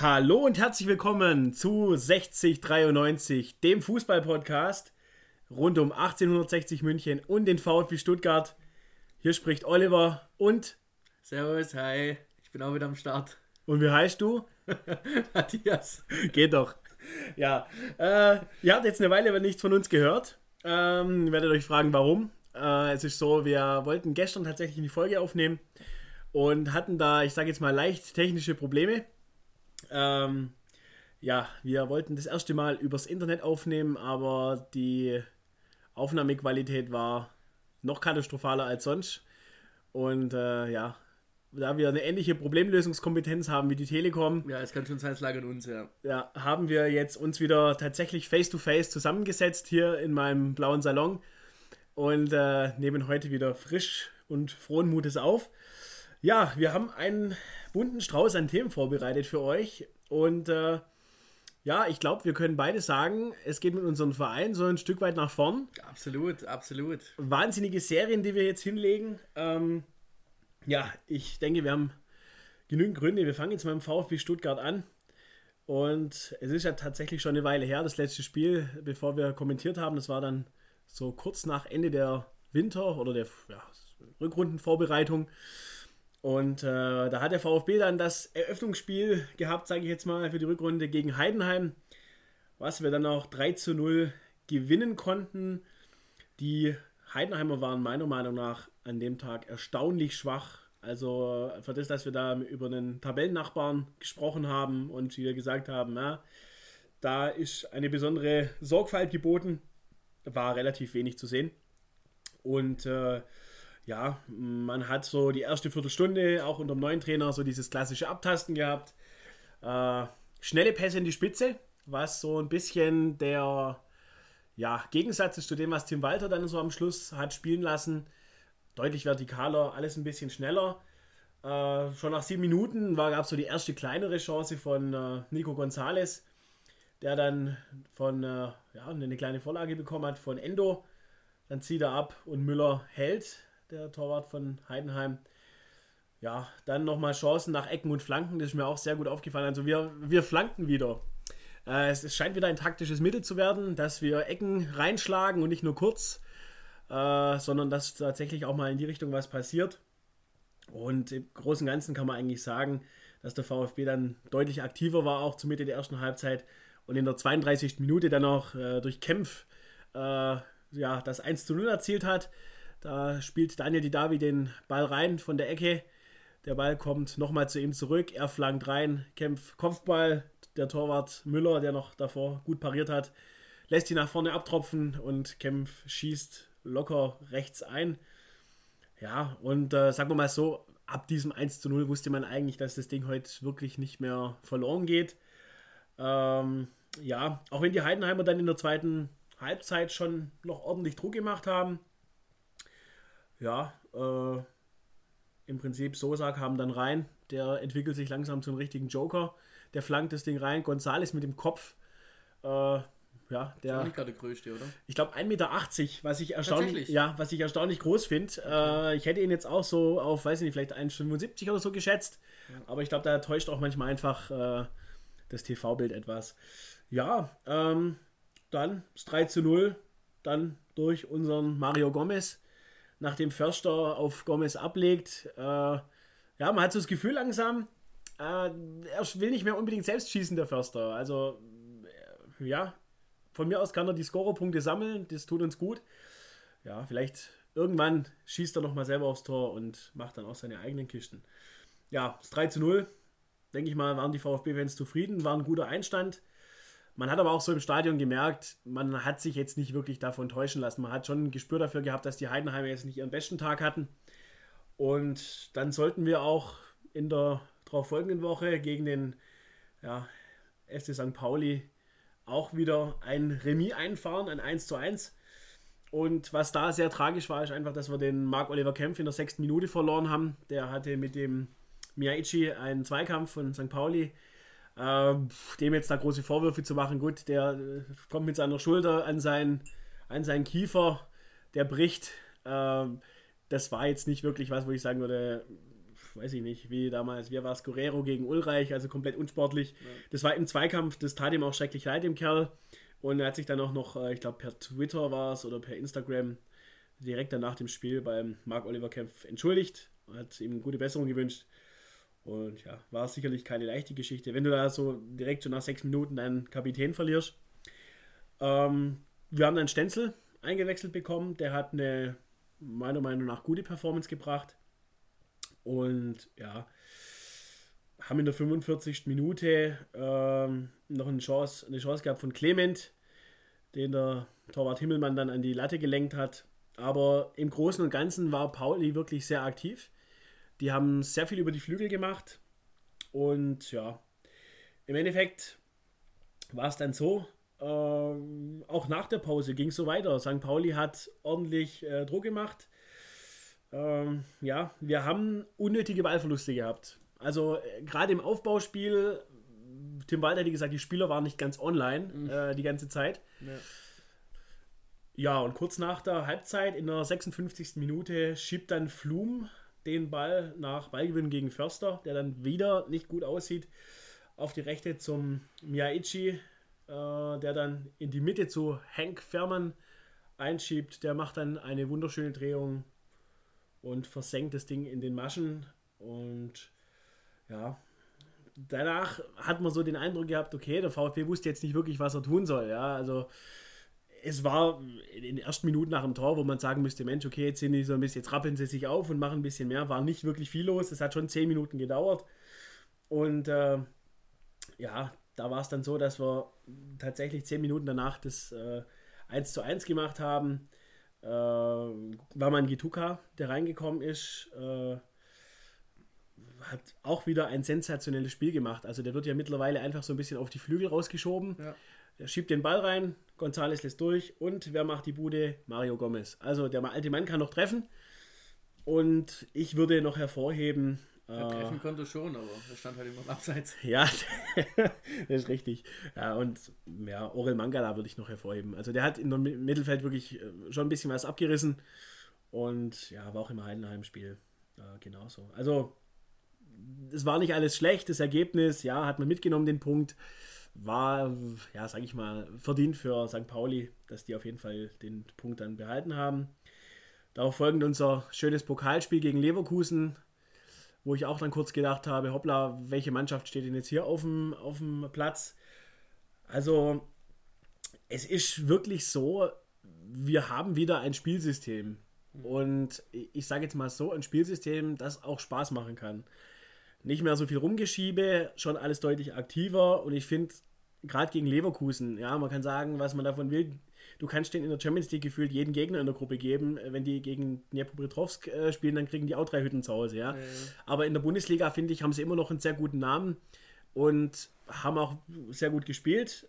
Hallo und herzlich willkommen zu 6093, dem Fußball-Podcast rund um 1860 München und den VfB Stuttgart. Hier spricht Oliver und Servus, hi, ich bin auch wieder am Start. Und wie heißt du? Matthias. Geht doch. Ja, äh, ihr habt jetzt eine Weile nichts von uns gehört. Ähm, werdet euch fragen, warum. Äh, es ist so, wir wollten gestern tatsächlich eine Folge aufnehmen und hatten da, ich sage jetzt mal, leicht technische Probleme. Ähm, ja, wir wollten das erste Mal übers Internet aufnehmen, aber die Aufnahmequalität war noch katastrophaler als sonst. Und äh, ja, da wir eine ähnliche Problemlösungskompetenz haben wie die Telekom. Ja, es kann schon sein, es lag an uns, ja. Ja, haben wir jetzt uns wieder tatsächlich face-to-face -face zusammengesetzt hier in meinem blauen Salon und äh, nehmen heute wieder frisch und frohen Mutes auf. Ja, wir haben einen bunten Strauß an Themen vorbereitet für euch. Und äh, ja, ich glaube, wir können beide sagen, es geht mit unserem Verein so ein Stück weit nach vorn. Absolut, absolut. Wahnsinnige Serien, die wir jetzt hinlegen. Ähm, ja, ich denke, wir haben genügend Gründe. Wir fangen jetzt mal im VfB Stuttgart an. Und es ist ja tatsächlich schon eine Weile her, das letzte Spiel, bevor wir kommentiert haben. Das war dann so kurz nach Ende der Winter- oder der ja, Rückrundenvorbereitung. Und äh, da hat der VfB dann das Eröffnungsspiel gehabt, sage ich jetzt mal, für die Rückrunde gegen Heidenheim, was wir dann auch 3 zu 0 gewinnen konnten. Die Heidenheimer waren meiner Meinung nach an dem Tag erstaunlich schwach. Also für das, dass wir da über einen Tabellennachbarn gesprochen haben und wir gesagt haben, ja, da ist eine besondere Sorgfalt geboten, war relativ wenig zu sehen. Und äh, ja, man hat so die erste Viertelstunde auch unter dem neuen Trainer so dieses klassische Abtasten gehabt. Äh, schnelle Pässe in die Spitze, was so ein bisschen der ja, Gegensatz ist zu dem, was Tim Walter dann so am Schluss hat spielen lassen. Deutlich vertikaler, alles ein bisschen schneller. Äh, schon nach sieben Minuten gab es so die erste kleinere Chance von äh, Nico Gonzalez, der dann von äh, ja, eine kleine Vorlage bekommen hat von Endo. Dann zieht er ab und Müller hält der Torwart von Heidenheim. Ja, dann nochmal Chancen nach Ecken und Flanken, das ist mir auch sehr gut aufgefallen. Also wir, wir flanken wieder. Äh, es, es, scheint wieder ein taktisches Mittel zu werden, dass wir Ecken reinschlagen und nicht nur kurz, äh, sondern dass tatsächlich auch mal in die Richtung was passiert. Und im Großen und Ganzen kann man eigentlich sagen, dass der VfB dann deutlich aktiver war, auch zur Mitte der ersten Halbzeit und in der 32. Minute dann noch äh, durch Kempf äh, ja, das 1 zu 0 erzielt hat. Da spielt Daniel Didavi den Ball rein von der Ecke. Der Ball kommt nochmal zu ihm zurück. Er flankt rein, kämpft Kopfball. Der Torwart Müller, der noch davor gut pariert hat, lässt ihn nach vorne abtropfen und Kempf schießt locker rechts ein. Ja, und äh, sagen wir mal so, ab diesem 1 zu 0 wusste man eigentlich, dass das Ding heute wirklich nicht mehr verloren geht. Ähm, ja, auch wenn die Heidenheimer dann in der zweiten Halbzeit schon noch ordentlich Druck gemacht haben, ja, äh, im Prinzip Sosa kam dann rein. Der entwickelt sich langsam zum richtigen Joker. Der flankt das Ding rein. Gonzales mit dem Kopf. Äh, ja, der. Nicht gerade größte, oder? Ich glaube 1,80 Meter, was ich erstaunlich, ja, was ich erstaunlich groß finde. Okay. Äh, ich hätte ihn jetzt auch so auf, weiß ich nicht, vielleicht 1,75 oder so geschätzt. Ja. Aber ich glaube, da täuscht auch manchmal einfach äh, das TV-Bild etwas. Ja, ähm, dann das 3 zu 0, dann durch unseren Mario Gomez nachdem Förster auf Gomez ablegt. Äh, ja, man hat so das Gefühl langsam, äh, er will nicht mehr unbedingt selbst schießen, der Förster. Also, äh, ja, von mir aus kann er die Scorerpunkte sammeln, das tut uns gut. Ja, vielleicht irgendwann schießt er nochmal selber aufs Tor und macht dann auch seine eigenen Kisten. Ja, das 3 zu 0, denke ich mal, waren die VfB-Fans zufrieden, war ein guter Einstand. Man hat aber auch so im Stadion gemerkt, man hat sich jetzt nicht wirklich davon täuschen lassen. Man hat schon ein Gespür dafür gehabt, dass die Heidenheimer jetzt nicht ihren besten Tag hatten. Und dann sollten wir auch in der darauf folgenden Woche gegen den ja, FC St. Pauli auch wieder ein Remis einfahren, ein 1 zu 1. Und was da sehr tragisch war, ist einfach, dass wir den Marc-Oliver Kempf in der sechsten Minute verloren haben. Der hatte mit dem Miyaichi einen Zweikampf von St. Pauli ähm, dem jetzt da große Vorwürfe zu machen, gut, der äh, kommt mit seiner Schulter an seinen, an seinen Kiefer, der bricht. Ähm, das war jetzt nicht wirklich was, wo ich sagen würde, weiß ich nicht, wie damals, wie war es, Guerrero gegen Ulreich, also komplett unsportlich. Ja. Das war im Zweikampf, das tat ihm auch schrecklich leid, dem Kerl. Und er hat sich dann auch noch, äh, ich glaube, per Twitter war es oder per Instagram direkt danach dem Spiel beim Mark-Oliver-Kampf entschuldigt, hat ihm gute Besserung gewünscht. Und ja, war sicherlich keine leichte Geschichte. Wenn du da so direkt schon nach sechs Minuten deinen Kapitän verlierst. Ähm, wir haben dann Stenzel eingewechselt bekommen. Der hat eine meiner Meinung nach gute Performance gebracht. Und ja, haben in der 45. Minute ähm, noch eine Chance, eine Chance gehabt von Clement, den der Torwart Himmelmann dann an die Latte gelenkt hat. Aber im Großen und Ganzen war Pauli wirklich sehr aktiv. Die haben sehr viel über die Flügel gemacht. Und ja, im Endeffekt war es dann so, äh, auch nach der Pause ging es so weiter. St. Pauli hat ordentlich äh, Druck gemacht. Ähm, ja, wir haben unnötige Ballverluste gehabt. Also äh, gerade im Aufbauspiel, Tim Walter hat gesagt, die Spieler waren nicht ganz online mhm. äh, die ganze Zeit. Ja. ja. und kurz nach der Halbzeit, in der 56. Minute, schiebt dann Flum den Ball nach Ballgewinn gegen Förster, der dann wieder nicht gut aussieht, auf die Rechte zum Miyaichi, äh, der dann in die Mitte zu Hank Fährmann einschiebt. Der macht dann eine wunderschöne Drehung und versenkt das Ding in den Maschen. Und ja, danach hat man so den Eindruck gehabt, okay, der VfB wusste jetzt nicht wirklich, was er tun soll. Ja, also es war in den ersten Minuten nach dem Tor, wo man sagen müsste, Mensch, okay, jetzt sind die so ein bisschen, jetzt rappeln sie sich auf und machen ein bisschen mehr, war nicht wirklich viel los. Es hat schon zehn Minuten gedauert. Und äh, ja, da war es dann so, dass wir tatsächlich zehn Minuten danach das äh, 1 zu 1 gemacht haben. Äh, war man Gituka, der reingekommen ist, äh, hat auch wieder ein sensationelles Spiel gemacht. Also der wird ja mittlerweile einfach so ein bisschen auf die Flügel rausgeschoben. Ja. Der schiebt den Ball rein, González lässt durch und wer macht die Bude? Mario Gomez. Also der alte Mann kann noch treffen. Und ich würde noch hervorheben. Ja, treffen äh, konnte schon, aber er stand halt immer abseits. Ja, das ist richtig. Ja, und ja, Orel Mangala würde ich noch hervorheben. Also der hat in der Mittelfeld wirklich äh, schon ein bisschen was abgerissen. Und ja, war auch im Heidenheim-Spiel äh, genauso. Also, es war nicht alles schlecht. Das Ergebnis, ja, hat man mitgenommen, den Punkt war, ja, sag ich mal, verdient für St. Pauli, dass die auf jeden Fall den Punkt dann behalten haben. Darauf folgend unser schönes Pokalspiel gegen Leverkusen, wo ich auch dann kurz gedacht habe, hoppla, welche Mannschaft steht denn jetzt hier auf dem, auf dem Platz? Also, es ist wirklich so, wir haben wieder ein Spielsystem. Und ich sage jetzt mal so, ein Spielsystem, das auch Spaß machen kann. Nicht mehr so viel rumgeschiebe, schon alles deutlich aktiver. Und ich finde, gerade gegen Leverkusen, ja, man kann sagen, was man davon will. Du kannst den in der Champions League gefühlt jeden Gegner in der Gruppe geben. Wenn die gegen Dnipropetrovsk äh, spielen, dann kriegen die auch drei Hütten zu Hause, ja. ja. Aber in der Bundesliga, finde ich, haben sie immer noch einen sehr guten Namen und haben auch sehr gut gespielt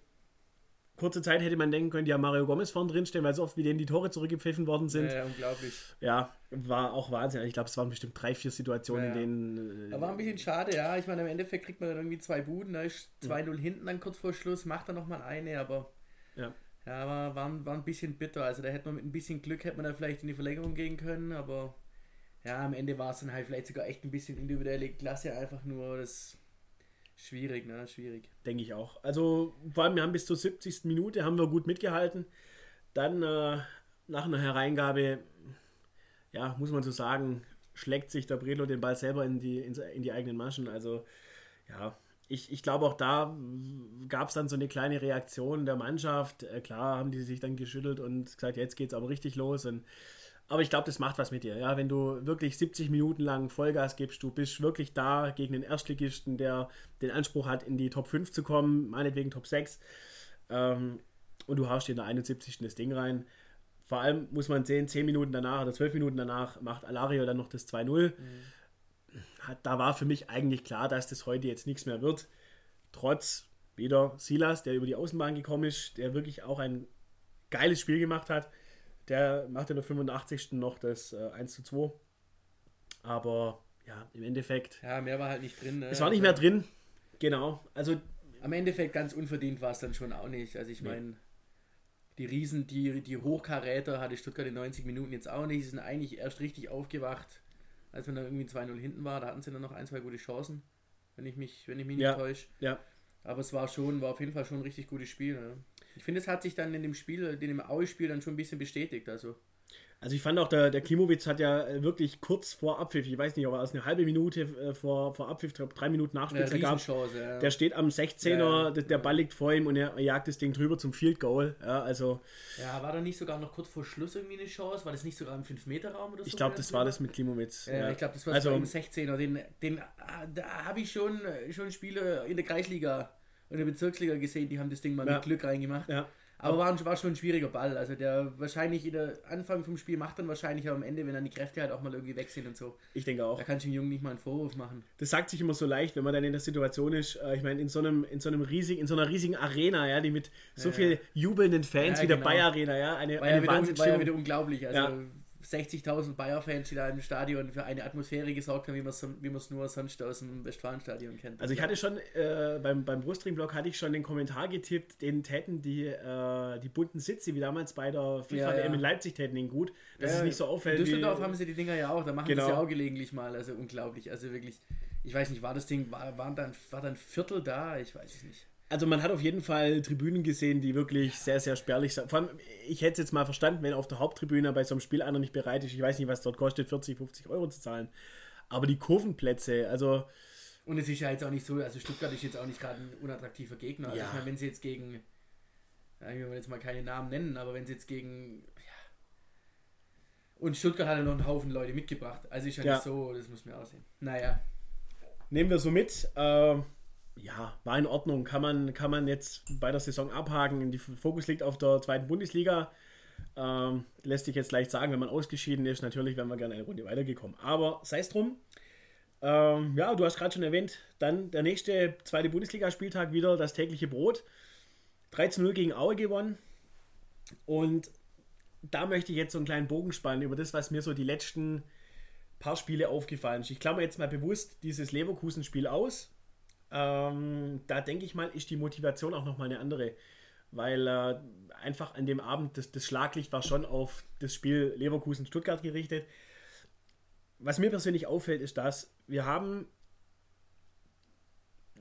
kurze Zeit hätte man denken können, ja, Mario Gomez vorne drin stehen, weil so oft wie denen die Tore zurückgepfiffen worden sind. Ja, ja unglaublich. Ja, war auch Wahnsinn. Ich glaube, es waren bestimmt drei, vier Situationen, ja, in denen. Äh, war ein bisschen schade, ja. Ich meine, im Endeffekt kriegt man dann irgendwie zwei Buden, da ist 2-0 hinten dann kurz vor Schluss, macht er nochmal eine, aber. Ja. Ja, war, war, war ein bisschen bitter. Also da hätte man mit ein bisschen Glück hätte man da vielleicht in die Verlängerung gehen können, aber ja, am Ende war es dann halt vielleicht sogar echt ein bisschen individuelle Klasse, einfach nur das Schwierig, ne? Schwierig. Denke ich auch. Also, vor allem, wir haben bis zur 70. Minute haben wir gut mitgehalten. Dann äh, nach einer Hereingabe, ja, muss man so sagen, schlägt sich der Bredlo den Ball selber in die, in, die eigenen Maschen. Also, ja, ich, ich glaube, auch da gab es dann so eine kleine Reaktion der Mannschaft. Äh, klar haben die sich dann geschüttelt und gesagt, jetzt geht es aber richtig los. Und aber ich glaube, das macht was mit dir. Ja, wenn du wirklich 70 Minuten lang Vollgas gibst, du bist wirklich da gegen den Erstligisten, der den Anspruch hat, in die Top 5 zu kommen, meinetwegen Top 6. Ähm, und du haust dir in der 71. das Ding rein. Vor allem muss man sehen, 10 Minuten danach oder 12 Minuten danach macht Alario dann noch das 2-0. Mhm. Da war für mich eigentlich klar, dass das heute jetzt nichts mehr wird. Trotz wieder Silas, der über die Außenbahn gekommen ist, der wirklich auch ein geiles Spiel gemacht hat der macht in der 85. noch das äh, 1 zu 2. Aber ja, im Endeffekt. Ja, mehr war halt nicht drin. Ne? Es war nicht mehr drin. Genau. Also. Am Endeffekt ganz unverdient war es dann schon auch nicht. Also ich nee. meine, die Riesen, die, die Hochkaräter hatte Stuttgart in 90 Minuten jetzt auch nicht. Sie sind eigentlich erst richtig aufgewacht als wenn er irgendwie 2-0 hinten war. Da hatten sie dann noch ein, zwei gute Chancen, wenn ich mich, wenn ich mich nicht ja. täusche. Ja. Aber es war schon, war auf jeden Fall schon ein richtig gutes Spiel. Ne? Ich finde, es hat sich dann in dem Spiel, in dem Aue-Spiel dann schon ein bisschen bestätigt. Also also ich fand auch, der, der Klimowitz hat ja äh, wirklich kurz vor Abpfiff, ich weiß nicht, ob er aus eine halbe Minute äh, vor, vor Abpfiff, drei Minuten Nachspielzeit gab, ja. der steht am 16er, ja, der, der Ball liegt vor ihm und er jagt das Ding drüber zum Field Goal. Ja, also, ja, war da nicht sogar noch kurz vor Schluss irgendwie eine Chance? War das nicht sogar im 5-Meter-Raum oder so? Ich glaube, das war das mit Klimowitz. Ja, ich glaube, das war also, im 16er. Den, den, da habe ich schon, schon Spiele in der Kreisliga in der Bezirksliga gesehen, die haben das Ding mal mit Glück reingemacht. Ja. Aber war, war schon ein schwieriger Ball. Also der wahrscheinlich in der Anfang vom Spiel macht dann wahrscheinlich, am Ende, wenn dann die Kräfte halt auch mal irgendwie weg sind und so. Ich denke auch. Da kannst du dem Jungen nicht mal einen Vorwurf machen. Das sagt sich immer so leicht, wenn man dann in der Situation ist, äh, ich meine, in so einem, in so einem riesigen, in so einer riesigen Arena, ja, die mit so ja, viel jubelnden Fans ja, wie der genau. Bayer Arena, ja, eine, war, eine ja wieder, war ja wieder unglaublich. Also ja. 60.000 Bayer-Fans, die da im Stadion für eine Atmosphäre gesorgt haben, wie man es nur sonst aus dem Westfalenstadion kennt. Also ich hatte schon, äh, beim, beim Brustring-Blog hatte ich schon den Kommentar getippt, den täten die, äh, die bunten Sitze, wie damals bei der FIFA ja, ja. in Leipzig, täten ihn gut, dass ja, es nicht so auffällt. In Düsseldorf wie, haben sie die Dinger ja auch, da machen genau. sie ja auch gelegentlich mal, also unglaublich, also wirklich, ich weiß nicht, war das Ding, war, waren dann, war dann Viertel da, ich weiß es nicht. Also man hat auf jeden Fall Tribünen gesehen, die wirklich sehr, sehr spärlich sind. Vor allem, ich hätte es jetzt mal verstanden, wenn auf der Haupttribüne bei so einem Spiel einer nicht bereit ist, ich weiß nicht, was dort kostet, 40, 50 Euro zu zahlen. Aber die Kurvenplätze, also... Und es ist ja jetzt auch nicht so, also Stuttgart ist jetzt auch nicht gerade ein unattraktiver Gegner. Also ja. ich meine, wenn sie jetzt gegen, ich will jetzt mal keine Namen nennen, aber wenn sie jetzt gegen... Ja, und Stuttgart hat ja noch einen Haufen Leute mitgebracht. Also ist ja, ja. nicht so, das muss man aussehen. Naja. Nehmen wir so mit. Äh, ja, war in Ordnung. Kann man, kann man jetzt bei der Saison abhaken. Die Fokus liegt auf der zweiten Bundesliga. Ähm, lässt sich jetzt leicht sagen, wenn man ausgeschieden ist. Natürlich wären wir gerne eine Runde weitergekommen. Aber sei es drum. Ähm, ja, du hast gerade schon erwähnt, dann der nächste zweite Bundesligaspieltag wieder das tägliche Brot. 13-0 gegen Aue gewonnen. Und da möchte ich jetzt so einen kleinen Bogen spannen über das, was mir so die letzten paar Spiele aufgefallen ist. Ich klammer jetzt mal bewusst dieses Leverkusen-Spiel aus ähm, da denke ich mal, ist die Motivation auch nochmal eine andere. Weil äh, einfach an dem Abend das, das Schlaglicht war schon auf das Spiel Leverkusen-Stuttgart gerichtet. Was mir persönlich auffällt, ist, dass wir haben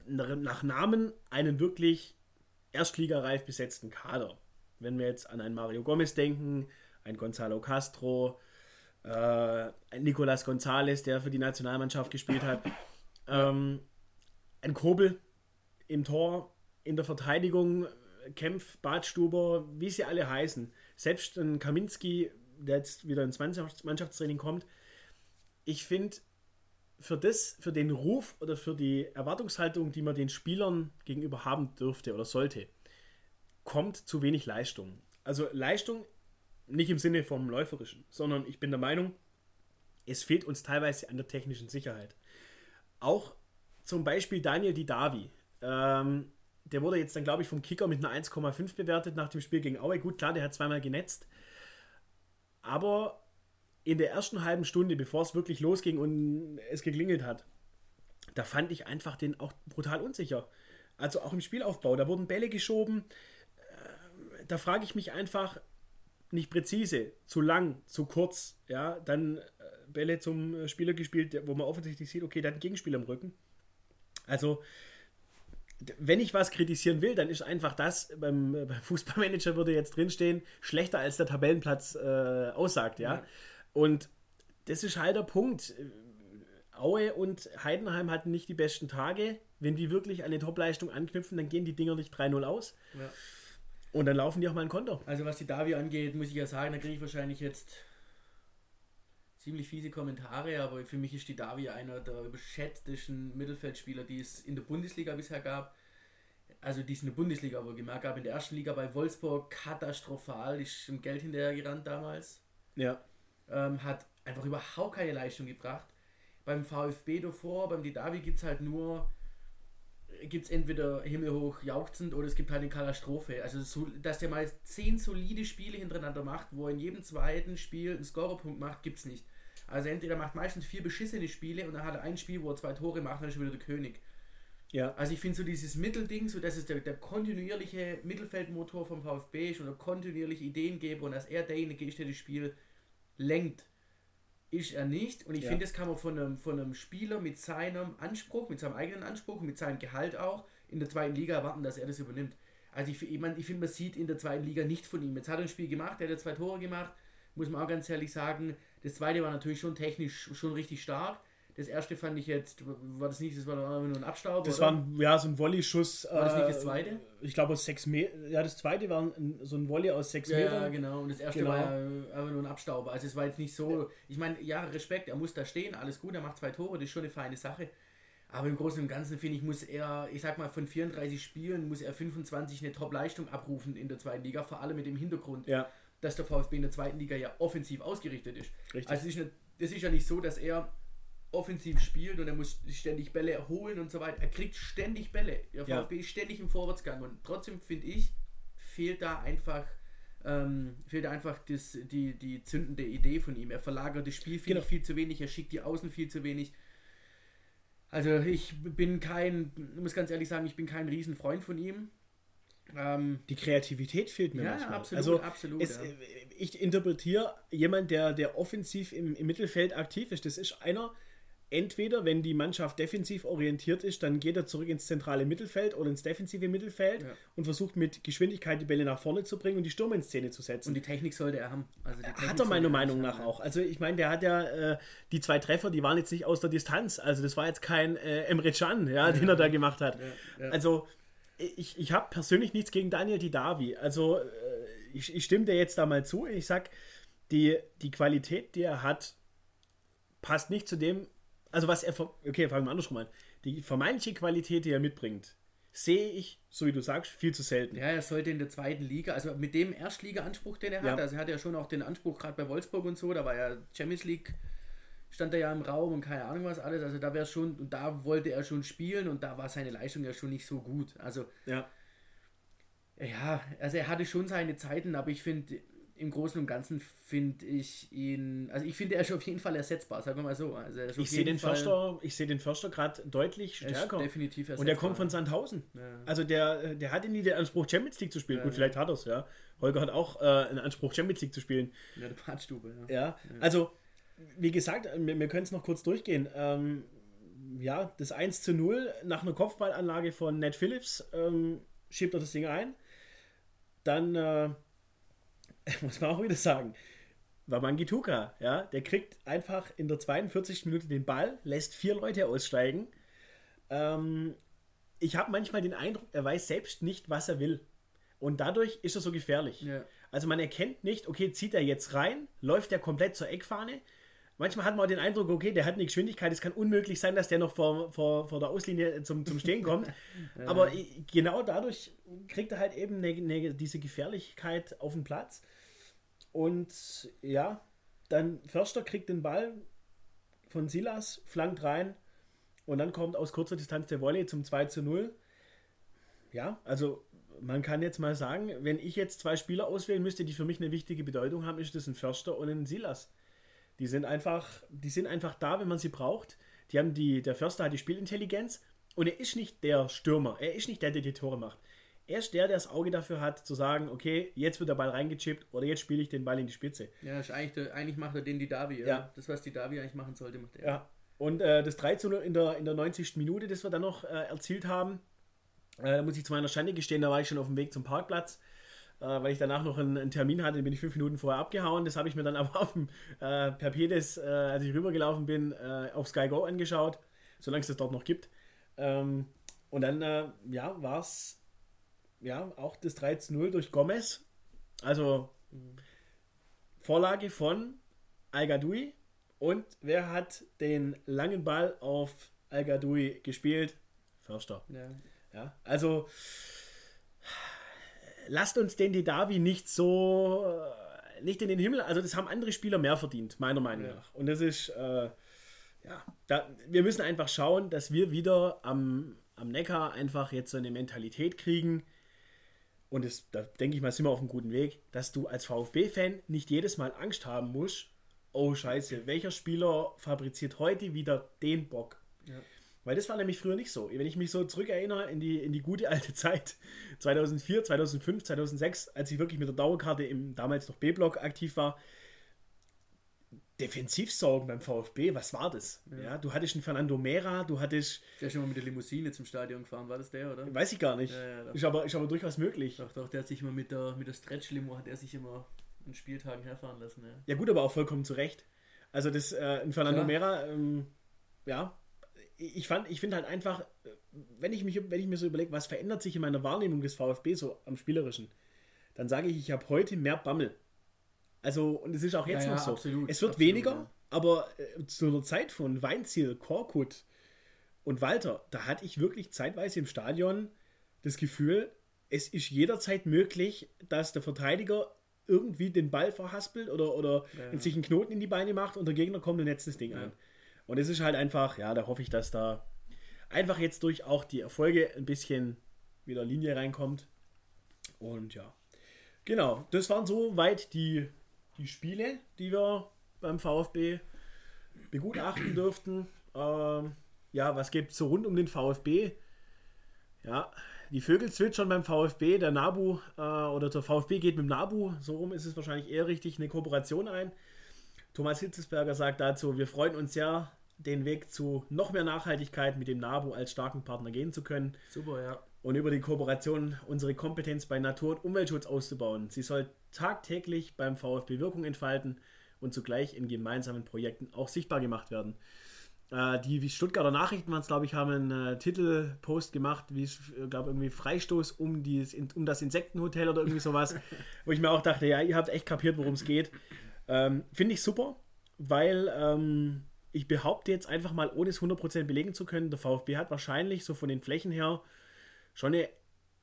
nach Namen einen wirklich erstligareif besetzten Kader. Wenn wir jetzt an einen Mario Gomez denken, ein Gonzalo Castro, äh, ein Nicolas González, der für die Nationalmannschaft gespielt hat. Ähm, ein Kobel im Tor, in der Verteidigung, Kempf, Badstuber, wie sie alle heißen. Selbst ein Kaminski, der jetzt wieder ins Mannschaftstraining kommt. Ich finde, für das, für den Ruf oder für die Erwartungshaltung, die man den Spielern gegenüber haben dürfte oder sollte, kommt zu wenig Leistung. Also Leistung nicht im Sinne vom Läuferischen, sondern ich bin der Meinung, es fehlt uns teilweise an der technischen Sicherheit. Auch zum Beispiel Daniel Didavi. Ähm, der wurde jetzt dann, glaube ich, vom Kicker mit einer 1,5 bewertet nach dem Spiel gegen Aue. Gut, klar, der hat zweimal genetzt. Aber in der ersten halben Stunde, bevor es wirklich losging und es geklingelt hat, da fand ich einfach den auch brutal unsicher. Also auch im Spielaufbau, da wurden Bälle geschoben. Äh, da frage ich mich einfach, nicht präzise, zu lang, zu kurz, ja, dann äh, Bälle zum Spieler gespielt, wo man offensichtlich sieht, okay, der hat einen Gegenspieler im Rücken. Also, wenn ich was kritisieren will, dann ist einfach das, beim, beim Fußballmanager würde jetzt drinstehen, schlechter als der Tabellenplatz äh, aussagt, ja? ja. Und das ist halt der Punkt. Aue und Heidenheim hatten nicht die besten Tage. Wenn die wirklich eine Topleistung anknüpfen, dann gehen die Dinger nicht 3-0 aus. Ja. Und dann laufen die auch mal ein Konto. Also was die Davi angeht, muss ich ja sagen, da kriege ich wahrscheinlich jetzt ziemlich fiese Kommentare, aber für mich ist die Davi einer der überschätztesten Mittelfeldspieler, die es in der Bundesliga bisher gab. Also die es in der Bundesliga wohl gemerkt gab. In der ersten Liga bei Wolfsburg katastrophal, ist im Geld hinterher gerannt damals. Ja. Ähm, hat einfach überhaupt keine Leistung gebracht. Beim VfB davor, beim Didavi gibt es halt nur, gibt es entweder himmelhoch jauchzend oder es gibt halt eine Katastrophe. Also, so, dass der mal zehn solide Spiele hintereinander macht, wo er in jedem zweiten Spiel einen Scorerpunkt macht, gibt es nicht. Also entweder macht meistens vier beschissene Spiele und dann hat er ein Spiel, wo er zwei Tore macht, dann ist er wieder der König. Ja. Also ich finde so dieses Mittelding, so dass es der, der kontinuierliche Mittelfeldmotor vom VfB ist und der kontinuierliche Ideengeber und dass er derjenige ist, der das Spiel lenkt. Ist er nicht. Und ich ja. finde, das kann man von einem, von einem Spieler mit seinem Anspruch, mit seinem eigenen Anspruch, mit seinem Gehalt auch in der zweiten Liga erwarten, dass er das übernimmt. Also ich, ich, mein, ich finde, man sieht in der zweiten Liga nicht von ihm. Jetzt hat er ein Spiel gemacht, er hat zwei Tore gemacht, muss man auch ganz ehrlich sagen. Das zweite war natürlich schon technisch schon richtig stark. Das erste fand ich jetzt, war das nicht, das war nur ein Abstauber. Das oder? war ein, ja, so ein Volley-Schuss. War das nicht das zweite? Ich glaube aus sechs Metern. Ja, das zweite war ein, so ein Volley aus sechs ja, Metern. Ja, genau. Und das erste genau. war ja einfach nur ein Abstauber. Also es war jetzt nicht so. Ich meine, ja, Respekt, er muss da stehen, alles gut, er macht zwei Tore, das ist schon eine feine Sache. Aber im Großen und Ganzen finde ich, muss er, ich sag mal, von 34 Spielen muss er 25 eine Top-Leistung abrufen in der zweiten Liga, vor allem mit dem Hintergrund, ja. dass der VfB in der zweiten Liga ja offensiv ausgerichtet ist. Richtig. Also es ist, nicht, es ist ja nicht so, dass er offensiv spielt und er muss ständig Bälle erholen und so weiter. Er kriegt ständig Bälle. Der VfB ja. ist ständig im Vorwärtsgang und trotzdem finde ich, fehlt da einfach ähm, fehlt einfach das, die, die zündende Idee von ihm. Er verlagert das Spiel viel, genau. viel zu wenig, er schickt die Außen viel zu wenig. Also ich bin kein, muss ganz ehrlich sagen, ich bin kein Riesenfreund von ihm. Ähm, die Kreativität fehlt mir ja, manchmal. Absolut, also absolut. Es, ja. Ich interpretiere jemand, der, der offensiv im, im Mittelfeld aktiv ist. Das ist einer, entweder, wenn die Mannschaft defensiv orientiert ist, dann geht er zurück ins zentrale Mittelfeld oder ins defensive Mittelfeld ja. und versucht mit Geschwindigkeit die Bälle nach vorne zu bringen und die Stürme in Szene zu setzen. Und die Technik sollte er haben. Also hat er meiner Meinung nach auch. Also ich meine, der hat ja äh, die zwei Treffer, die waren jetzt nicht aus der Distanz. Also das war jetzt kein äh, Emre Can, ja, ja, den er da gemacht hat. Ja, also ich, ich habe persönlich nichts gegen Daniel Didavi. Also äh, ich, ich stimme dir jetzt da mal zu. Ich sag, die, die Qualität, die er hat, passt nicht zu dem, also was er, okay, fangen wir andersrum an. Die vermeintliche Qualität, die er mitbringt, sehe ich, so wie du sagst, viel zu selten. Ja, er sollte in der zweiten Liga, also mit dem Erstliga-Anspruch, den er hat, ja. also er hat ja schon auch den Anspruch, gerade bei Wolfsburg und so, da war ja Champions League, stand er ja im Raum und keine Ahnung was alles, also da wäre schon, und da wollte er schon spielen und da war seine Leistung ja schon nicht so gut. Also, ja. Ja, also er hatte schon seine Zeiten, aber ich finde, im Großen und Ganzen finde ich ihn, also ich finde, er ist auf jeden Fall ersetzbar, sagen wir mal so. Also ich sehe den, Förster, ich seh den Förster gerade deutlich stärker. definitiv ersetzbar. Und der kommt von Sandhausen. Ja. Also der, der hatte nie den Anspruch, Champions League zu spielen. Ja, Gut, vielleicht hat er es, ja. Holger hat auch äh, einen Anspruch, Champions League zu spielen. Ja, der Badstube, ja. ja. also wie gesagt, wir, wir können es noch kurz durchgehen. Ähm, ja, das 1 zu 0 nach einer Kopfballanlage von Ned Phillips ähm, schiebt er das Ding ein. Dann äh, muss man auch wieder sagen, Wamangituka, ja, der kriegt einfach in der 42. Minute den Ball, lässt vier Leute aussteigen. Ähm, ich habe manchmal den Eindruck, er weiß selbst nicht, was er will. Und dadurch ist er so gefährlich. Ja. Also man erkennt nicht, okay, zieht er jetzt rein, läuft er komplett zur Eckfahne. Manchmal hat man auch den Eindruck, okay, der hat eine Geschwindigkeit, es kann unmöglich sein, dass der noch vor, vor, vor der Auslinie zum, zum Stehen kommt. ja. Aber genau dadurch kriegt er halt eben eine, eine, diese Gefährlichkeit auf den Platz. Und ja, dann Förster kriegt den Ball von Silas, flankt rein und dann kommt aus kurzer Distanz der Volley zum 2 zu 0. Ja, also man kann jetzt mal sagen, wenn ich jetzt zwei Spieler auswählen müsste, die für mich eine wichtige Bedeutung haben, ist das ein Förster und ein Silas. Die sind einfach, die sind einfach da, wenn man sie braucht. Die haben die, der Förster hat die Spielintelligenz und er ist nicht der Stürmer, er ist nicht der, der die Tore macht. Er ist der, der das Auge dafür hat, zu sagen, okay, jetzt wird der Ball reingechippt oder jetzt spiele ich den Ball in die Spitze. Ja, eigentlich, eigentlich macht er den die Davi. Ja. ja. Das, was die Davi eigentlich machen sollte, macht er. Ja. Und äh, das 3 zu 0 in der, in der 90. Minute, das wir dann noch äh, erzielt haben, äh, da muss ich zu meiner Schande gestehen, da war ich schon auf dem Weg zum Parkplatz, äh, weil ich danach noch einen, einen, Termin hatte, den bin ich fünf Minuten vorher abgehauen. Das habe ich mir dann aber auf dem äh, per Pedes, äh, als ich rübergelaufen bin, auf Sky Go angeschaut, solange es das dort noch gibt. Ähm, und dann, ja, war es ja, auch das 13-0 durch Gomez. Also Vorlage von al Und wer hat den langen Ball auf al gespielt? Förster. Ja. ja. Also lasst uns den Didavi nicht so äh, nicht in den Himmel. Also das haben andere Spieler mehr verdient, meiner Meinung ja. nach. Und das ist äh, ja, da, wir müssen einfach schauen, dass wir wieder am, am Neckar einfach jetzt so eine Mentalität kriegen und das, da denke ich mal, sind wir auf einem guten Weg, dass du als VfB-Fan nicht jedes Mal Angst haben musst, oh scheiße, welcher Spieler fabriziert heute wieder den Bock? Ja. Weil das war nämlich früher nicht so. Wenn ich mich so zurückerinnere in die, in die gute alte Zeit, 2004, 2005, 2006, als ich wirklich mit der Dauerkarte im damals noch B-Block aktiv war, Defensivsorgen beim VfB, was war das? Ja. ja. du hattest einen Fernando Mera, du hattest. Der ist schon mal mit der Limousine zum Stadion gefahren, war das der, oder? Weiß ich gar nicht. Ja, ja, ist, aber, ist aber durchaus möglich. Doch, doch, der hat sich immer mit der, mit der Stretch-Limo, hat er sich immer an Spieltagen herfahren lassen. Ja, ja gut, aber auch vollkommen zu Recht. Also das, äh, ein Fernando Mera, ähm, ja, ich fand, ich finde halt einfach, wenn ich, mich, wenn ich mir so überlege, was verändert sich in meiner Wahrnehmung des VfB so am Spielerischen, dann sage ich, ich habe heute mehr Bammel. Also, und es ist auch jetzt ja, noch so. Absolut, es wird absolut, weniger, ja. aber äh, zu einer Zeit von Weinziel, Korkut und Walter, da hatte ich wirklich zeitweise im Stadion das Gefühl, es ist jederzeit möglich, dass der Verteidiger irgendwie den Ball verhaspelt oder, oder ja. sich einen Knoten in die Beine macht und der Gegner kommt und netzt das Ding ein. Und es ist halt einfach, ja, da hoffe ich, dass da einfach jetzt durch auch die Erfolge ein bisschen wieder Linie reinkommt. Und ja, genau, das waren soweit die, die Spiele, die wir beim VfB begutachten durften. Ähm, ja, was gibt es so rund um den VfB? Ja, die Vögel zwitschern beim VfB, der Nabu äh, oder der VfB geht mit dem Nabu, so rum ist es wahrscheinlich eher richtig, eine Kooperation ein. Thomas Hitzesberger sagt dazu, wir freuen uns sehr, den Weg zu noch mehr Nachhaltigkeit mit dem NABU als starken Partner gehen zu können. Super, ja. Und über die Kooperation unsere Kompetenz bei Natur- und Umweltschutz auszubauen. Sie soll tagtäglich beim VfB Wirkung entfalten und zugleich in gemeinsamen Projekten auch sichtbar gemacht werden. Äh, die Stuttgarter Nachrichten waren es, glaube ich, haben einen äh, Titelpost gemacht, wie es, äh, glaube irgendwie Freistoß um, die, um das Insektenhotel oder irgendwie sowas, wo ich mir auch dachte, ja, ihr habt echt kapiert, worum es geht. Ähm, Finde ich super, weil ähm, ich behaupte jetzt einfach mal, ohne es 100% belegen zu können, der VfB hat wahrscheinlich so von den Flächen her schon einen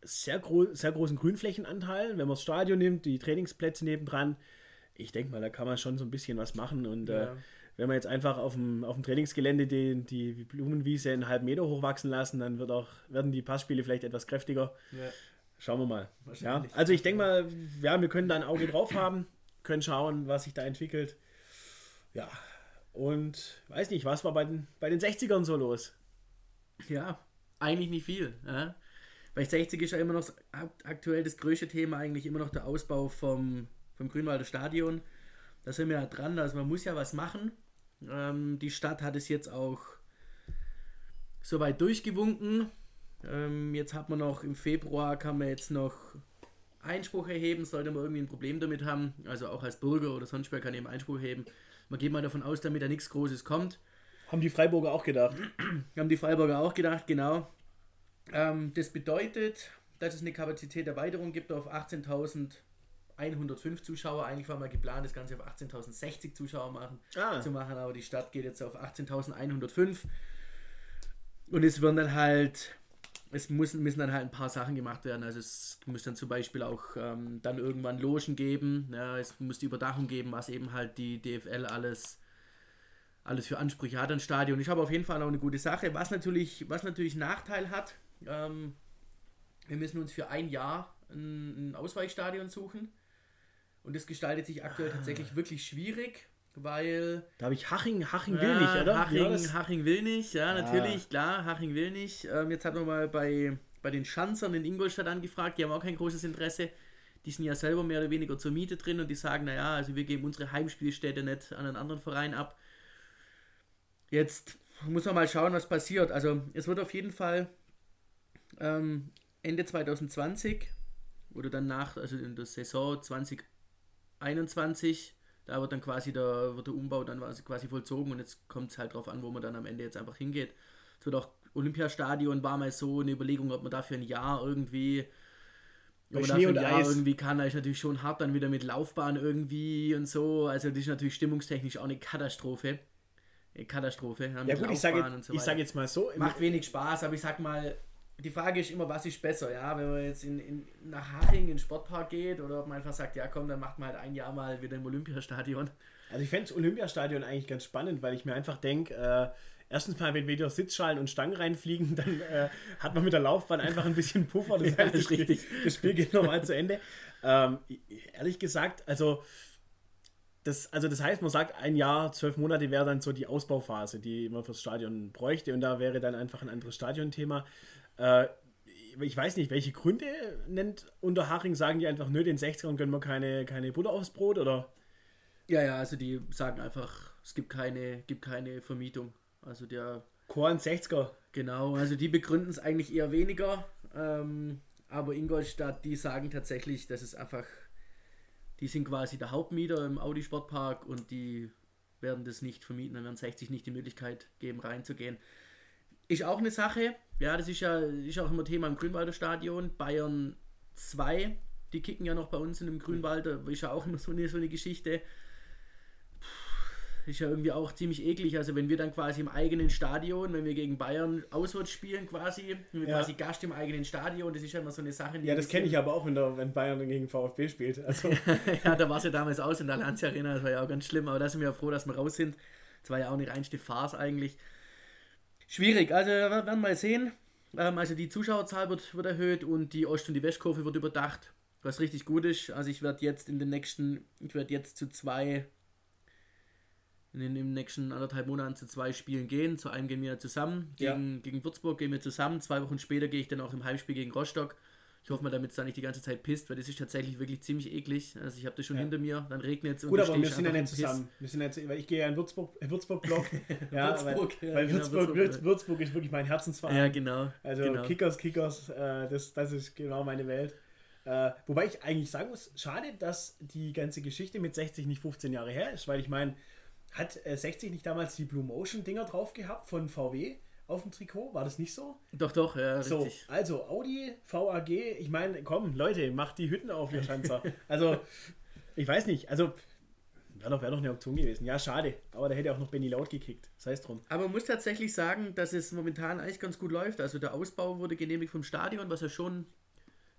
sehr, gro sehr großen Grünflächenanteil. Wenn man das Stadion nimmt, die Trainingsplätze nebendran, ich denke mal, da kann man schon so ein bisschen was machen. Und äh, ja. äh, wenn wir jetzt einfach auf dem, auf dem Trainingsgelände die, die Blumenwiese einen halben Meter hochwachsen lassen, dann wird auch, werden die Passspiele vielleicht etwas kräftiger. Ja. Schauen wir mal. Ja, also ich denke mal, ja, wir können da ein Auge drauf haben, können schauen, was sich da entwickelt. Ja, und weiß nicht, was war bei den, bei den 60ern so los? Ja, eigentlich nicht viel. Ja. Bei 60 ist ja immer noch aktuell das größte Thema eigentlich immer noch der Ausbau vom, vom Grünwalder Stadion. Da sind wir ja dran, also man muss ja was machen. Ähm, die Stadt hat es jetzt auch soweit durchgewunken. Ähm, jetzt hat man noch im Februar, kann man jetzt noch Einspruch erheben, sollte man irgendwie ein Problem damit haben. Also auch als Bürger oder sonst wer kann eben Einspruch erheben. Man geht mal davon aus, damit da nichts Großes kommt. Haben die Freiburger auch gedacht? Haben die Freiburger auch gedacht, genau. Ähm, das bedeutet, dass es eine Kapazitäterweiterung gibt auf 18.105 Zuschauer. Eigentlich war mal geplant, das Ganze auf 18.060 Zuschauer machen, ah. zu machen, aber die Stadt geht jetzt auf 18.105. Und es werden dann halt es müssen, müssen dann halt ein paar Sachen gemacht werden. Also es muss dann zum Beispiel auch ähm, dann irgendwann Logen geben. Ja, es muss die Überdachung geben, was eben halt die DFL alles, alles für Ansprüche hat an Stadion. Ich habe auf jeden Fall auch eine gute Sache. Was natürlich, was natürlich Nachteil hat, ähm, wir müssen uns für ein Jahr ein, ein Ausweichstadion suchen. Und das gestaltet sich aktuell tatsächlich wirklich schwierig weil. Da habe ich Haching, Haching will nicht, oder? Haching, Haching will nicht, ja, natürlich, ah. klar, Haching will nicht. Ähm, jetzt hat man mal bei, bei den Schanzern in Ingolstadt angefragt, die haben auch kein großes Interesse. Die sind ja selber mehr oder weniger zur Miete drin und die sagen, naja, also wir geben unsere Heimspielstätte nicht an einen anderen Verein ab. Jetzt muss man mal schauen, was passiert. Also es wird auf jeden Fall ähm, Ende 2020 oder dann nach, also in der Saison 2021 da wird dann quasi der, wird der Umbau dann quasi vollzogen und jetzt kommt es halt drauf an, wo man dann am Ende jetzt einfach hingeht. Es wird auch Olympiastadion war mal so eine Überlegung, ob man dafür ein Jahr irgendwie bei oder Schnee und Jahr Eis. irgendwie kann, da ist natürlich schon hart dann wieder mit Laufbahn irgendwie und so. Also das ist natürlich stimmungstechnisch auch eine Katastrophe. Eine Katastrophe. Ja, ja gut, ich sage, so ich sage jetzt mal so. Macht wenig Spaß, aber ich sag mal, die Frage ist immer, was ist besser, ja, wenn man jetzt in, in, nach Haching in den Sportpark geht oder ob man einfach sagt, ja komm, dann macht man halt ein Jahr mal wieder im Olympiastadion. Also ich fände das Olympiastadion eigentlich ganz spannend, weil ich mir einfach denke, äh, erstens mal, wenn wieder Sitzschalen und Stangen reinfliegen, dann äh, hat man mit der Laufbahn einfach ein bisschen Puffer, das heißt, das, richtig. das Spiel geht nochmal zu Ende. Ähm, ehrlich gesagt, also das, also das heißt, man sagt, ein Jahr, zwölf Monate wäre dann so die Ausbauphase, die man fürs Stadion bräuchte und da wäre dann einfach ein anderes Stadionthema. Äh, ich weiß nicht, welche Gründe nennt Unterhaching, sagen die einfach, nö, den 60ern gönnen wir keine, keine Butter aufs Brot oder Ja, ja, also die sagen einfach, es gibt keine, gibt keine Vermietung. Also der. Korn 60er. Genau, also die begründen es eigentlich eher weniger. Ähm, aber Ingolstadt, die sagen tatsächlich, dass es einfach, die sind quasi der Hauptmieter im Audi Sportpark und die werden das nicht vermieten, dann werden 60 nicht die Möglichkeit geben, reinzugehen. Ist auch eine Sache, ja, das ist ja ist auch immer Thema im Grünwalder Stadion. Bayern 2, die kicken ja noch bei uns in dem Grünwalder, ist ja auch immer so eine, so eine Geschichte ist ja irgendwie auch ziemlich eklig. Also wenn wir dann quasi im eigenen Stadion, wenn wir gegen Bayern auswärts spielen quasi, wenn wir ja. quasi Gast im eigenen Stadion, das ist ja immer so eine Sache. ja, das kenne ich aber auch, wenn, der, wenn Bayern gegen VfB spielt. Also. ja, da war es ja damals aus in der Lanz Arena, das war ja auch ganz schlimm, aber da sind wir ja froh, dass wir raus sind. Das war ja auch eine reinste Farce eigentlich. Schwierig, also wir werden mal sehen. Ähm, also die Zuschauerzahl wird, wird erhöht und die Ost- und die Westkurve wird überdacht, was richtig gut ist. Also ich werde jetzt in den nächsten, ich werde jetzt zu zwei in den nächsten anderthalb Monaten zu zwei Spielen gehen. Zu einem gehen wir zusammen. Gegen, ja. gegen Würzburg gehen wir zusammen. Zwei Wochen später gehe ich dann auch im Heimspiel gegen Rostock. Ich hoffe mal, damit es da nicht die ganze Zeit pisst, weil das ist tatsächlich wirklich ziemlich eklig. Also ich habe das schon ja. hinter mir, dann regnet es Gut, aber wir sind ja nicht zusammen. Wir sind jetzt, weil ich gehe ja in Würzburg, äh, Würzburg-Block. ja, Würzburg, weil, ja, weil genau, Würzburg, Würzburg, Würzburg, ist wirklich mein Herzensverein. Ja, genau. Also genau. Kickers, Kickers, äh, das, das ist genau meine Welt. Äh, wobei ich eigentlich sagen muss, schade, dass die ganze Geschichte mit 60 nicht 15 Jahre her ist, weil ich meine, hat äh, 60 nicht damals die Blue Motion Dinger drauf gehabt von VW auf dem Trikot? War das nicht so? Doch, doch, ja, so, richtig. Also Audi, VAG, ich meine, komm, Leute, macht die Hütten auf, ihr Schanzer. also, ich weiß nicht, also Wäre doch, wär doch eine Option gewesen. Ja, schade. Aber da hätte auch noch Benny Laut gekickt. Sei es drum. Aber man muss tatsächlich sagen, dass es momentan eigentlich ganz gut läuft. Also der Ausbau wurde genehmigt vom Stadion, was ja schon,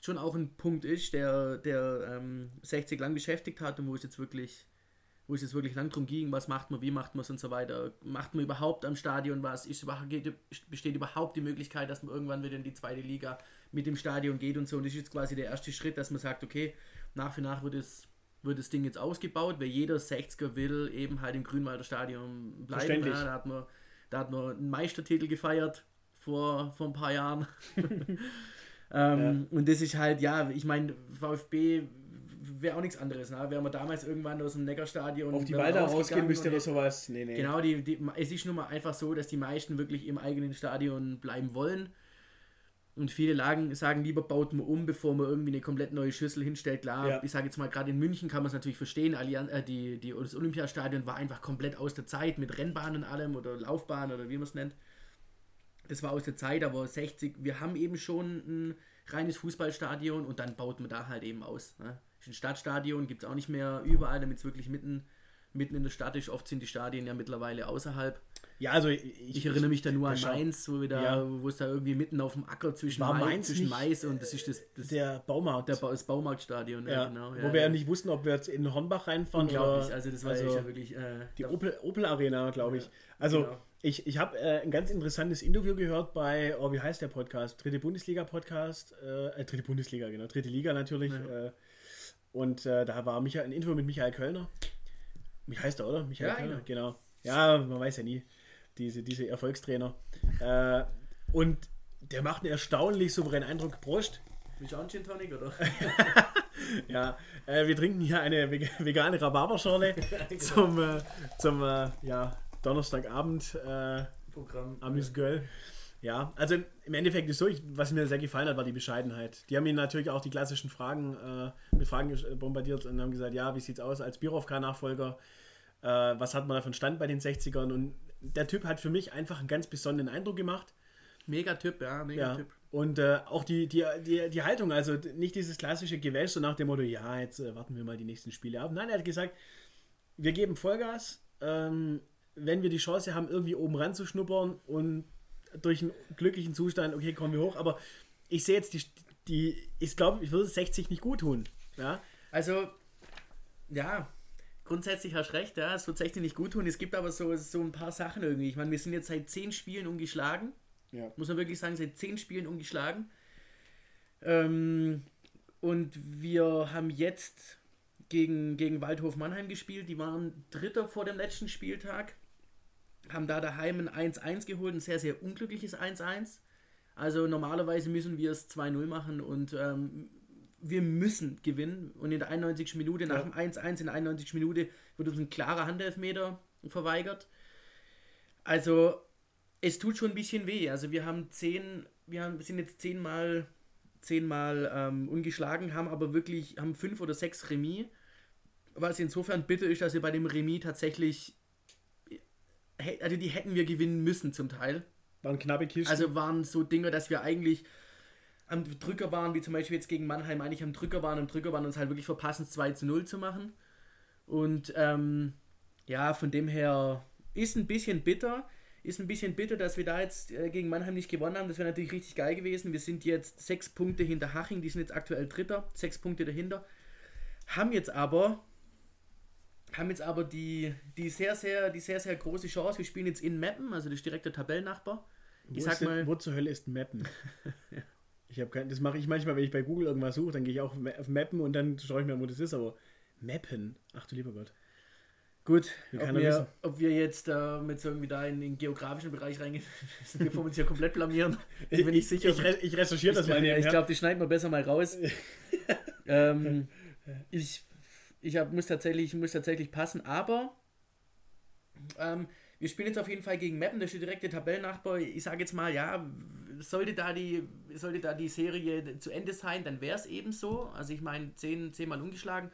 schon auch ein Punkt ist, der, der ähm, 60 lang beschäftigt hat und wo es jetzt wirklich wo es jetzt wirklich lang drum ging, was macht man, wie macht man es und so weiter. Macht man überhaupt am Stadion was? Ist besteht überhaupt die Möglichkeit, dass man irgendwann wieder in die zweite Liga mit dem Stadion geht und so. Und das ist jetzt quasi der erste Schritt, dass man sagt, okay, nach für nach wird es wird das Ding jetzt ausgebaut, weil jeder 60er will eben halt im Grünwalder Stadion bleiben. Ja, da, hat man, da hat man einen Meistertitel gefeiert vor, vor ein paar Jahren. ähm, ja. Und das ist halt, ja, ich meine, VfB wäre auch nichts anderes. Ne? Wären wir damals irgendwann aus dem Neckarstadion. Auf die Walder rausgehen müsste oder sowas. Nee, nee. Genau, die, die, es ist nun mal einfach so, dass die meisten wirklich im eigenen Stadion bleiben wollen. Und viele Lagen sagen, lieber baut man um, bevor man irgendwie eine komplett neue Schüssel hinstellt. Klar, ja. ich sage jetzt mal, gerade in München kann man es natürlich verstehen. Allianz, äh, die, die, das Olympiastadion war einfach komplett aus der Zeit mit Rennbahnen und allem oder Laufbahn oder wie man es nennt. Das war aus der Zeit, aber 60, wir haben eben schon ein reines Fußballstadion und dann baut man da halt eben aus. Ne? Ein Stadtstadion, gibt es auch nicht mehr überall, damit es wirklich mitten, mitten in der Stadt ist. Oft sind die Stadien ja mittlerweile außerhalb. Ja, also ich, ich erinnere mich da nur an Mainz, wo, wir da, ja. wo es da irgendwie mitten auf dem Acker zwischen, War Mainz, zwischen Mais und das ist das, das der Baumarkt. Der, das Baumarktstadion, ja, ja genau. Ja, wo wir ja nicht wussten, ob wir jetzt in Hornbach reinfahren. Unglaublich, oder, also das war also ja wirklich... Äh, die Opel, Opel Arena, glaube ich. Also genau. ich, ich habe äh, ein ganz interessantes Interview gehört bei, oh, wie heißt der Podcast? Dritte Bundesliga Podcast. Äh, äh dritte Bundesliga, genau. Dritte Liga natürlich. Äh, und äh, da war Michael, ein Interview mit Michael Kölner. Wie heißt er, oder? Michael ja, Kölner, genau. Ja, man weiß ja nie. Diese, diese Erfolgstrainer. Äh, und der macht einen erstaunlich souveränen Eindruck. Prost. Auch ein Gin Tonic, oder? ja, äh, wir trinken hier eine vegane Rhabarberschorle genau. zum, äh, zum äh, ja, Donnerstagabend äh, Programm. Amüs Göll. Ja, also im Endeffekt ist so, ich, was mir sehr gefallen hat, war die Bescheidenheit. Die haben ihn natürlich auch die klassischen Fragen äh, mit Fragen bombardiert und haben gesagt, ja, wie sieht's aus als Birovka-Nachfolger? Äh, was hat man da von Stand bei den 60ern? Und der Typ hat für mich einfach einen ganz besonderen Eindruck gemacht. Mega Typ, ja, mega ja. Typ. Und äh, auch die, die, die, die Haltung, also nicht dieses klassische Gewäsch, so nach dem Motto, ja, jetzt äh, warten wir mal die nächsten Spiele ab. Nein, er hat gesagt, wir geben Vollgas, ähm, wenn wir die Chance haben, irgendwie oben ranzuschnuppern und durch einen glücklichen Zustand, okay, kommen wir hoch, aber ich sehe jetzt die, die ich glaube, ich würde 60 nicht gut tun. Ja? Also, ja, grundsätzlich hast du recht, ja, es wird 60 nicht gut tun. Es gibt aber so, so ein paar Sachen irgendwie. Ich meine, wir sind jetzt seit 10 Spielen ungeschlagen. Ja. Muss man wirklich sagen, seit 10 Spielen ungeschlagen. Ähm, und wir haben jetzt gegen, gegen Waldhof Mannheim gespielt. Die waren Dritter vor dem letzten Spieltag haben da daheim ein 1-1 geholt, ein sehr, sehr unglückliches 1-1. Also normalerweise müssen wir es 2-0 machen und ähm, wir müssen gewinnen. Und in der 91. Minute, nach dem 1-1 in der 91. Minute, wird uns ein klarer Handelfmeter verweigert. Also, es tut schon ein bisschen weh. Also, wir haben zehn, wir haben, sind jetzt zehnmal, zehnmal ähm, ungeschlagen, haben aber wirklich, haben fünf oder sechs Remis. Was insofern bitter ist, dass wir bei dem Remis tatsächlich, also die hätten wir gewinnen müssen zum Teil. Waren knappe Kisten. Also waren so Dinge, dass wir eigentlich am Drücker waren, wie zum Beispiel jetzt gegen Mannheim, eigentlich am Drücker waren, am Drücker waren uns halt wirklich verpassen, 2 zu 0 zu machen. Und ähm, ja, von dem her ist ein bisschen bitter. Ist ein bisschen bitter, dass wir da jetzt äh, gegen Mannheim nicht gewonnen haben. Das wäre natürlich richtig geil gewesen. Wir sind jetzt sechs Punkte hinter Haching, die sind jetzt aktuell Dritter, sechs Punkte dahinter. Haben jetzt aber haben jetzt aber die, die sehr, sehr, die sehr, sehr große Chance. Wir spielen jetzt in Mappen, also das ist direkt der Tabellennachbar. Ich wo sag mal. Wo zur Hölle ist Mappen? ja. Ich habe kein, das mache ich manchmal, wenn ich bei Google irgendwas suche, dann gehe ich auch auf Mappen und dann schaue ich mir, wo das ist, aber Mappen, ach du lieber Gott. Gut, ob wir, ob wir, jetzt äh, mit so irgendwie da in den geografischen Bereich reingehen, bevor wir uns hier komplett blamieren, bin ich sicher. Ich, re ich recherchiere das mal. Ja, ich glaube, die schneiden wir besser mal raus. ähm, ich ich hab, muss, tatsächlich, muss tatsächlich passen, aber ähm, wir spielen jetzt auf jeden Fall gegen der steht direkt der Tabellennachbar. Ich sage jetzt mal, ja, sollte da die, sollte da die Serie zu Ende sein, dann wäre es eben so. Also ich meine, zehn, zehnmal ungeschlagen.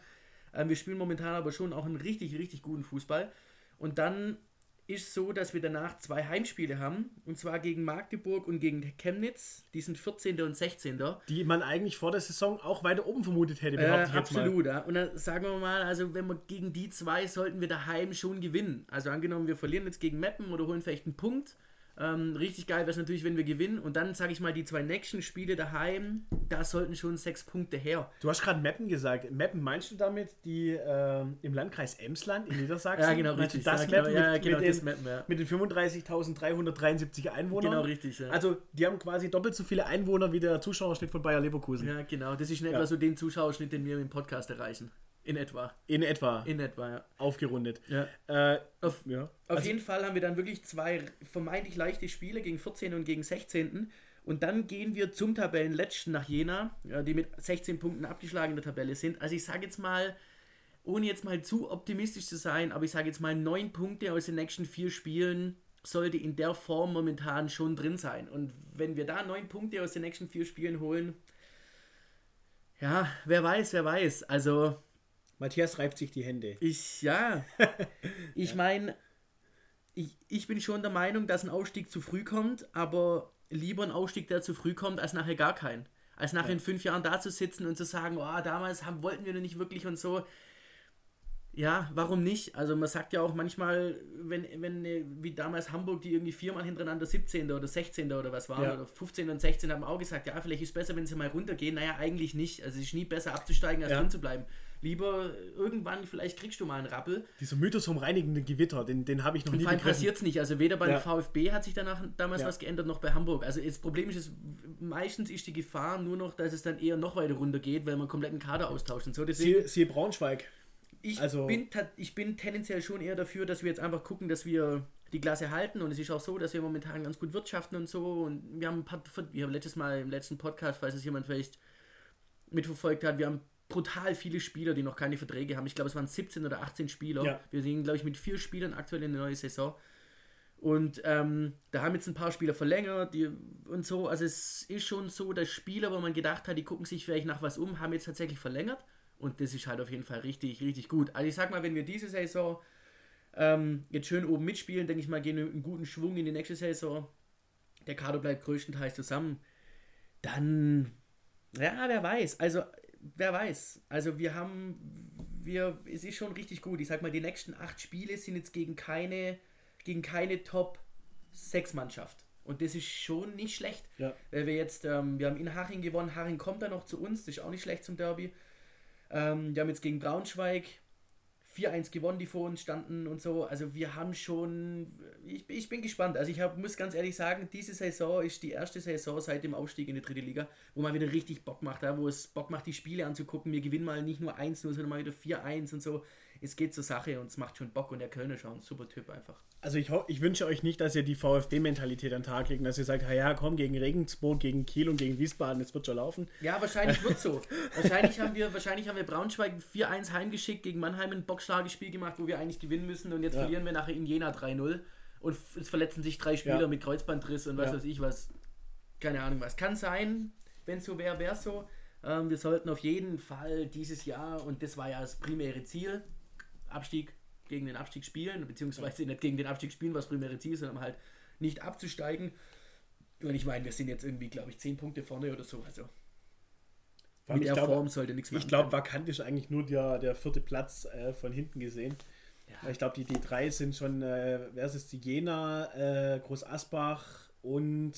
Ähm, wir spielen momentan aber schon auch einen richtig, richtig guten Fußball. Und dann ist so, dass wir danach zwei Heimspiele haben. Und zwar gegen Magdeburg und gegen Chemnitz. Die sind 14. und 16. Die man eigentlich vor der Saison auch weiter oben vermutet hätte. Äh, absolut, ja. Und dann sagen wir mal, also wenn wir gegen die zwei sollten wir daheim schon gewinnen. Also angenommen, wir verlieren jetzt gegen Meppen oder holen vielleicht einen Punkt ähm, richtig geil wäre es natürlich, wenn wir gewinnen. Und dann, sage ich mal, die zwei nächsten Spiele daheim, da sollten schon sechs Punkte her. Du hast gerade Meppen gesagt. Meppen meinst du damit die äh, im Landkreis Emsland in Niedersachsen? ja, genau, richtig. Das ja, ja, mit, genau, mit, das den, Meppen, ja. mit den 35.373 Einwohnern. Genau, richtig. Ja. Also, die haben quasi doppelt so viele Einwohner wie der Zuschauerschnitt von Bayer Leverkusen. Ja, genau. Das ist etwa so den Zuschauerschnitt, den wir im Podcast erreichen. In etwa. In etwa. In etwa, ja. Aufgerundet. Ja. Äh, auf, ja. auf also, jeden Fall haben wir dann wirklich zwei vermeintlich leichte Spiele gegen 14. und gegen 16. Und dann gehen wir zum Tabellenletzten nach Jena, ja, die mit 16 Punkten abgeschlagen in der Tabelle sind. Also ich sage jetzt mal, ohne jetzt mal zu optimistisch zu sein, aber ich sage jetzt mal, neun Punkte aus den nächsten vier Spielen sollte in der Form momentan schon drin sein. Und wenn wir da neun Punkte aus den nächsten vier Spielen holen, ja, wer weiß, wer weiß. Also Matthias reibt sich die Hände. Ich, ja. Ich ja. meine, ich, ich bin schon der Meinung, dass ein Ausstieg zu früh kommt, aber lieber ein Ausstieg, der zu früh kommt, als nachher gar kein. Als nachher ja. in fünf Jahren da zu sitzen und zu sagen, oh, damals haben, wollten wir noch nicht wirklich und so. Ja, warum nicht? Also man sagt ja auch manchmal, wenn, wenn wie damals Hamburg, die irgendwie viermal hintereinander 17. oder 16. oder was waren, ja. oder 15. und 16. haben auch gesagt, ja, vielleicht ist es besser, wenn sie mal runtergehen. Naja, eigentlich nicht. Also es ist nie besser abzusteigen, als ja. drin zu bleiben lieber irgendwann, vielleicht kriegst du mal einen Rappel. Dieser Mythos vom reinigenden Gewitter, den, den habe ich noch Und nie allem passiert es nicht. Also weder beim ja. VfB hat sich danach damals ja. was geändert, noch bei Hamburg. Also das Problem ist, es, meistens ist die Gefahr nur noch, dass es dann eher noch weiter runter geht, weil man kompletten Kader austauscht und so. Deswegen, siehe, Braunschweig. Ich, also, bin, ich bin tendenziell schon eher dafür, dass wir jetzt einfach gucken, dass wir die Klasse halten und es ist auch so, dass wir momentan ganz gut wirtschaften und so und wir haben ein paar, wir haben letztes Mal im letzten Podcast, falls es jemand vielleicht mitverfolgt hat, wir haben brutal viele Spieler, die noch keine Verträge haben. Ich glaube, es waren 17 oder 18 Spieler. Ja. Wir sind, glaube ich, mit vier Spielern aktuell in der neuen Saison. Und ähm, da haben jetzt ein paar Spieler verlängert die, und so. Also es ist schon so, dass Spieler, wo man gedacht hat, die gucken sich vielleicht nach was um, haben jetzt tatsächlich verlängert. Und das ist halt auf jeden Fall richtig, richtig gut. Also ich sag mal, wenn wir diese Saison ähm, jetzt schön oben mitspielen, denke ich mal, gehen wir einen guten Schwung in die nächste Saison. Der Kader bleibt größtenteils zusammen. Dann, ja, wer weiß. Also wer weiß. Also wir haben, wir, es ist schon richtig gut. Ich sag mal, die nächsten acht Spiele sind jetzt gegen keine, gegen keine Top 6 Mannschaft. Und das ist schon nicht schlecht. Ja. Weil wir jetzt, ähm, wir haben in Haching gewonnen, Haching kommt da noch zu uns, das ist auch nicht schlecht zum Derby. Ähm, wir haben jetzt gegen Braunschweig 4-1 gewonnen, die vor uns standen und so. Also wir haben schon, ich, ich bin gespannt. Also ich hab, muss ganz ehrlich sagen, diese Saison ist die erste Saison seit dem Aufstieg in die dritte Liga, wo man wieder richtig Bock macht, ja? wo es Bock macht, die Spiele anzugucken. Wir gewinnen mal nicht nur 1-0, sondern mal wieder 4-1 und so. Es geht zur Sache und es macht schon Bock und der Kölner ist auch ein super Typ einfach. Also ich, ich wünsche euch nicht, dass ihr die VfB-Mentalität an den Tag legt, dass ihr sagt, ja komm, gegen Regensburg, gegen Kiel und gegen Wiesbaden, das wird schon laufen. Ja, wahrscheinlich wird so. wahrscheinlich, haben wir, wahrscheinlich haben wir Braunschweig 4-1 heimgeschickt, gegen Mannheim ein Boxschlagespiel gemacht, wo wir eigentlich gewinnen müssen und jetzt ja. verlieren wir nachher in Jena 3-0 und es verletzen sich drei Spieler ja. mit Kreuzbandriss und was ja. weiß ich was. Keine Ahnung was. Kann sein, wenn es so wäre, wäre es so. Ähm, wir sollten auf jeden Fall dieses Jahr, und das war ja das primäre Ziel, Abstieg gegen den Abstieg spielen, beziehungsweise nicht gegen den Abstieg spielen, was primäre Ziel ist, sondern halt nicht abzusteigen. Und ich meine, wir sind jetzt irgendwie, glaube ich, zehn Punkte vorne oder so. Also mit der glaub, Form sollte nichts mehr. Ich glaube, vakant ist eigentlich nur der, der vierte Platz äh, von hinten gesehen. Ja. Ich glaube, die, die drei sind schon, äh, wer ist es, die Jena, äh, Groß Asbach und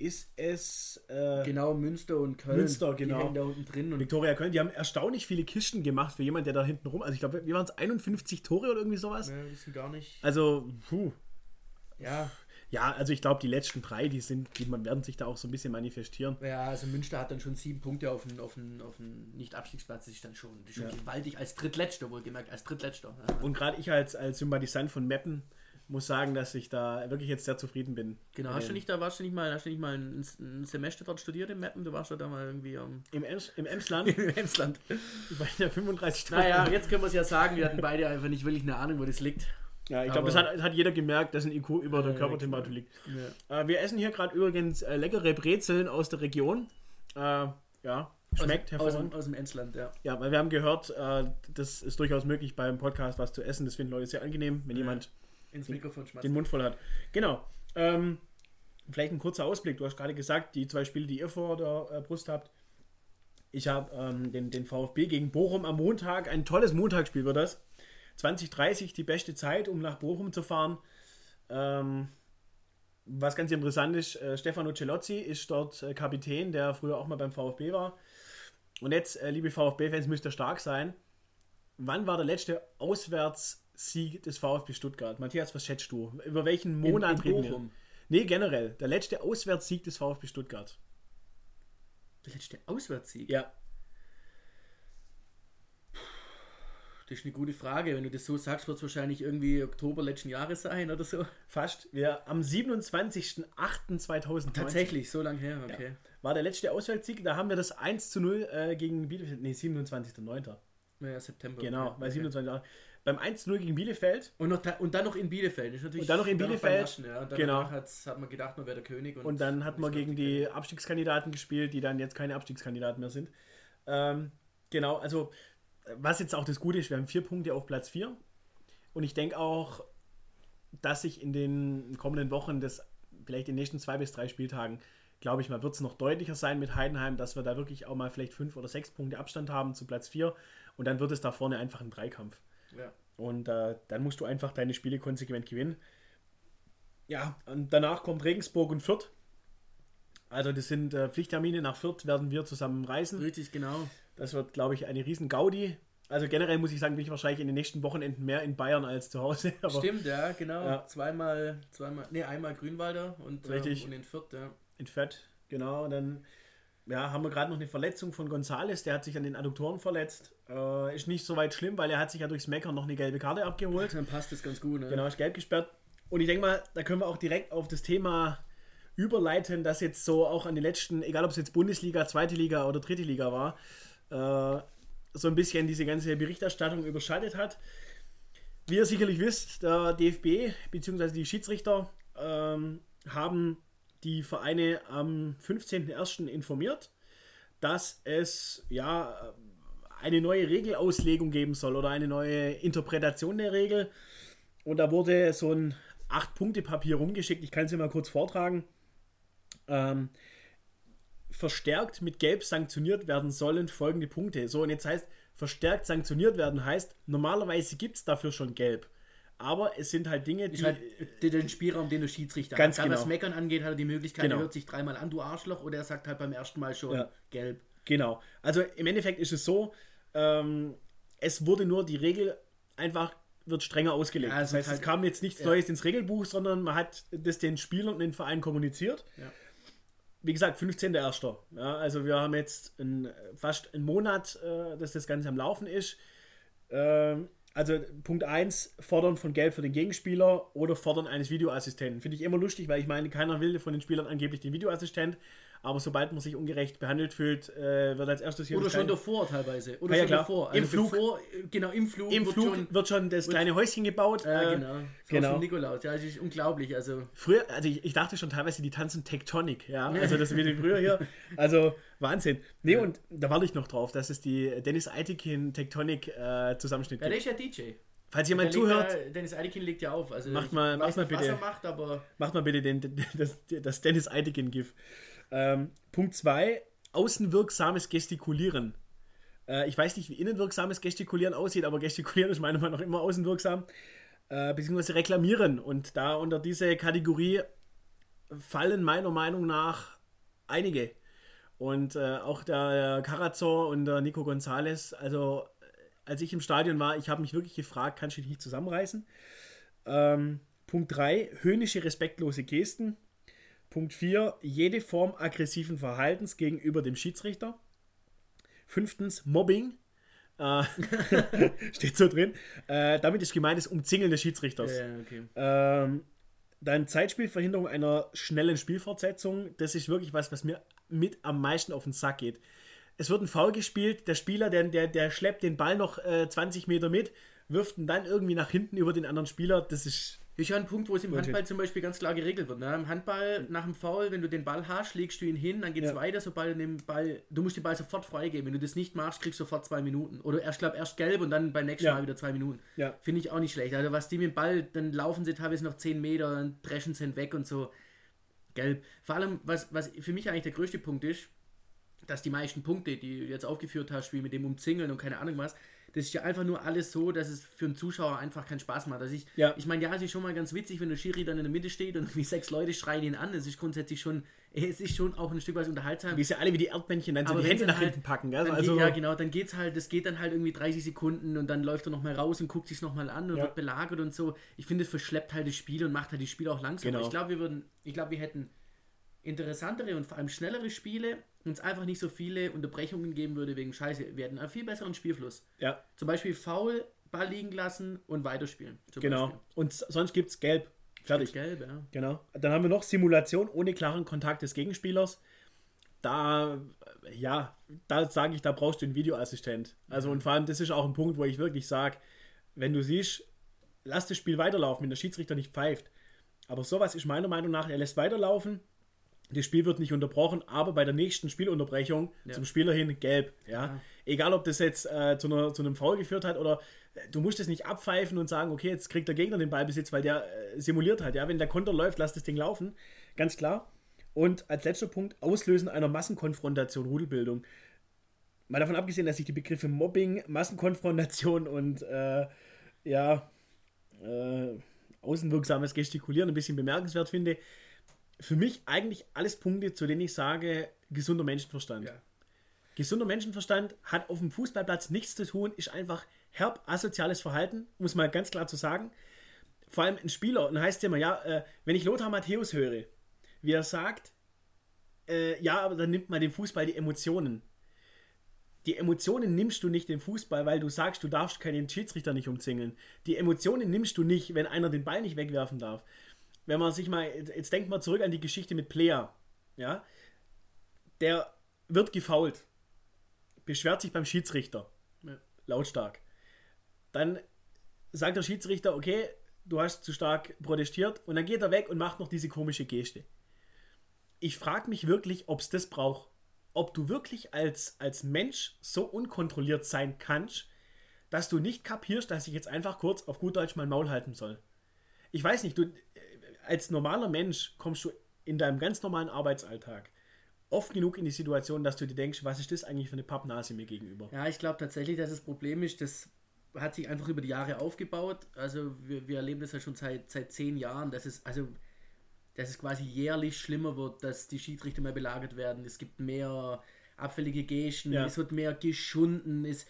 ist es. Äh, genau, Münster und Köln. Münster, genau. Die da unten drin. Und Viktoria Köln, die haben erstaunlich viele Kisten gemacht für jemanden, der da hinten rum. Also, ich glaube, wie waren es 51 Tore oder irgendwie sowas? Ja, wissen gar nicht. Also, puh. Ja. Ja, also ich glaube, die letzten drei, die sind, die werden sich da auch so ein bisschen manifestieren. Ja, also Münster hat dann schon sieben Punkte auf den, auf den, auf den Nicht-Abstiegsplatz, das ist dann schon, schon ja. gewaltig als Drittletzter, wohlgemerkt, als Drittletzter. Ja. Und gerade ich als, als Sympathisant von Meppen, muss sagen, dass ich da wirklich jetzt sehr zufrieden bin. Genau, hast du nicht da, warst du nicht mal, hast du nicht mal ein, ein Semester dort studiert im Mappen? Du warst ja da mal irgendwie um Im, Ems, im Emsland? Im Emsland. Bei der 35 Naja, jetzt können wir es ja sagen, wir hatten beide einfach nicht wirklich eine Ahnung, wo das liegt. Ja, ich glaube, das hat, hat, jeder gemerkt, dass ein IQ über der Körpertemperatur liegt. Ja. Äh, wir essen hier gerade übrigens äh, leckere Brezeln aus der Region. Äh, ja, schmeckt aus, hervorragend. Aus, aus dem Emsland, ja. Ja, weil wir haben gehört, äh, das ist durchaus möglich beim Podcast was zu essen. Das finden Leute sehr angenehm, wenn ja. jemand ins Mikrofon schmeißen. Den Mund voll hat. Genau. Ähm, vielleicht ein kurzer Ausblick. Du hast gerade gesagt, die zwei Spiele, die ihr vor der äh, Brust habt. Ich habe ähm, den, den VfB gegen Bochum am Montag. Ein tolles Montagsspiel wird das. 2030 die beste Zeit, um nach Bochum zu fahren. Ähm, was ganz interessant ist, äh, Stefano Celozzi ist dort äh, Kapitän, der früher auch mal beim VfB war. Und jetzt, äh, liebe VfB-Fans, müsst ihr stark sein. Wann war der letzte Auswärts Sieg des VfB Stuttgart. Matthias, was schätzt du? Über welchen Monat in, in reden wir? Nee, generell. Der letzte Auswärtssieg des VfB Stuttgart. Der letzte Auswärtssieg? Ja. Das ist eine gute Frage. Wenn du das so sagst, wird es wahrscheinlich irgendwie Oktober letzten Jahres sein oder so. Fast. Wir am 27.08.2019. Tatsächlich, so lange her, okay. Ja. War der letzte Auswärtssieg. Da haben wir das 1 zu 0 äh, gegen Bielefeld. Nee, 27.09. Ja, September. Genau, okay. bei 27 beim 1-0 gegen Bielefeld. Und, noch, und dann noch in Bielefeld. Das und dann noch in Bielefeld. Naschen, ja. und genau. hat, hat man gedacht, man wäre der König. Und, und dann hat man gegen die Abstiegskandidaten gespielt, die dann jetzt keine Abstiegskandidaten mehr sind. Ähm, genau, also was jetzt auch das Gute ist, wir haben vier Punkte auf Platz 4. Und ich denke auch, dass sich in den kommenden Wochen, das vielleicht in den nächsten zwei bis drei Spieltagen, glaube ich mal, wird es noch deutlicher sein mit Heidenheim, dass wir da wirklich auch mal vielleicht fünf oder sechs Punkte Abstand haben zu Platz 4. Und dann wird es da vorne einfach ein Dreikampf. Ja. Und äh, dann musst du einfach deine Spiele konsequent gewinnen. Ja, und danach kommt Regensburg und Fürth. Also das sind äh, Pflichttermine. Nach Fürth werden wir zusammen reisen. Richtig, genau. Das wird, glaube ich, eine riesen Gaudi. Also generell muss ich sagen, bin ich wahrscheinlich in den nächsten Wochenenden mehr in Bayern als zu Hause. Aber, Stimmt, ja, genau. Ja. Zweimal, zweimal, nee, einmal Grünwalder und, Richtig. Ähm, und in Fürth, ja. In Fürth, genau. Und dann ja, haben wir gerade noch eine Verletzung von Gonzales, der hat sich an den Adduktoren verletzt. Äh, ist nicht so weit schlimm, weil er hat sich ja durchs Meckern noch eine gelbe Karte abgeholt. Dann passt das ganz gut, ne? Genau, ist gelb gesperrt. Und ich denke mal, da können wir auch direkt auf das Thema überleiten, das jetzt so auch an den letzten, egal ob es jetzt Bundesliga, zweite Liga oder dritte Liga war, äh, so ein bisschen diese ganze Berichterstattung überschattet hat. Wie ihr sicherlich wisst, der DFB bzw. die Schiedsrichter ähm, haben die Vereine am 15.01. informiert, dass es ja eine neue Regelauslegung geben soll oder eine neue Interpretation der Regel. Und da wurde so ein 8-Punkte-Papier rumgeschickt. Ich kann es dir mal kurz vortragen. Ähm, verstärkt mit Gelb sanktioniert werden sollen folgende Punkte. So, und jetzt heißt, verstärkt sanktioniert werden heißt, normalerweise gibt es dafür schon Gelb aber es sind halt Dinge, die. Halt den Spielraum, den der Schiedsrichter ganz hat. Genau. Was Meckern angeht, hat er die Möglichkeit, genau. er hört sich dreimal an, du Arschloch, oder er sagt halt beim ersten Mal schon ja. gelb. Genau. Also im Endeffekt ist es so, ähm, es wurde nur die Regel einfach wird strenger ausgelegt. Ja, das heißt, halt, es kam jetzt nichts ja. Neues ins Regelbuch, sondern man hat das den Spielern und den Verein kommuniziert. Ja. Wie gesagt, 15.01. Ja, also wir haben jetzt ein, fast einen Monat, äh, dass das Ganze am Laufen ist. Ähm, also Punkt 1, Fordern von Gelb für den Gegenspieler oder Fordern eines Videoassistenten. Finde ich immer lustig, weil ich meine, keiner will von den Spielern angeblich den Videoassistent. Aber sobald man sich ungerecht behandelt fühlt, äh, wird als erstes hier. Oder schon davor teilweise. Oder ja, schon klar. davor. Also Im Flug. Bevor, genau, im Flug. Im wird Flug schon, wird schon das kleine Häuschen gebaut. Ja, äh, genau. Das genau. Schon Nikolaus. Ja, das ist unglaublich. Also. Früher, also ich, ich, dachte schon teilweise, die tanzen Tectonic. Ja, also das wie früher hier. Also Wahnsinn. Nee, ja. und da warte ich noch drauf, dass es die Dennis Eitikin Tectonic äh, Zusammenschnitt ja, der ist ja DJ. Falls jemand zuhört. Ja, Dennis Eidekin legt ja auf. Also macht mal, macht mal bitte. Macht, aber macht mal bitte den, das, das Dennis Eidekin-GIF. Ähm, Punkt 2, außenwirksames Gestikulieren. Äh, ich weiß nicht, wie innenwirksames Gestikulieren aussieht, aber Gestikulieren ist meiner Meinung nach immer außenwirksam. Äh, beziehungsweise reklamieren. Und da unter diese Kategorie fallen meiner Meinung nach einige. Und äh, auch der Carazor und der Nico Gonzalez, also als ich im Stadion war, ich habe mich wirklich gefragt, kannst du dich nicht zusammenreißen? Ähm, Punkt 3, höhnische, respektlose Gesten. Punkt 4, jede Form aggressiven Verhaltens gegenüber dem Schiedsrichter. Fünftens, Mobbing. Äh, steht so drin. Äh, damit ist gemeint das Umzingeln des Schiedsrichters. Ja, okay. ähm, dann Zeitspielverhinderung einer schnellen Spielfortsetzung. Das ist wirklich was, was mir mit am meisten auf den Sack geht. Es wird ein Foul gespielt, der Spieler, der, der, der schleppt den Ball noch äh, 20 Meter mit, wirft ihn dann irgendwie nach hinten über den anderen Spieler. Das ist ist ja ein Punkt, wo es im Handball zum Beispiel ganz klar geregelt wird. Ne? Im Handball nach dem Foul, wenn du den Ball hast, legst du ihn hin, dann geht es ja. weiter, sobald du den Ball, du musst den Ball sofort freigeben. Wenn du das nicht machst, kriegst du sofort zwei Minuten. Oder erst, glaube erst gelb und dann beim nächsten ja. Mal wieder zwei Minuten. Ja. Finde ich auch nicht schlecht. Also was die mit dem Ball, dann laufen sie teilweise noch zehn Meter, dann dreschen sie hinweg und so. Gelb. Vor allem, was, was für mich eigentlich der größte Punkt ist, dass die meisten Punkte, die du jetzt aufgeführt hast, wie mit dem Umzingeln und keine Ahnung was, das ist ja einfach nur alles so, dass es für einen Zuschauer einfach keinen Spaß macht. Also ich, ja. ich meine, ja, es ist schon mal ganz witzig, wenn der Schiri dann in der Mitte steht und wie sechs Leute schreien ihn an. Es ist grundsätzlich schon, es ist schon auch ein Stück weit unterhaltsam. Wie ist ja alle wie die Erdmännchen dann so die Hände nach halt, hinten packen. Gell? Also, ja, genau, dann geht's halt, das geht dann halt irgendwie 30 Sekunden und dann läuft er nochmal raus und guckt sich nochmal an und ja. wird belagert und so. Ich finde, es verschleppt halt das Spiel und macht halt das Spiel auch langsam. Genau. Ich glaube, wir würden, ich glaube, wir hätten interessantere und vor allem schnellere Spiele und es einfach nicht so viele Unterbrechungen geben würde wegen Scheiße. Wir hätten einen viel besseren Spielfluss. Ja. Zum Beispiel faul, Ball liegen lassen und weiterspielen. Genau. Beispiel. Und sonst gibt es gelb. Fertig. Gelb, ja. Genau. Dann haben wir noch Simulation ohne klaren Kontakt des Gegenspielers. Da, ja, da sage ich, da brauchst du einen Videoassistent. Also mhm. und vor allem, das ist auch ein Punkt, wo ich wirklich sage, wenn du siehst, lass das Spiel weiterlaufen, wenn der Schiedsrichter nicht pfeift. Aber sowas ist meiner Meinung nach, er lässt weiterlaufen, das Spiel wird nicht unterbrochen, aber bei der nächsten Spielunterbrechung ja. zum Spieler hin gelb. Ja? ja. Egal, ob das jetzt äh, zu, einer, zu einem Foul geführt hat oder äh, du musst es nicht abpfeifen und sagen, okay, jetzt kriegt der Gegner den Ballbesitz, weil der äh, simuliert hat. Ja? Wenn der Konter läuft, lass das Ding laufen. Ganz klar. Und als letzter Punkt, Auslösen einer Massenkonfrontation, Rudelbildung. Mal davon abgesehen, dass ich die Begriffe Mobbing, Massenkonfrontation und äh, ja, äh, außenwirksames Gestikulieren ein bisschen bemerkenswert finde für mich eigentlich alles Punkte, zu denen ich sage, gesunder Menschenverstand. Ja. Gesunder Menschenverstand hat auf dem Fußballplatz nichts zu tun, ist einfach herb asoziales Verhalten, muss man ganz klar zu sagen. Vor allem ein Spieler, und heißt ja immer, ja, äh, wenn ich Lothar Matthäus höre, wie er sagt, äh, ja, aber dann nimmt man dem Fußball die Emotionen. Die Emotionen nimmst du nicht dem Fußball, weil du sagst, du darfst keinen Schiedsrichter nicht umzingeln. Die Emotionen nimmst du nicht, wenn einer den Ball nicht wegwerfen darf wenn man sich mal, jetzt denkt mal zurück an die Geschichte mit Player, ja, der wird gefault, beschwert sich beim Schiedsrichter, ja. lautstark. Dann sagt der Schiedsrichter, okay, du hast zu stark protestiert und dann geht er weg und macht noch diese komische Geste. Ich frage mich wirklich, ob es das braucht. Ob du wirklich als, als Mensch so unkontrolliert sein kannst, dass du nicht kapierst, dass ich jetzt einfach kurz auf gut Deutsch mein Maul halten soll. Ich weiß nicht, du, als normaler Mensch kommst du in deinem ganz normalen Arbeitsalltag oft genug in die Situation, dass du dir denkst, was ist das eigentlich für eine Pappnase mir gegenüber? Ja, ich glaube tatsächlich, dass das Problem ist, das hat sich einfach über die Jahre aufgebaut. Also wir, wir erleben das ja schon seit, seit zehn Jahren, dass es, also, dass es quasi jährlich schlimmer wird, dass die Schiedsrichter mehr belagert werden. Es gibt mehr abfällige Gesten, ja. es wird mehr geschunden, es,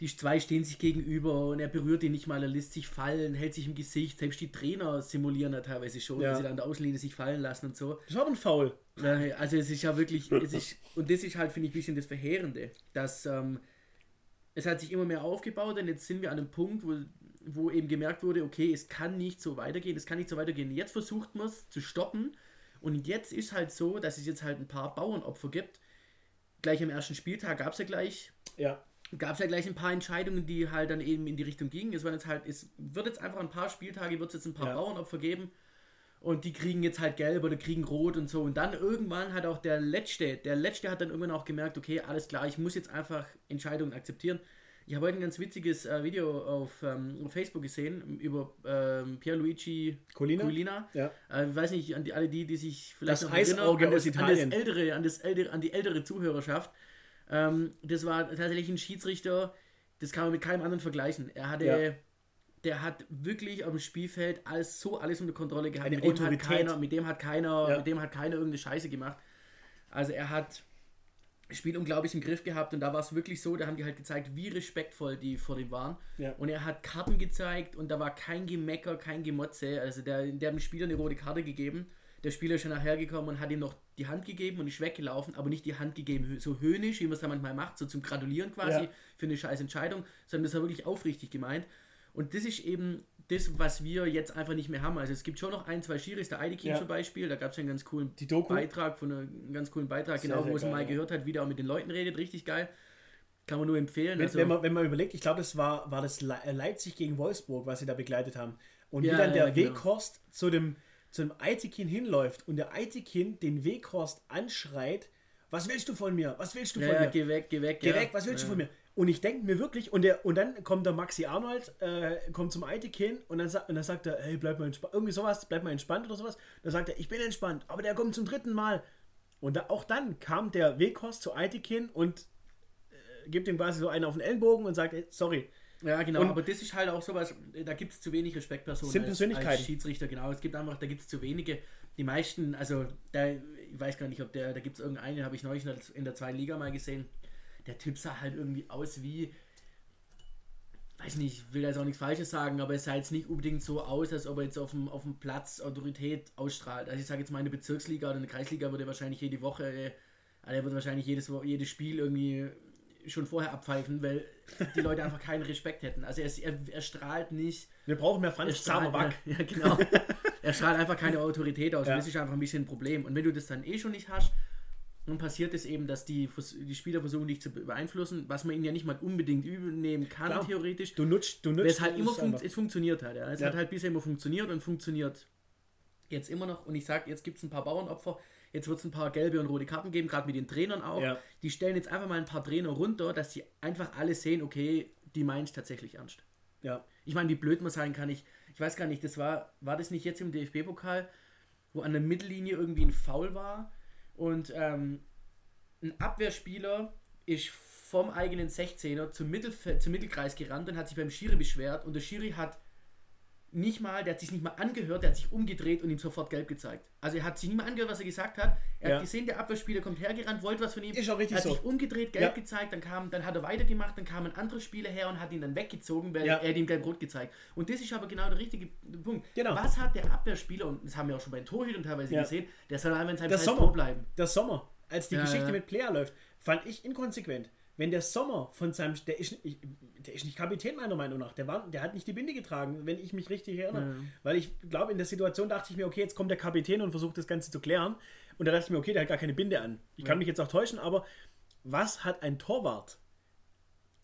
die zwei stehen sich gegenüber und er berührt ihn nicht mal, er lässt sich fallen, hält sich im Gesicht. Selbst die Trainer simulieren da teilweise schon, ja. wenn sie dann an der Außenlinie sich fallen lassen und so. Das war ein Foul. Also es ist ja wirklich, es ist, und das ist halt, finde ich, ein bisschen das Verheerende, dass ähm, es hat sich immer mehr aufgebaut und jetzt sind wir an einem Punkt, wo, wo eben gemerkt wurde, okay, es kann nicht so weitergehen, es kann nicht so weitergehen. Jetzt versucht man es zu stoppen und jetzt ist halt so, dass es jetzt halt ein paar Bauernopfer gibt. Gleich am ersten Spieltag gab es ja gleich. Ja. Gab es ja gleich ein paar Entscheidungen, die halt dann eben in die Richtung gingen. Es, jetzt halt, es wird jetzt einfach ein paar Spieltage, wird es jetzt ein paar ja. Bauernopfer geben und die kriegen jetzt halt gelb oder kriegen rot und so. Und dann irgendwann hat auch der Letzte, der Letzte hat dann irgendwann auch gemerkt, okay, alles klar, ich muss jetzt einfach Entscheidungen akzeptieren. Ich habe heute ein ganz witziges äh, Video auf, ähm, auf, Facebook gesehen über ähm, Pierluigi Colina. Colina. Ja. Äh, ich weiß nicht, an die, alle die, die sich vielleicht das noch erinnern, an das, an das, ältere, an das ältere, an die ältere Zuhörerschaft. Ähm, das war tatsächlich ein Schiedsrichter, das kann man mit keinem anderen vergleichen. Er hatte ja der hat wirklich auf dem Spielfeld alles so alles unter Kontrolle gehabt. Eine mit, dem hat keiner, mit dem hat keiner, ja. mit dem hat keiner irgendeine Scheiße gemacht. Also er hat das Spiel unglaublich im Griff gehabt und da war es wirklich so, da haben die halt gezeigt, wie respektvoll die vor dem waren. Ja. Und er hat Karten gezeigt und da war kein Gemecker, kein Gemotze. Also der, der hat dem Spieler eine rote Karte gegeben. Der Spieler ist schon nachher gekommen und hat ihm noch die Hand gegeben und ist weggelaufen, aber nicht die Hand gegeben, so höhnisch, wie man es da manchmal macht, so zum Gratulieren quasi ja. für eine scheiß Entscheidung, sondern das war wirklich aufrichtig gemeint. Und das ist eben das, was wir jetzt einfach nicht mehr haben. Also es gibt schon noch ein, zwei Schiris, der Eidekin ja. zum Beispiel, da gab es einen ganz coolen Beitrag, von einem ganz coolen Beitrag, sehr, genau, sehr wo es mal ja. gehört hat, wie der auch mit den Leuten redet, richtig geil. Kann man nur empfehlen. Wenn, also, wenn, man, wenn man überlegt, ich glaube, das war, war das äh, Leipzig gegen Wolfsburg, was sie da begleitet haben. Und ja, wie dann der genau. Weghorst zu dem, zu dem Eitekin hinläuft und der Eitekin den Weghorst anschreit, was willst du von mir? Was willst du von mir? Geh weg, geh weg. Geh weg, was willst du von mir? Und ich denke mir wirklich, und, der, und dann kommt der Maxi Arnold, äh, kommt zum Eitekin und dann, und dann sagt er, hey, bleib mal entspannt, irgendwie sowas, bleib mal entspannt oder sowas. Dann sagt er, ich bin entspannt, aber der kommt zum dritten Mal. Und da, auch dann kam der Weghorst zu Eitekin und äh, gibt ihm quasi so einen auf den Ellenbogen und sagt, hey, sorry. Ja, genau, und aber das ist halt auch sowas, da gibt es zu wenig Respektpersonen sind Persönlichkeiten. als Schiedsrichter, genau. Es gibt einfach, da gibt es zu wenige. Die meisten, also, da, ich weiß gar nicht, ob der, da gibt es irgendeinen, habe ich neulich in der zweiten Liga mal gesehen der Typ sah halt irgendwie aus wie, weiß nicht, ich will jetzt auch nichts Falsches sagen, aber es sah jetzt nicht unbedingt so aus, als ob er jetzt auf dem, auf dem Platz Autorität ausstrahlt. Also ich sage jetzt mal eine Bezirksliga oder eine Kreisliga würde wahrscheinlich jede Woche, äh, also er wird wahrscheinlich jedes, jedes Spiel irgendwie schon vorher abpfeifen, weil die Leute einfach keinen Respekt hätten. Also er, er, er strahlt nicht. Wir brauchen mehr Franz Zauberback. Ja, genau. er strahlt einfach keine Autorität aus. Ja. Das ist einfach ein bisschen ein Problem. Und wenn du das dann eh schon nicht hast, nun passiert es eben, dass die, die Spieler versuchen, dich zu beeinflussen, was man ihnen ja nicht mal unbedingt übernehmen kann, Klar. theoretisch. Du nutzt, du nutzt. Es halt immer fun es funktioniert hat. Ja. Es ja. hat halt bisher immer funktioniert und funktioniert jetzt immer noch. Und ich sage, jetzt gibt es ein paar Bauernopfer. Jetzt wird es ein paar gelbe und rote Karten geben, gerade mit den Trainern auch. Ja. Die stellen jetzt einfach mal ein paar Trainer runter, dass sie einfach alle sehen, okay, die meinen es tatsächlich ernst. Ja. Ich meine, wie blöd man sein kann, ich, ich weiß gar nicht, das war, war das nicht jetzt im DFB-Pokal, wo an der Mittellinie irgendwie ein Foul war? Und ähm, ein Abwehrspieler ist vom eigenen 16er zum, Mittelfeld, zum Mittelkreis gerannt und hat sich beim Schiri beschwert. Und der Schiri hat nicht mal, der hat sich nicht mal angehört, der hat sich umgedreht und ihm sofort gelb gezeigt. Also er hat sich nicht mal angehört, was er gesagt hat. Er ja. hat gesehen, der Abwehrspieler kommt hergerannt, wollte was von ihm. Ist auch richtig hat so. sich umgedreht, gelb ja. gezeigt, dann kam, dann hat er weitergemacht, dann kam ein anderer Spieler her und hat ihn dann weggezogen, weil ja. er ihm gelb-rot gezeigt. Und das ist aber genau der richtige Punkt. Genau. Was hat der Abwehrspieler, und das haben wir auch schon bei den Torhütern teilweise gesehen, der soll einfach in seinem Scheiß Tor bleiben. Der Sommer, als die Geschichte mit Player läuft, fand ich inkonsequent wenn der Sommer von seinem, der ist, der ist nicht Kapitän meiner Meinung nach, der, war, der hat nicht die Binde getragen, wenn ich mich richtig erinnere. Ja. Weil ich glaube, in der Situation dachte ich mir, okay, jetzt kommt der Kapitän und versucht das Ganze zu klären. Und da dachte ich mir, okay, der hat gar keine Binde an. Ich kann mich jetzt auch täuschen, aber was hat ein Torwart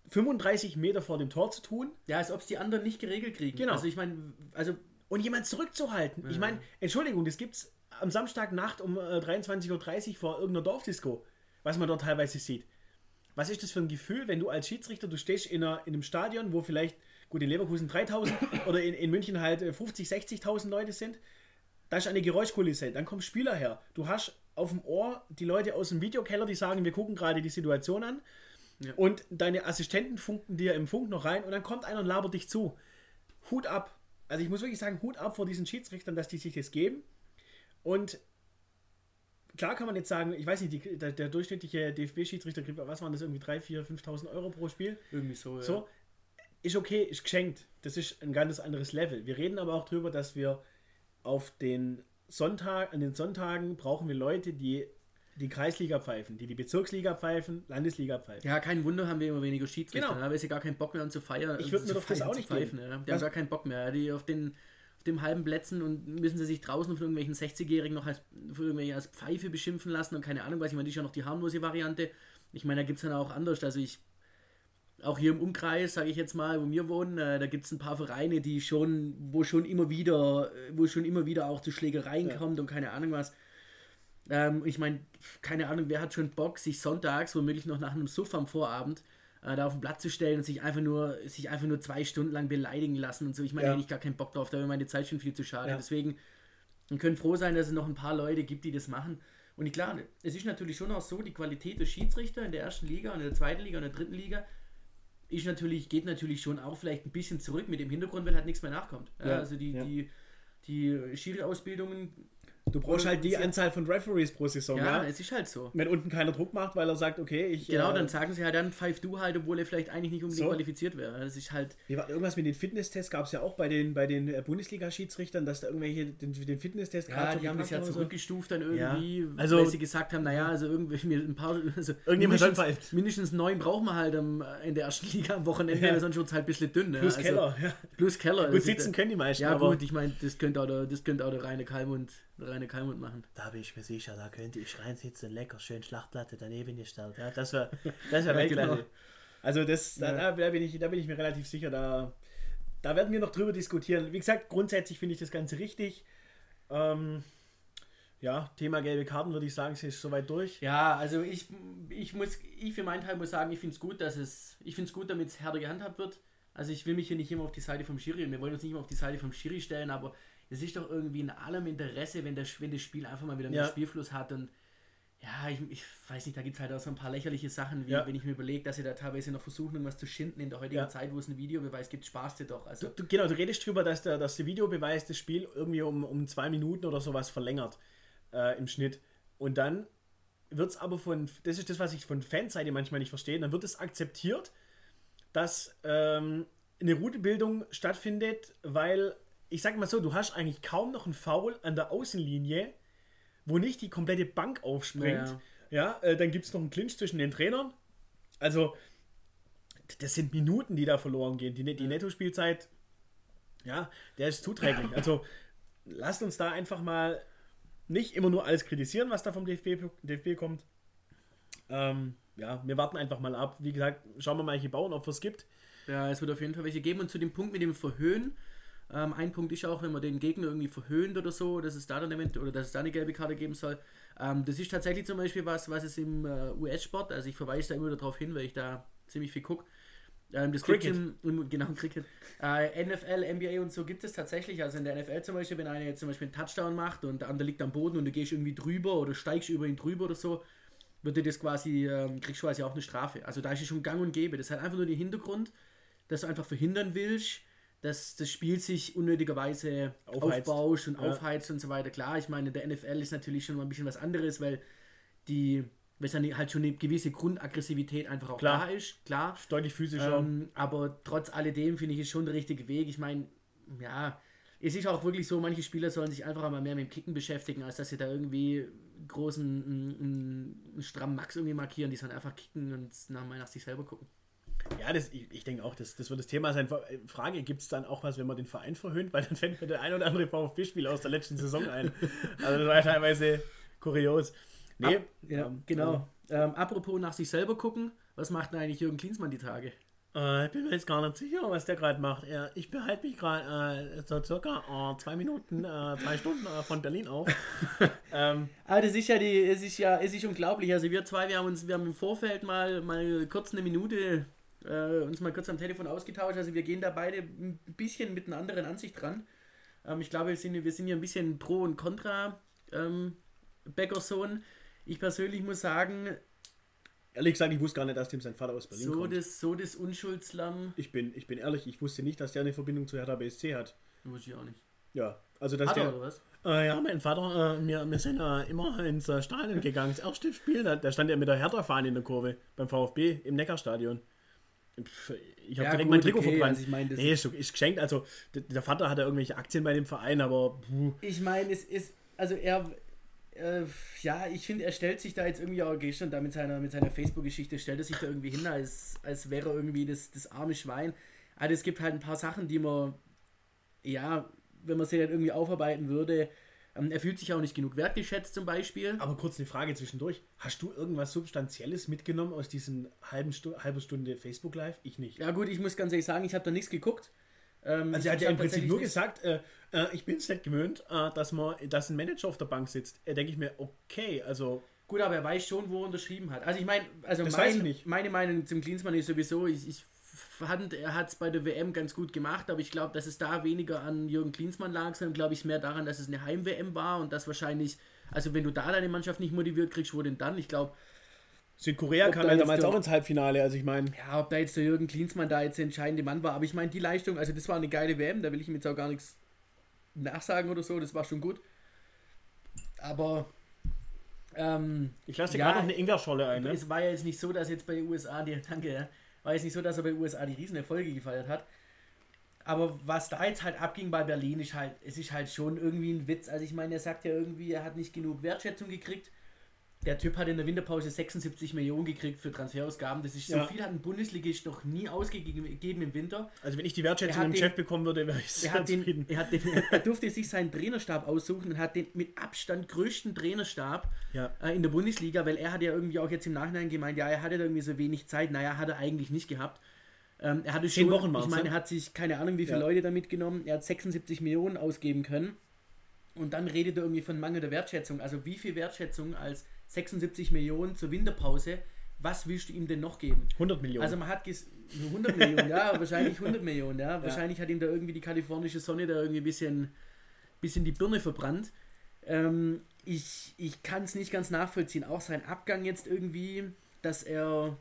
35 Meter vor dem Tor zu tun? Ja, als ob es die anderen nicht geregelt kriegen. Genau. Also ich meine, also und jemand zurückzuhalten. Ja. Ich meine, Entschuldigung, das gibt es am Samstagnacht um äh, 23.30 Uhr vor irgendeiner Dorfdisco, was man dort teilweise sieht. Was ist das für ein Gefühl, wenn du als Schiedsrichter, du stehst in, einer, in einem Stadion, wo vielleicht, gut, in Leverkusen 3000 oder in, in München halt 50, äh, 60.000 Leute sind, da ist eine Geräuschkulisse, dann kommen Spieler her. Du hast auf dem Ohr die Leute aus dem Videokeller, die sagen, wir gucken gerade die Situation an. Ja. Und deine Assistenten funken dir im Funk noch rein und dann kommt einer und labert dich zu. Hut ab. Also ich muss wirklich sagen, Hut ab vor diesen Schiedsrichtern, dass die sich das geben. Und klar kann man jetzt sagen, ich weiß nicht, die, der, der, durchschnittliche DFB-Schiedsrichter kriegt, was waren das, irgendwie 3, 4, 5.000 Euro pro Spiel? Irgendwie so, ja. So, ist okay, ist geschenkt. Das ist ein ganz anderes Level. Wir reden aber auch darüber, dass wir auf den Sonntag, an den Sonntagen brauchen wir Leute, die die Kreisliga pfeifen, die die Bezirksliga pfeifen, Landesliga pfeifen. Ja, kein Wunder haben wir immer weniger Schiedsrichter, genau. weil sie gar keinen Bock mehr haben zu feiern. Ich würde mir doch das auch nicht pfeifen. Ja. Die haben gar keinen Bock mehr. Die auf den dem halben Plätzen und müssen sie sich draußen von irgendwelchen 60-Jährigen noch als, als Pfeife beschimpfen lassen und keine Ahnung was. Ich meine, das ist ja noch die harmlose Variante. Ich meine, da gibt es dann auch anders. Also ich auch hier im Umkreis, sage ich jetzt mal, wo wir wohnen, äh, da gibt es ein paar Vereine, die schon, wo schon immer wieder, wo schon immer wieder auch zu Schlägereien ja. kommt und keine Ahnung was. Ähm, ich meine, keine Ahnung, wer hat schon Bock, sich sonntags, womöglich noch nach einem Suff am Vorabend, äh, da auf den Platz zu stellen und sich einfach nur, sich einfach nur zwei Stunden lang beleidigen lassen und so. Ich meine, ja. da hätte ich gar keinen Bock drauf, da wäre meine Zeit schon viel zu schade. Ja. Deswegen, wir können froh sein, dass es noch ein paar Leute gibt, die das machen. Und klar, es ist natürlich schon auch so, die Qualität der Schiedsrichter in der ersten Liga und in der zweiten Liga und in der dritten Liga ist natürlich, geht natürlich schon auch vielleicht ein bisschen zurück mit dem Hintergrund, weil halt nichts mehr nachkommt. Ja, also die, ja. die, die Schiri-Ausbildungen Du brauchst halt die Anzahl von Referees pro Saison. Ja, ja, es ist halt so. Wenn unten keiner Druck macht, weil er sagt, okay, ich. Genau, äh, dann sagen sie halt dann, pfeif du halt, obwohl er vielleicht eigentlich nicht unbedingt so. qualifiziert wäre. Das ist halt. Wie war, irgendwas mit den Fitnesstests gab es ja auch bei den, bei den äh, Bundesliga-Schiedsrichtern, dass da irgendwelche den, den Fitnesstest Ja, die haben das ja zurückgestuft so. dann irgendwie, ja. also, weil sie gesagt haben, naja, also irgendwie mir ein paar. Also irgendjemand mindestens, mindestens neun brauchen wir halt am, in der ersten Liga am Wochenende, ja. sonst wird es halt ein bisschen dünn. Ne? Plus also, Keller, ja. Plus Keller. Gut, also, sitzen können die meisten. Ja, gut, ich meine, das könnte auch der, das könnte auch der reine Kalmund reine Kalmund machen. Da bin ich mir sicher, da könnte ich reinsitzen, lecker, schön Schlachtplatte daneben gestellt. Ja, das wäre das wär ja, genau. Also das, da, ja. da, bin ich, da bin ich mir relativ sicher, da, da werden wir noch drüber diskutieren. Wie gesagt, grundsätzlich finde ich das Ganze richtig. Ähm, ja, Thema gelbe Karten würde ich sagen, es ist soweit durch. Ja, also ich, ich muss, ich für meinen Teil muss sagen, ich finde es gut, dass es, ich finde es gut, damit es härter gehandhabt wird. Also ich will mich hier nicht immer auf die Seite vom Schiri, wir wollen uns nicht immer auf die Seite vom Schiri stellen, aber es ist doch irgendwie in allem Interesse, wenn, der, wenn das Spiel einfach mal wieder einen ja. Spielfluss hat und ja, ich, ich, weiß nicht, da gibt es halt auch so ein paar lächerliche Sachen, wie ja. wenn ich mir überlege, dass sie da teilweise noch versuchen, irgendwas zu schinden in der heutigen ja. Zeit, wo es einen Videobeweis gibt, Spaß dir doch. Also, du, du, genau, du redest drüber, dass der, dass der Videobeweis das Spiel irgendwie um, um zwei Minuten oder sowas verlängert äh, im Schnitt. Und dann wird es aber von, das ist das, was ich von Fanseite manchmal nicht verstehe, dann wird es akzeptiert, dass ähm, eine Routebildung stattfindet, weil ich sag mal so, du hast eigentlich kaum noch einen Foul an der Außenlinie, wo nicht die komplette Bank aufspringt. Ja, ja äh, dann gibt es noch einen Clinch zwischen den Trainern. Also, das sind Minuten, die da verloren gehen. Die, die ja. Netto-Spielzeit, ja, der ist zuträglich. Also, lasst uns da einfach mal nicht immer nur alles kritisieren, was da vom DFB, DFB kommt. Ähm, ja, wir warten einfach mal ab. Wie gesagt, schauen wir mal, welche Bauernopfer es gibt. Ja, es wird auf jeden Fall welche geben. Und zu dem Punkt mit dem Verhöhen, ähm, ein Punkt ist auch, wenn man den Gegner irgendwie verhöhnt oder so, dass es da dann oder dass es da eine gelbe Karte geben soll. Ähm, das ist tatsächlich zum Beispiel was, was es im äh, US-Sport, also ich verweise da immer darauf hin, weil ich da ziemlich viel gucke. Ähm, das Cricket. Im, im, genau, Cricket. Äh, NFL, NBA und so gibt es tatsächlich. Also in der NFL zum Beispiel, wenn einer jetzt zum Beispiel einen Touchdown macht und der andere liegt am Boden und du gehst irgendwie drüber oder steigst über ihn drüber oder so, wird dir das quasi, ähm, kriegst du quasi auch eine Strafe. Also da ist es schon gang und gäbe. Das hat einfach nur den Hintergrund, dass du einfach verhindern willst, dass das Spiel sich unnötigerweise Aufheizt. aufbauscht und ja. aufheizt und so weiter. Klar, ich meine, der NFL ist natürlich schon mal ein bisschen was anderes, weil die weil es dann halt schon eine gewisse Grundaggressivität einfach auch klar. da ist, klar. Deutlich physischer. Ähm, aber trotz alledem finde ich es schon der richtige Weg. Ich meine, ja, es ist auch wirklich so, manche Spieler sollen sich einfach mal mehr mit dem Kicken beschäftigen, als dass sie da irgendwie großen, einen, einen strammen Max irgendwie markieren. Die sollen einfach kicken und nach, nach sich selber gucken. Ja, das, ich, ich denke auch, das, das wird das Thema sein. Frage, gibt es dann auch was, wenn man den Verein verhöhnt? Weil dann fällt mir der ein oder andere VfB-Spieler aus der letzten Saison ein. Also das war teilweise kurios. Nee, Ab, ja, ähm, genau. Ähm, apropos nach sich selber gucken, was macht denn eigentlich Jürgen Klinsmann die Tage? Äh, ich bin mir jetzt gar nicht sicher, was der gerade macht. Er, ich behalte mich gerade äh, so circa äh, zwei Minuten, äh, zwei Stunden äh, von Berlin auf. ähm, Aber das ist ja die, es ist ja, es ist unglaublich. Also wir zwei, wir haben uns, wir haben im Vorfeld mal, mal kurz eine Minute äh, uns mal kurz am Telefon ausgetauscht. Also wir gehen da beide ein bisschen mit einer anderen Ansicht dran. Ähm, ich glaube, wir sind, wir sind hier ein bisschen pro und contra ähm, Beckersohn. Ich persönlich muss sagen, Ehrlich gesagt, ich wusste gar nicht, dass dem sein Vater aus Berlin so kommt. Das, so das Unschuldslamm. Ich bin, ich bin ehrlich, ich wusste nicht, dass der eine Verbindung zu Hertha BSC hat. Wusste ich auch nicht. Ja, also dass hat der... Er, oder was? Äh, ja, mein Vater, äh, wir, wir sind äh, immer ins äh, Stadion gegangen. Das erste Spiel, da, da stand er mit der Hertha-Fahne in der Kurve beim VfB im Neckarstadion. Ich habe ja, direkt mein Trikot okay, verbrannt. Also ich mein, nee, ist, ist geschenkt. Also der Vater hatte irgendwelche Aktien bei dem Verein, aber. Puh. Ich meine, es ist, also er, Äh, ja, ich finde, er stellt sich da jetzt irgendwie auch gestern da mit seiner, mit seiner Facebook-Geschichte, stellt er sich da irgendwie hin, als, als wäre er irgendwie das, das arme Schwein. Also es gibt halt ein paar Sachen, die man, ja, wenn man sie dann irgendwie aufarbeiten würde, er fühlt sich auch nicht genug wertgeschätzt zum Beispiel. Aber kurz eine Frage zwischendurch. Hast du irgendwas Substanzielles mitgenommen aus diesen halben Stu halben Stunde Facebook Live? Ich nicht. Ja gut, ich muss ganz ehrlich sagen, ich habe da nichts geguckt. Ähm, also er hat ja im Prinzip nur gesagt, äh, äh, ich bin es nicht gewöhnt, äh, dass, man, dass ein Manager auf der Bank sitzt. Er denke ich mir, okay, also... Gut, aber er weiß schon, wo er unterschrieben hat. Also ich meine, also mein, meine Meinung zum Klinsmann ist sowieso, ich, ich fand, er hat es bei der WM ganz gut gemacht, aber ich glaube, dass es da weniger an Jürgen Klinsmann lag, sondern glaube ich mehr daran, dass es eine Heim-WM war und dass wahrscheinlich, also wenn du da deine Mannschaft nicht motiviert kriegst, wo denn dann? Ich glaube, Südkorea kam ja damals der, auch ins Halbfinale, also ich meine. Ja, ob da jetzt der Jürgen Klinsmann da jetzt der entscheidende Mann war, aber ich meine, die Leistung, also das war eine geile WM, da will ich ihm jetzt auch gar nichts nachsagen oder so, das war schon gut. Aber. Ähm, ich lasse dir ja, gerade noch eine Ingwer-Scholle ein, ne? Es war ja jetzt nicht so, dass jetzt bei USA, die, danke, ja, war jetzt nicht so, dass er bei USA die Riesenerfolge gefeiert hat. Aber was da jetzt halt abging bei Berlin, ist halt, es ist halt schon irgendwie ein Witz. Also ich meine, er sagt ja irgendwie, er hat nicht genug Wertschätzung gekriegt der Typ hat in der Winterpause 76 Millionen gekriegt für Transferausgaben. Das ist so ja. viel, hat ein Bundesligist noch nie ausgegeben im Winter. Also wenn ich die Wertschätzung im Chef bekommen würde, wäre ich sehr er, den, er, hat den, er durfte sich seinen Trainerstab aussuchen und hat den mit Abstand größten Trainerstab ja. äh, in der Bundesliga, weil er hat ja irgendwie auch jetzt im Nachhinein gemeint, ja, er hatte irgendwie so wenig Zeit. Naja, hat er eigentlich nicht gehabt. Ähm, er hatte Zehn schon, Wochen ich meine, ne? er hat sich keine Ahnung, wie viele ja. Leute da mitgenommen. Er hat 76 Millionen ausgeben können. Und dann redet er irgendwie von mangelnder Wertschätzung. Also wie viel Wertschätzung als 76 Millionen zur Winterpause. Was willst du ihm denn noch geben? 100 Millionen. Also man hat 100 Millionen, ja, wahrscheinlich 100 Millionen, ja. Wahrscheinlich hat ihm da irgendwie die kalifornische Sonne da irgendwie ein bisschen, bisschen die Birne verbrannt. Ähm, ich ich kann es nicht ganz nachvollziehen. Auch sein Abgang jetzt irgendwie, dass er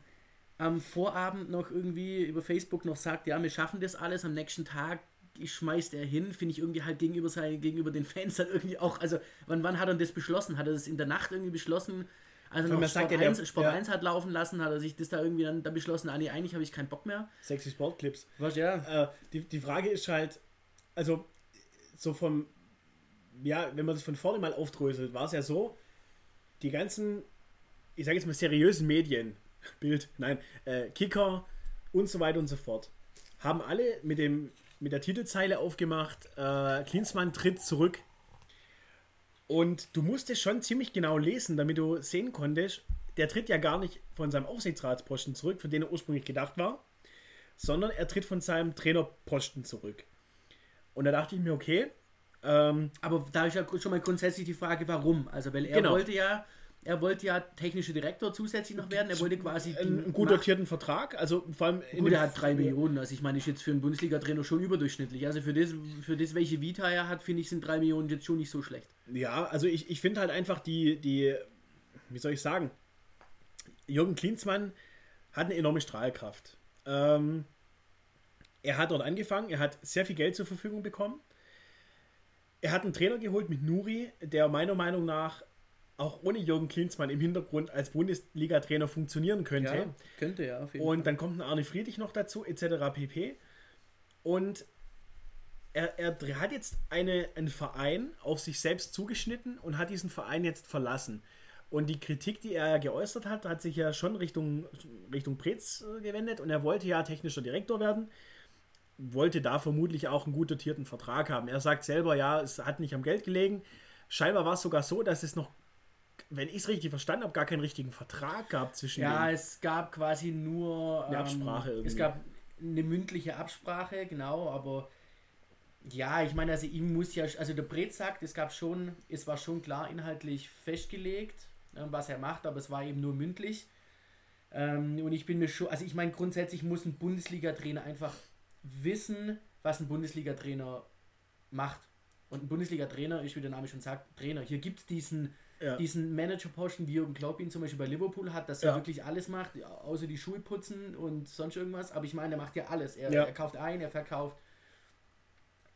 am Vorabend noch irgendwie über Facebook noch sagt, ja, wir schaffen das alles, am nächsten Tag schmeißt er hin, finde ich irgendwie halt gegenüber seinen, gegenüber den Fans dann irgendwie auch, also wann, wann hat er das beschlossen? Hat er das in der Nacht irgendwie beschlossen? Also noch Sport, 1, Sport ja. 1 hat laufen lassen, hat er sich das da irgendwie dann da beschlossen, ah nee, eigentlich habe ich keinen Bock mehr. Sexy Sportclips. Was, ja. Äh, die, die Frage ist halt, also so vom, ja, wenn man das von vorne mal aufdröselt, war es ja so, die ganzen, ich sage jetzt mal seriösen Medien, Bild, nein, äh, Kicker und so weiter und so fort, haben alle mit dem mit der Titelzeile aufgemacht, äh, Klinsmann tritt zurück. Und du musstest schon ziemlich genau lesen, damit du sehen konntest, der tritt ja gar nicht von seinem Aufsichtsratsposten zurück, von dem er ursprünglich gedacht war, sondern er tritt von seinem Trainerposten zurück. Und da dachte ich mir, okay. Ähm, Aber da ist ja schon mal grundsätzlich die Frage, warum? Also, weil er genau. wollte ja er wollte ja technischer Direktor zusätzlich noch werden. Er wollte quasi einen gut dotierten Vertrag. Also vor allem. Gut, er hat drei Millionen. Also ich meine, ist jetzt für einen Bundesliga-Trainer schon überdurchschnittlich. Also für das, für das, welche Vita er hat, finde ich, sind drei Millionen jetzt schon nicht so schlecht. Ja, also ich, ich finde halt einfach die, die, wie soll ich sagen, Jürgen Klinsmann hat eine enorme Strahlkraft. Ähm, er hat dort angefangen, er hat sehr viel Geld zur Verfügung bekommen. Er hat einen Trainer geholt mit Nuri, der meiner Meinung nach auch ohne Jürgen Klinsmann im Hintergrund als Bundesliga-Trainer funktionieren könnte. Ja, könnte ja, auf jeden Und Fall. dann kommt ein Arne Friedrich noch dazu, etc. pp. Und er, er hat jetzt eine, einen Verein auf sich selbst zugeschnitten und hat diesen Verein jetzt verlassen. Und die Kritik, die er geäußert hat, hat sich ja schon Richtung, Richtung Preetz äh, gewendet und er wollte ja technischer Direktor werden. Wollte da vermutlich auch einen gut dotierten Vertrag haben. Er sagt selber, ja, es hat nicht am Geld gelegen. Scheinbar war es sogar so, dass es noch wenn ich es richtig verstanden habe, gar keinen richtigen Vertrag gab zwischen Ja, denen. es gab quasi nur eine Absprache ähm, irgendwie. Es gab eine mündliche Absprache, genau, aber ja, ich meine, also ihm muss ja, also der Brett sagt, es gab schon, es war schon klar inhaltlich festgelegt, ne, was er macht, aber es war eben nur mündlich. Ähm, und ich bin mir schon, also ich meine, grundsätzlich muss ein Bundesliga-Trainer einfach wissen, was ein Bundesliga-Trainer macht. Und ein Bundesliga-Trainer ist, wie der Name schon sagt, Trainer. Hier gibt es diesen ja. diesen Manager-Posten, wie Jürgen Klopp ihn zum Beispiel bei Liverpool hat, dass er ja. wirklich alles macht, außer die Schuhe putzen und sonst irgendwas. Aber ich meine, er macht ja alles. Er, ja. er kauft ein, er verkauft,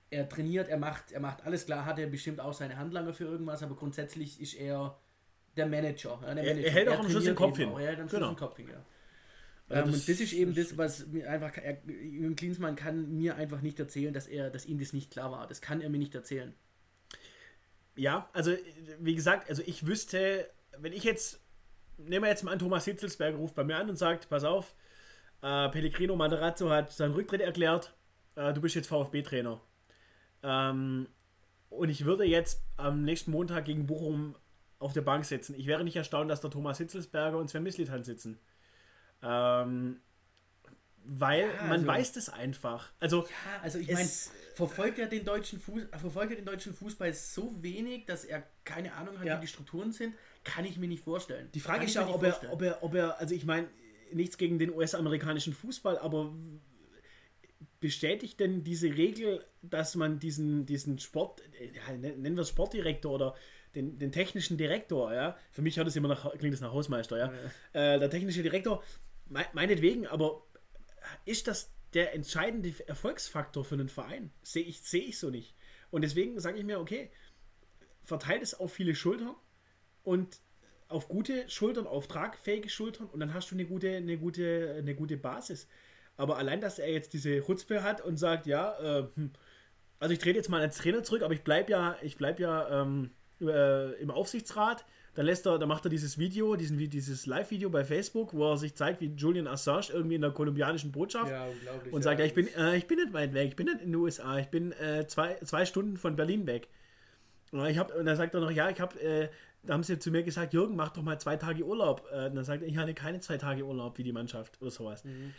er trainiert, er macht, er macht alles klar, hat er bestimmt auch seine Handlanger für irgendwas, aber grundsätzlich ist er der Manager. Der Manager. Er, er, hält auch am Schluss den Kopf hin. Auch. Er hält am Schluss genau. den Kopf hin, ja. Ähm, das und das ist eben das, was mir einfach, er, Jürgen Klinsmann kann mir einfach nicht erzählen, dass er, dass ihm das nicht klar war. Das kann er mir nicht erzählen. Ja, also wie gesagt, also ich wüsste, wenn ich jetzt, nehmen wir jetzt mal an, Thomas Hitzelsberger ruft bei mir an und sagt, pass auf, äh, Pellegrino Materazzo hat seinen Rücktritt erklärt, äh, du bist jetzt VfB-Trainer. Ähm, und ich würde jetzt am nächsten Montag gegen Bochum auf der Bank sitzen. Ich wäre nicht erstaunt, dass der Thomas Hitzelsberger und Sven Mislitan sitzen. Ähm, weil ja, man also, weiß das einfach. Also, ja, also ich meine, verfolgt er den deutschen Fuß, verfolgt er den deutschen Fußball so wenig, dass er keine Ahnung hat, ja. wie die Strukturen sind, kann ich mir nicht vorstellen. Die Frage ist auch, ob er, ob er, ob er, also ich meine, nichts gegen den US-amerikanischen Fußball, aber bestätigt denn diese Regel, dass man diesen, diesen Sport, ja, nennen wir es Sportdirektor oder den, den technischen Direktor, ja, für mich hat es immer nach, klingt das nach Hausmeister, ja, ja. Äh, der technische Direktor, me meinetwegen, aber ist das der entscheidende Erfolgsfaktor für einen Verein? Sehe ich, seh ich so nicht. Und deswegen sage ich mir, okay, verteilt es auf viele Schultern und auf gute Schultern, auf tragfähige Schultern und dann hast du eine gute, eine gute, eine gute Basis. Aber allein, dass er jetzt diese Chutzpe hat und sagt, ja, äh, hm, also ich trete jetzt mal als Trainer zurück, aber ich bleibe ja, ich bleib ja ähm, äh, im Aufsichtsrat. Dann lässt er, dann macht er dieses Video, diesen, dieses Live-Video bei Facebook, wo er sich zeigt, wie Julian Assange irgendwie in der kolumbianischen Botschaft ja, und sagt, ja, ich bin, äh, ich bin nicht weit weg, ich bin nicht in den USA, ich bin äh, zwei, zwei Stunden von Berlin weg. Und, ich hab, und dann sagt er noch, ja, ich habe, äh, da haben sie zu mir gesagt, Jürgen, mach doch mal zwei Tage Urlaub. Äh, und dann sagt er, ich habe keine zwei Tage Urlaub wie die Mannschaft oder sowas. Mhm.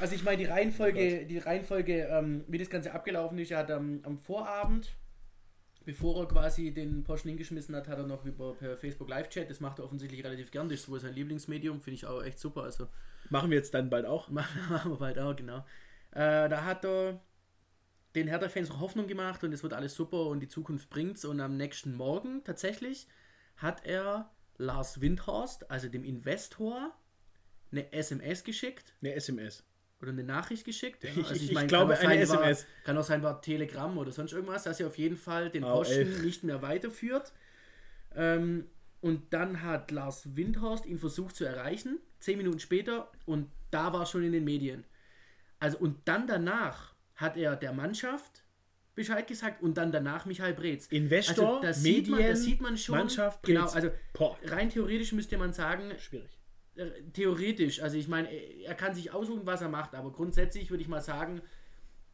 Also ich meine, die Reihenfolge, oh die Reihenfolge, ähm, wie das Ganze abgelaufen ist, er hat ähm, am Vorabend, bevor er quasi den Porsche hingeschmissen hat, hat er noch über per Facebook Live-Chat, das macht er offensichtlich relativ gern, das ist wohl sein Lieblingsmedium, finde ich auch echt super. Also Machen wir jetzt dann bald auch? Machen wir bald auch, genau. Äh, da hat er den Hertha-Fans noch Hoffnung gemacht und es wird alles super und die Zukunft bringt's. Und am nächsten Morgen tatsächlich hat er Lars Windhorst, also dem Investor, eine SMS geschickt. Eine SMS. Oder eine Nachricht geschickt. Ja? Also ich, ich, mein, glaube, eine SMS. War, kann auch sein, war Telegram oder sonst irgendwas, dass er auf jeden Fall den Posten nicht mehr weiterführt. Ähm, und dann hat Lars Windhorst ihn versucht zu erreichen, zehn Minuten später, und da war schon in den Medien. Also, und dann danach hat er der Mannschaft Bescheid gesagt und dann danach Michael Breetz. Investor, also, das Medien, sieht man, das sieht man schon. Mannschaft, Breetz. Genau, also Boah. rein theoretisch müsste man sagen, schwierig. Theoretisch, also ich meine, er kann sich aussuchen, was er macht, aber grundsätzlich würde ich mal sagen,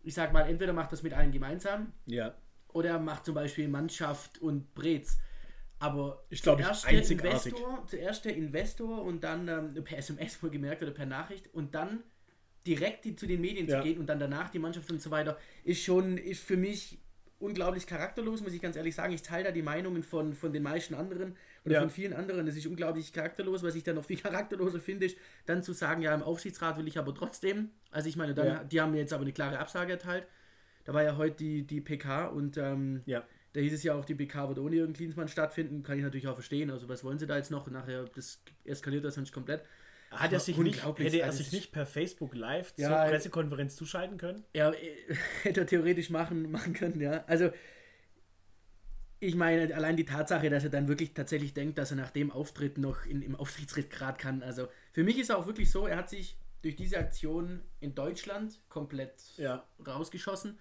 ich sag mal, entweder macht das mit allen gemeinsam. Ja. Oder er macht zum Beispiel Mannschaft und Brez. Aber ich glaube, zuerst, der Investor, zuerst der Investor und dann ähm, per SMS wohl gemerkt oder per Nachricht und dann direkt die, zu den Medien ja. zu gehen und dann danach die Mannschaft und so weiter, ist schon, ist für mich unglaublich charakterlos, muss ich ganz ehrlich sagen. Ich teile da die Meinungen von, von den meisten anderen oder ja. von vielen anderen. Das ist unglaublich charakterlos. Was ich dann noch viel charakterloser finde, ist dann zu sagen, ja, im Aufsichtsrat will ich aber trotzdem. Also ich meine, dann, ja. die haben mir jetzt aber eine klare Absage erteilt. Da war ja heute die, die PK und ähm, ja. da hieß es ja auch, die PK wird ohne Jürgen Klinsmann stattfinden. Kann ich natürlich auch verstehen. Also was wollen sie da jetzt noch? Nachher, das eskaliert das sonst komplett. Hat er sich nicht, hätte er sich nicht per Facebook Live ja, zur Pressekonferenz zuschalten können? Ja, hätte er theoretisch machen, machen können, ja. Also, ich meine, allein die Tatsache, dass er dann wirklich tatsächlich denkt, dass er nach dem Auftritt noch in, im Aufsichtsrat kann. Also, für mich ist er auch wirklich so, er hat sich durch diese Aktion in Deutschland komplett ja. rausgeschossen.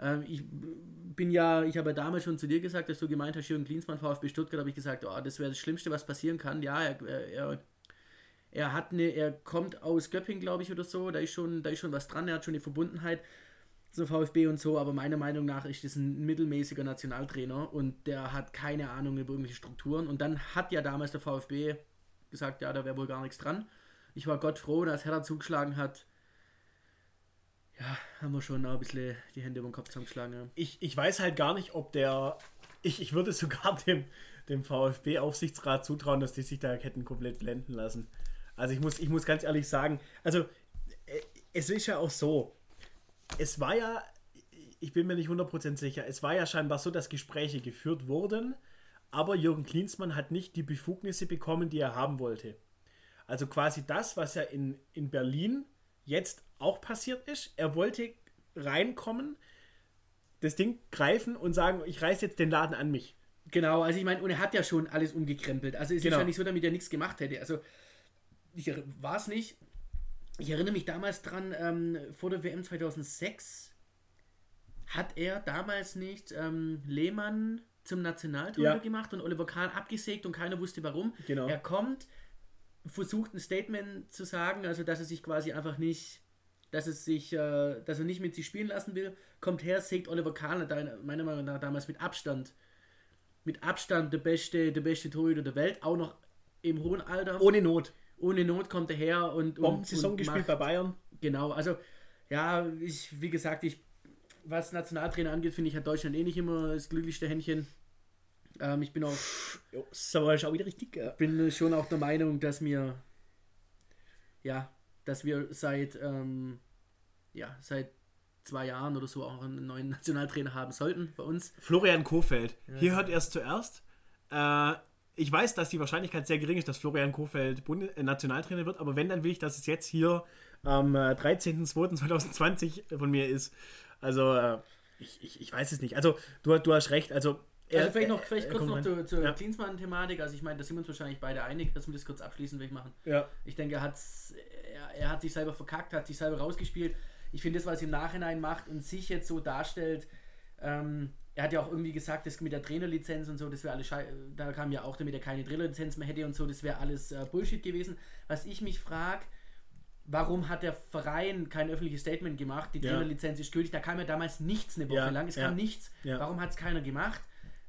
Ähm, ich bin ja, ich habe ja damals schon zu dir gesagt, dass du gemeint hast, Jürgen Klinsmann, VfB Stuttgart, habe ich gesagt, oh, das wäre das Schlimmste, was passieren kann. Ja, er, er er hat eine, er kommt aus Göpping, glaube ich, oder so. Da ist schon, da ist schon was dran. Er hat schon eine Verbundenheit zum VfB und so. Aber meiner Meinung nach ist das ein mittelmäßiger Nationaltrainer und der hat keine Ahnung über irgendwelche Strukturen. Und dann hat ja damals der VfB gesagt, ja, da wäre wohl gar nichts dran. Ich war Gott froh, dass Hertha zugeschlagen hat. Ja, haben wir schon ein bisschen die Hände über den Kopf zusammengeschlagen. Ja. Ich, ich weiß halt gar nicht, ob der. Ich, ich würde sogar dem, dem VfB-Aufsichtsrat zutrauen, dass die sich da hätten komplett blenden lassen. Also ich muss, ich muss ganz ehrlich sagen, also äh, es ist ja auch so, es war ja, ich bin mir nicht 100% sicher, es war ja scheinbar so, dass Gespräche geführt wurden, aber Jürgen Klinsmann hat nicht die Befugnisse bekommen, die er haben wollte. Also quasi das, was ja in, in Berlin jetzt auch passiert ist. Er wollte reinkommen, das Ding greifen und sagen, ich reiße jetzt den Laden an mich. Genau, also ich meine, und er hat ja schon alles umgekrempelt. Also es genau. ist ja nicht so, damit er nichts gemacht hätte. Also ich war es nicht. Ich erinnere mich damals dran, ähm, vor der WM 2006 hat er damals nicht ähm, Lehmann zum Nationaltorhüter ja. gemacht und Oliver Kahn abgesägt und keiner wusste warum. Genau. Er kommt, versucht ein Statement zu sagen, also dass er sich quasi einfach nicht, dass es sich, äh, dass er nicht mit sich spielen lassen will, kommt her, sägt Oliver Kahn, meiner Meinung nach damals mit Abstand, mit Abstand der beste, der beste Torhüter der Welt, auch noch im hohen Alter. Ohne Not. Ohne Not kommt er her und. und Saison gespielt bei Bayern. Genau, also ja, ich, wie gesagt, ich, was Nationaltrainer angeht, finde ich, hat Deutschland eh nicht immer das glücklichste Händchen. Ähm, ich bin auch. Jo, ist aber auch wieder richtig. Ja. bin schon auch der Meinung, dass wir. Ja, dass wir seit. Ähm, ja, seit zwei Jahren oder so auch einen neuen Nationaltrainer haben sollten bei uns. Florian Kofeld. Ja. Hier hört er es zuerst. Äh, ich weiß, dass die Wahrscheinlichkeit sehr gering ist, dass Florian Kofeld Bund äh, Nationaltrainer wird, aber wenn, dann will ich, dass es jetzt hier am äh, 13.02.2020 von mir ist. Also, äh, ich, ich, ich weiß es nicht. Also, du, du hast recht. Also, er, also vielleicht noch vielleicht kurz noch zur, zur ja. Klinsmann-Thematik. Also ich meine, da sind wir uns wahrscheinlich beide einig, dass wir das kurz abschließend wegmachen. Ja. Ich denke, er, hat's, er, er hat sich selber verkackt, hat sich selber rausgespielt. Ich finde das, was er im Nachhinein macht und sich jetzt so darstellt, ähm, er hat ja auch irgendwie gesagt, das mit der Trainerlizenz und so, das wäre alles Schei da kam ja auch damit er keine Trainerlizenz mehr hätte und so, das wäre alles äh, Bullshit gewesen. Was ich mich frage, warum hat der Verein kein öffentliches Statement gemacht, die Trainerlizenz ja. ist gültig, da kam ja damals nichts eine Woche ja, lang, es ja. kam nichts. Warum hat es keiner gemacht?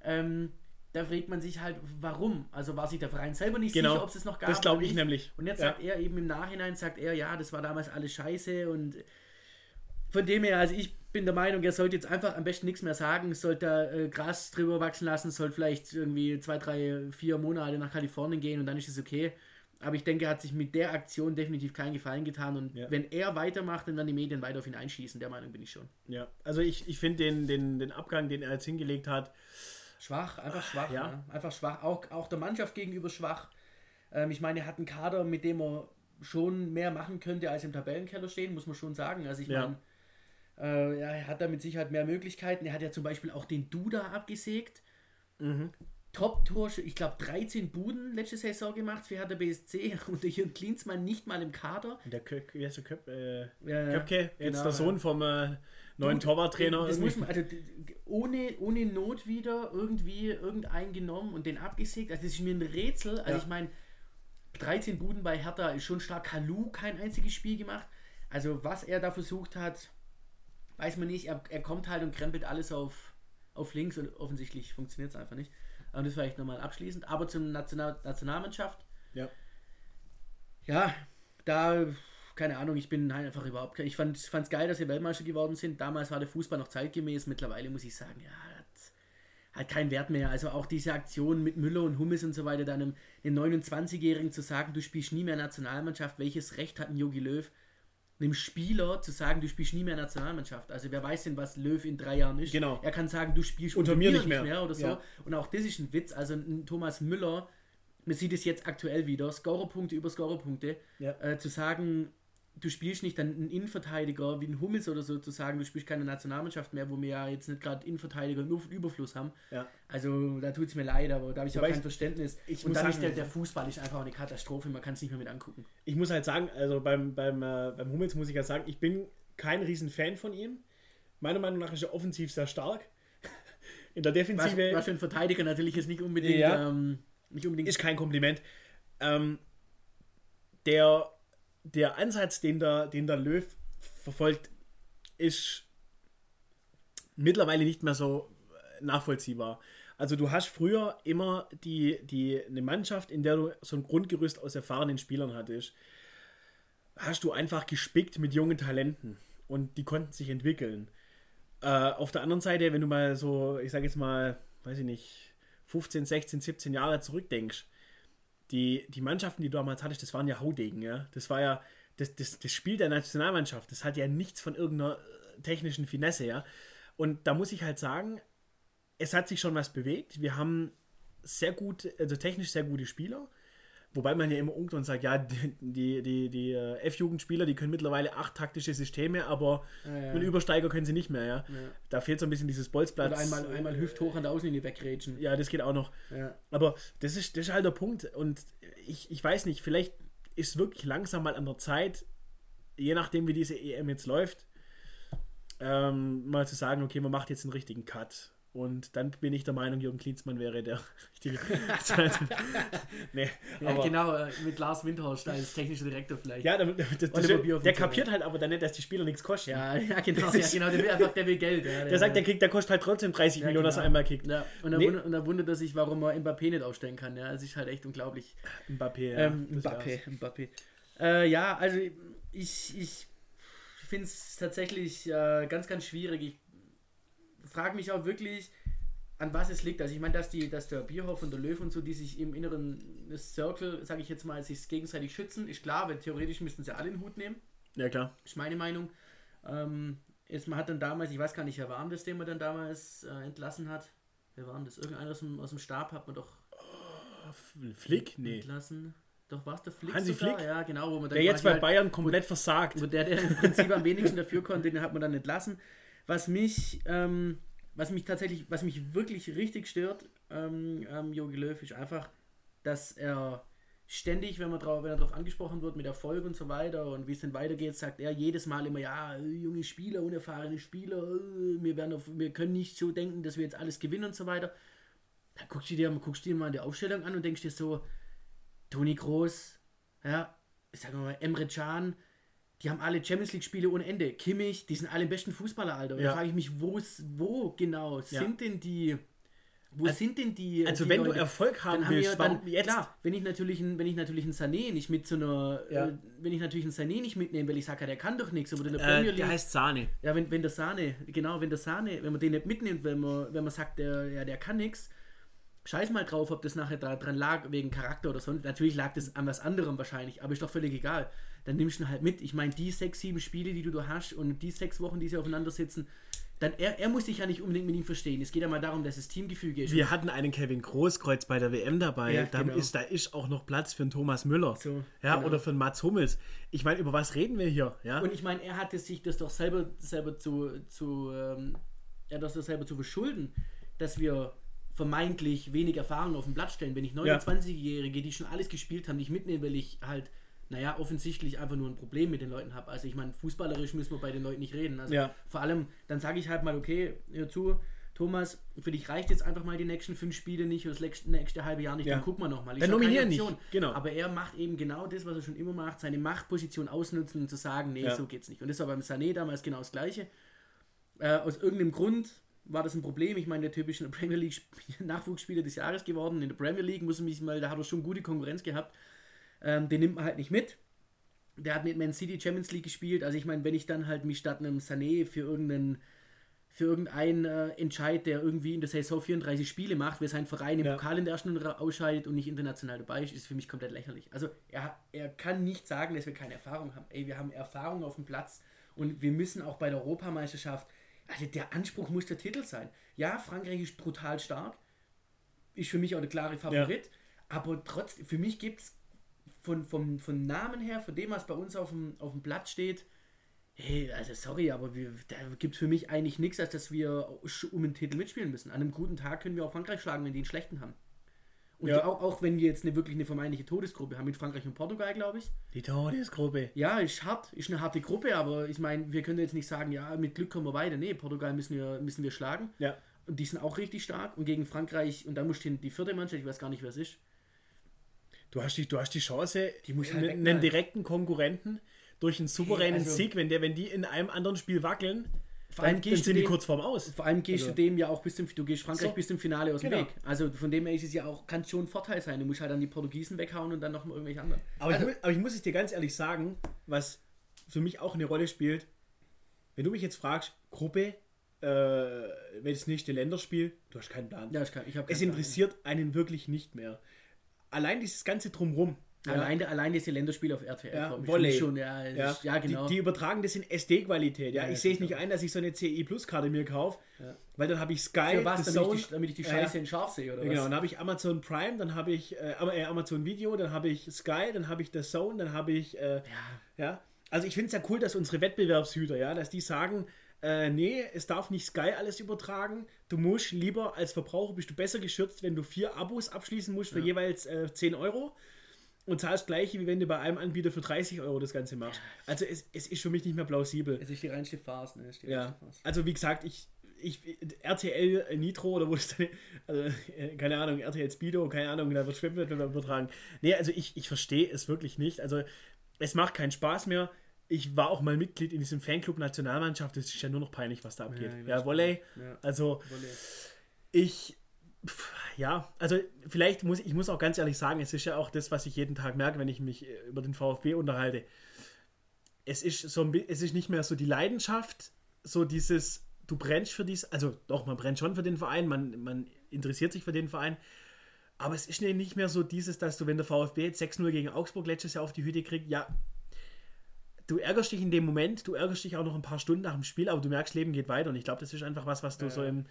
Ähm, da fragt man sich halt, warum? Also war sich der Verein selber nicht genau. sicher, ob es es noch gab. Das glaube ich nämlich. Und jetzt sagt er eben im Nachhinein, sagt er, ja, das war damals alles scheiße und von dem her, also ich bin der Meinung, er sollte jetzt einfach am besten nichts mehr sagen, sollte äh, Gras drüber wachsen lassen, sollte vielleicht irgendwie zwei, drei, vier Monate nach Kalifornien gehen und dann ist es okay. Aber ich denke, er hat sich mit der Aktion definitiv keinen Gefallen getan. Und ja. wenn er weitermacht, dann werden die Medien weiter auf ihn einschießen. Der Meinung bin ich schon. Ja, also ich, ich finde den, den, den Abgang, den er jetzt hingelegt hat. Schwach, einfach schwach. Ja. Ne? Einfach schwach. Auch, auch der Mannschaft gegenüber schwach. Ähm, ich meine, er hat einen Kader, mit dem er schon mehr machen könnte, als im Tabellenkeller stehen, muss man schon sagen. Also ich ja. meine äh, er hat da mit Sicherheit mehr Möglichkeiten. Er hat ja zum Beispiel auch den Duda abgesägt. Mhm. Top-Tor, ich glaube 13 Buden letzte Saison gemacht für Hertha BSC und der Jürgen Klinsmann nicht mal im Kader. Der Köp, wie heißt der Köp, äh, ja, Köpke, jetzt genau, der Sohn vom äh, neuen Torwarttrainer. Das muss man, also ohne, ohne Not wieder irgendwie irgendeinen genommen und den abgesägt. Also das ist mir ein Rätsel. Also ja. ich meine, 13 Buden bei Hertha ist schon stark. Kalu kein einziges Spiel gemacht. Also was er da versucht hat, weiß man nicht, er, er kommt halt und krempelt alles auf, auf links und offensichtlich funktioniert es einfach nicht. Und das vielleicht nochmal abschließend. Aber zum National Nationalmannschaft. Ja. Ja, da, keine Ahnung, ich bin halt einfach überhaupt Ich fand es geil, dass sie Weltmeister geworden sind. Damals war der Fußball noch zeitgemäß. Mittlerweile muss ich sagen, ja, hat, hat keinen Wert mehr. Also auch diese Aktion mit Müller und Hummels und so weiter, dann einem, einem 29-Jährigen zu sagen, du spielst nie mehr Nationalmannschaft. Welches Recht hat ein Yogi Löw? Einem Spieler zu sagen, du spielst nie mehr Nationalmannschaft. Also wer weiß denn, was Löw in drei Jahren ist. Genau. Er kann sagen, du spielst unter, mir nicht mehr. mehr oder so. Ja. Und auch das ist ein Witz. Also ein Thomas Müller, man sieht es jetzt aktuell wieder, Scorerpunkte über Scorerpunkte, ja. äh, zu sagen, du spielst nicht dann einen Innenverteidiger wie ein Hummels oder so zu sagen, du spielst keine Nationalmannschaft mehr, wo wir ja jetzt nicht gerade Innenverteidiger nur Überfluss haben. Ja. Also da tut es mir leid, aber da habe ich auch kein ich, Verständnis. Ich Und dann sagen, ist der, der Fußball ist einfach eine Katastrophe, man kann es nicht mehr mit angucken. Ich muss halt sagen, also beim, beim, äh, beim Hummels muss ich ja sagen, ich bin kein riesen Fan von ihm. Meiner Meinung nach ist er offensiv sehr stark. In der Defensive. Was, was für ein Verteidiger natürlich ist nicht unbedingt. Ja, ähm, nicht unbedingt. Ist kein Kompliment. Ähm, der der Ansatz, den der, den der Löw verfolgt, ist mittlerweile nicht mehr so nachvollziehbar. Also du hast früher immer die, die, eine Mannschaft, in der du so ein Grundgerüst aus erfahrenen Spielern hattest, hast du einfach gespickt mit jungen Talenten und die konnten sich entwickeln. Äh, auf der anderen Seite, wenn du mal so, ich sage jetzt mal, weiß ich nicht, 15, 16, 17 Jahre zurückdenkst, die, die Mannschaften, die du damals hattest, das waren ja Haudegen, ja. Das war ja, das, das, das Spiel der Nationalmannschaft, das hat ja nichts von irgendeiner äh, technischen Finesse, ja. Und da muss ich halt sagen, es hat sich schon was bewegt. Wir haben sehr gut, also technisch sehr gute Spieler. Wobei man ja immer unkt und sagt, ja, die, die, die, die äh, F-Jugendspieler, die können mittlerweile acht taktische Systeme, aber ja, ja. mit Übersteiger können sie nicht mehr, ja. ja. Da fehlt so ein bisschen dieses Bolzplatz. Oder einmal, einmal Hüft hoch an der Außenlinie wegrätschen. Ja, das geht auch noch. Aber das ist, das ist halt der Punkt. Und ich, ich weiß nicht, vielleicht ist wirklich langsam mal an der Zeit, je nachdem wie diese EM jetzt läuft, ähm, mal zu sagen, okay, man macht jetzt einen richtigen Cut. Und dann bin ich der Meinung, Jürgen Klinsmann wäre der richtige. nee, ja, aber, genau, äh, mit Lars Windhorst als technischer Direktor vielleicht. Ja, der, der, der, der kapiert halt aber dann nicht, dass die Spieler nichts kosten. Ja, ja genau, ja, genau der will einfach, der will Geld. Ja, der, sagt, der kriegt, der kostet halt trotzdem 30 Millionen, genau. dass er einmal kickt. Ja, und, nee. wundert, und dann wundert er sich, warum er Mbappé nicht aufstellen kann. Ja, das ist halt echt unglaublich. Mbappé, ja. Ähm, Mbappé, Mbappé. Äh, ja, also ich, ich finde es tatsächlich äh, ganz, ganz schwierig. Ich frage mich auch wirklich, an was es liegt. Also ich meine, dass die, dass der Bierhoff und der Löw und so, die sich im inneren Circle, sage ich jetzt mal, sich gegenseitig schützen, ist klar, weil theoretisch müssten sie alle den Hut nehmen. Ja, klar. Ist meine Meinung. Ähm, ist, man hat dann damals, ich weiß gar nicht, wer war das, den man dann damals äh, entlassen hat. Wer war das? Irgendeiner aus dem, aus dem Stab hat man doch. Oh, Flick? Nee. Entlassen. Doch, war es der Flick? Hansi sogar? Flick? Ja, genau. Wo man der jetzt bei halt, Bayern komplett versagt. Der, der im Prinzip am wenigsten dafür konnte, den hat man dann entlassen. Was mich ähm, was mich tatsächlich, was mich wirklich richtig stört, ähm, ähm, Jogi Löw, ist einfach, dass er ständig, wenn, man drauf, wenn er darauf angesprochen wird mit Erfolg und so weiter und wie es denn weitergeht, sagt er jedes Mal immer, ja, junge Spieler, unerfahrene Spieler, äh, wir, werden auf, wir können nicht so denken, dass wir jetzt alles gewinnen und so weiter. Dann guckst du dir, guckst du dir mal die Aufstellung an und denkst dir so, Toni Groß, ja, sagen wir mal, Emre Can, die haben alle Champions League-Spiele ohne Ende. Kimmich, die sind alle im besten Fußballer, Alter. Und ja. da frage ich mich, wo, wo genau ja. sind denn die. Wo also, sind denn die. Also, die wenn Leute? du Erfolg haben dann willst, haben wir, dann, jetzt? Klar, wenn ich natürlich ein, wenn ich natürlich einen Sané nicht mit so einer. Ja. Äh, wenn ich natürlich einen Sané nicht mitnehme, weil ich sage, der kann doch nichts, aber der Premier League. Äh, der heißt Sahne. Ja, wenn, wenn der Sahne, genau, wenn der Sahne, wenn man den nicht mitnimmt, wenn man, wenn man sagt, der, ja, der kann nichts, scheiß mal drauf, ob das nachher dran lag, wegen Charakter oder so. Natürlich lag das an was anderem wahrscheinlich, aber ist doch völlig egal dann nimmst du ihn halt mit. Ich meine, die sechs, sieben Spiele, die du da hast und die sechs Wochen, die sie aufeinander sitzen, dann er, er muss sich ja nicht unbedingt mit ihm verstehen. Es geht ja mal darum, dass es Teamgefüge ist. Wir hatten einen Kevin Großkreuz bei der WM dabei. Ja, da, genau. ist, da ist auch noch Platz für einen Thomas Müller. So, ja, genau. Oder für einen Mats Hummels. Ich meine, über was reden wir hier? Ja? Und ich meine, er hatte sich das doch selber, selber zu, zu ähm, er das selber zu verschulden, dass wir vermeintlich wenig Erfahrung auf den Platz stellen. Wenn ich 29-Jährige, die schon alles gespielt haben, nicht mitnehme, weil ich halt naja, offensichtlich einfach nur ein Problem mit den Leuten habe. Also ich meine, fußballerisch müssen wir bei den Leuten nicht reden. Also ja. vor allem, dann sage ich halt mal, okay, hör zu, Thomas, für dich reicht jetzt einfach mal die nächsten fünf Spiele nicht oder das nächste halbe Jahr nicht, ja. dann gucken wir nochmal. Dann nominieren nicht, genau. Aber er macht eben genau das, was er schon immer macht, seine Machtposition ausnutzen und zu sagen, nee, ja. so geht's nicht. Und das war beim Sané damals genau das Gleiche. Äh, aus irgendeinem Grund war das ein Problem. Ich meine, der typische Premier League Nachwuchsspieler des Jahres geworden. In der Premier League muss ich mich mal, da hat er schon gute Konkurrenz gehabt. Ähm, den nimmt man halt nicht mit. Der hat mit Man City Champions League gespielt. Also ich meine, wenn ich dann halt mich statt einem Sané für irgendeinen für irgendeinen äh, Entscheid, der irgendwie in der Saison 34 Spiele macht, wer seinen Verein im ja. Pokal in der ersten Runde ausscheidet und nicht international dabei ist, ist für mich komplett lächerlich. Also er, er kann nicht sagen, dass wir keine Erfahrung haben. Ey, wir haben Erfahrung auf dem Platz und wir müssen auch bei der Europameisterschaft, also der Anspruch muss der Titel sein. Ja, Frankreich ist brutal stark, ist für mich auch der klare Favorit, ja. aber trotzdem, für mich gibt es von, vom, von Namen her, von dem, was bei uns auf dem, auf dem Blatt steht, hey, also sorry, aber wir, da gibt es für mich eigentlich nichts, als dass wir um den Titel mitspielen müssen. An einem guten Tag können wir auch Frankreich schlagen, wenn die einen schlechten haben. Und ja. auch, auch wenn wir jetzt eine wirklich eine vermeintliche Todesgruppe haben mit Frankreich und Portugal, glaube ich. Die Todesgruppe. Ja, ist hart, ist eine harte Gruppe, aber ich meine, wir können jetzt nicht sagen, ja, mit Glück kommen wir weiter. Nee, Portugal müssen wir, müssen wir schlagen. Ja. Und die sind auch richtig stark. Und gegen Frankreich, und da muss die, die vierte Mannschaft, ich weiß gar nicht, wer es ist, du hast die, du hast die Chance, die muss halt einen direkten Konkurrenten durch einen souveränen hey, also, Sieg, wenn, der, wenn die in einem anderen Spiel wackeln, vor allem gehst sind du dem, die kurz vorm Aus. Vor allem gehst also. du dem ja auch bis zum, du gehst Frankreich so, bis zum Finale aus dem genau. Weg. Also von dem her ist es ja auch, kann schon ein Vorteil sein. Du musst halt dann die Portugiesen weghauen und dann noch mal irgendwelche anderen. Aber, also, ich, aber ich muss es dir ganz ehrlich sagen, was für mich auch eine Rolle spielt, wenn du mich jetzt fragst, Gruppe, äh, wenn das nächste Länderspiel, du hast keinen Plan. Ja, ich kann, ich es interessiert Plan. einen wirklich nicht mehr allein dieses ganze Drumrum. Ja. Allein, allein diese Länderspiele auf RTL, ja, Volley. schon, ja, ja. ja genau. Die, die, übertragen das in SD-Qualität, ja. ich sehe es nicht ein, dass ich so eine CI Plus Karte mir kaufe, weil dann habe ich Sky, Für was, damit, ich die, damit ich die Scheiße in scharf sehe, oder Genau, was? dann habe ich Amazon Prime, dann habe ich äh, äh, Amazon Video, dann habe ich Sky, dann habe ich The Zone, dann habe ich, äh, ja. Also ich finde es ja cool, dass unsere Wettbewerbshüter, ja, dass die sagen, äh, nee, es darf nicht Sky alles übertragen. Du musst lieber als Verbraucher bist du besser geschützt, wenn du vier Abos abschließen musst für ja. jeweils äh, 10 Euro und zahlst gleiche, wie wenn du bei einem Anbieter für 30 Euro das Ganze machst. Also es, es ist für mich nicht mehr plausibel. Es ist die reinste Farce, ne? ja. Also wie gesagt, ich, ich, RTL Nitro oder wo ist dann, also, äh, keine Ahnung, RTL Speedo, keine Ahnung, da wird Schwimmwettbewerb übertragen. Nee, also ich, ich verstehe es wirklich nicht. Also es macht keinen Spaß mehr. Ich war auch mal Mitglied in diesem Fanclub Nationalmannschaft. Es ist ja nur noch peinlich, was da abgeht. Ja, ja Volley. Ja. Also Volley. ich, pff, ja, also vielleicht muss ich muss auch ganz ehrlich sagen, es ist ja auch das, was ich jeden Tag merke, wenn ich mich äh, über den VfB unterhalte. Es ist so ein, es ist nicht mehr so die Leidenschaft, so dieses du brennst für dies, also doch, man brennt schon für den Verein, man, man interessiert sich für den Verein, aber es ist nicht mehr so dieses, dass du, wenn der VfB jetzt 6-0 gegen Augsburg letztes Jahr auf die Hütte kriegt, ja, du ärgerst dich in dem Moment, du ärgerst dich auch noch ein paar Stunden nach dem Spiel, aber du merkst, Leben geht weiter und ich glaube, das ist einfach was, was du ja. so im,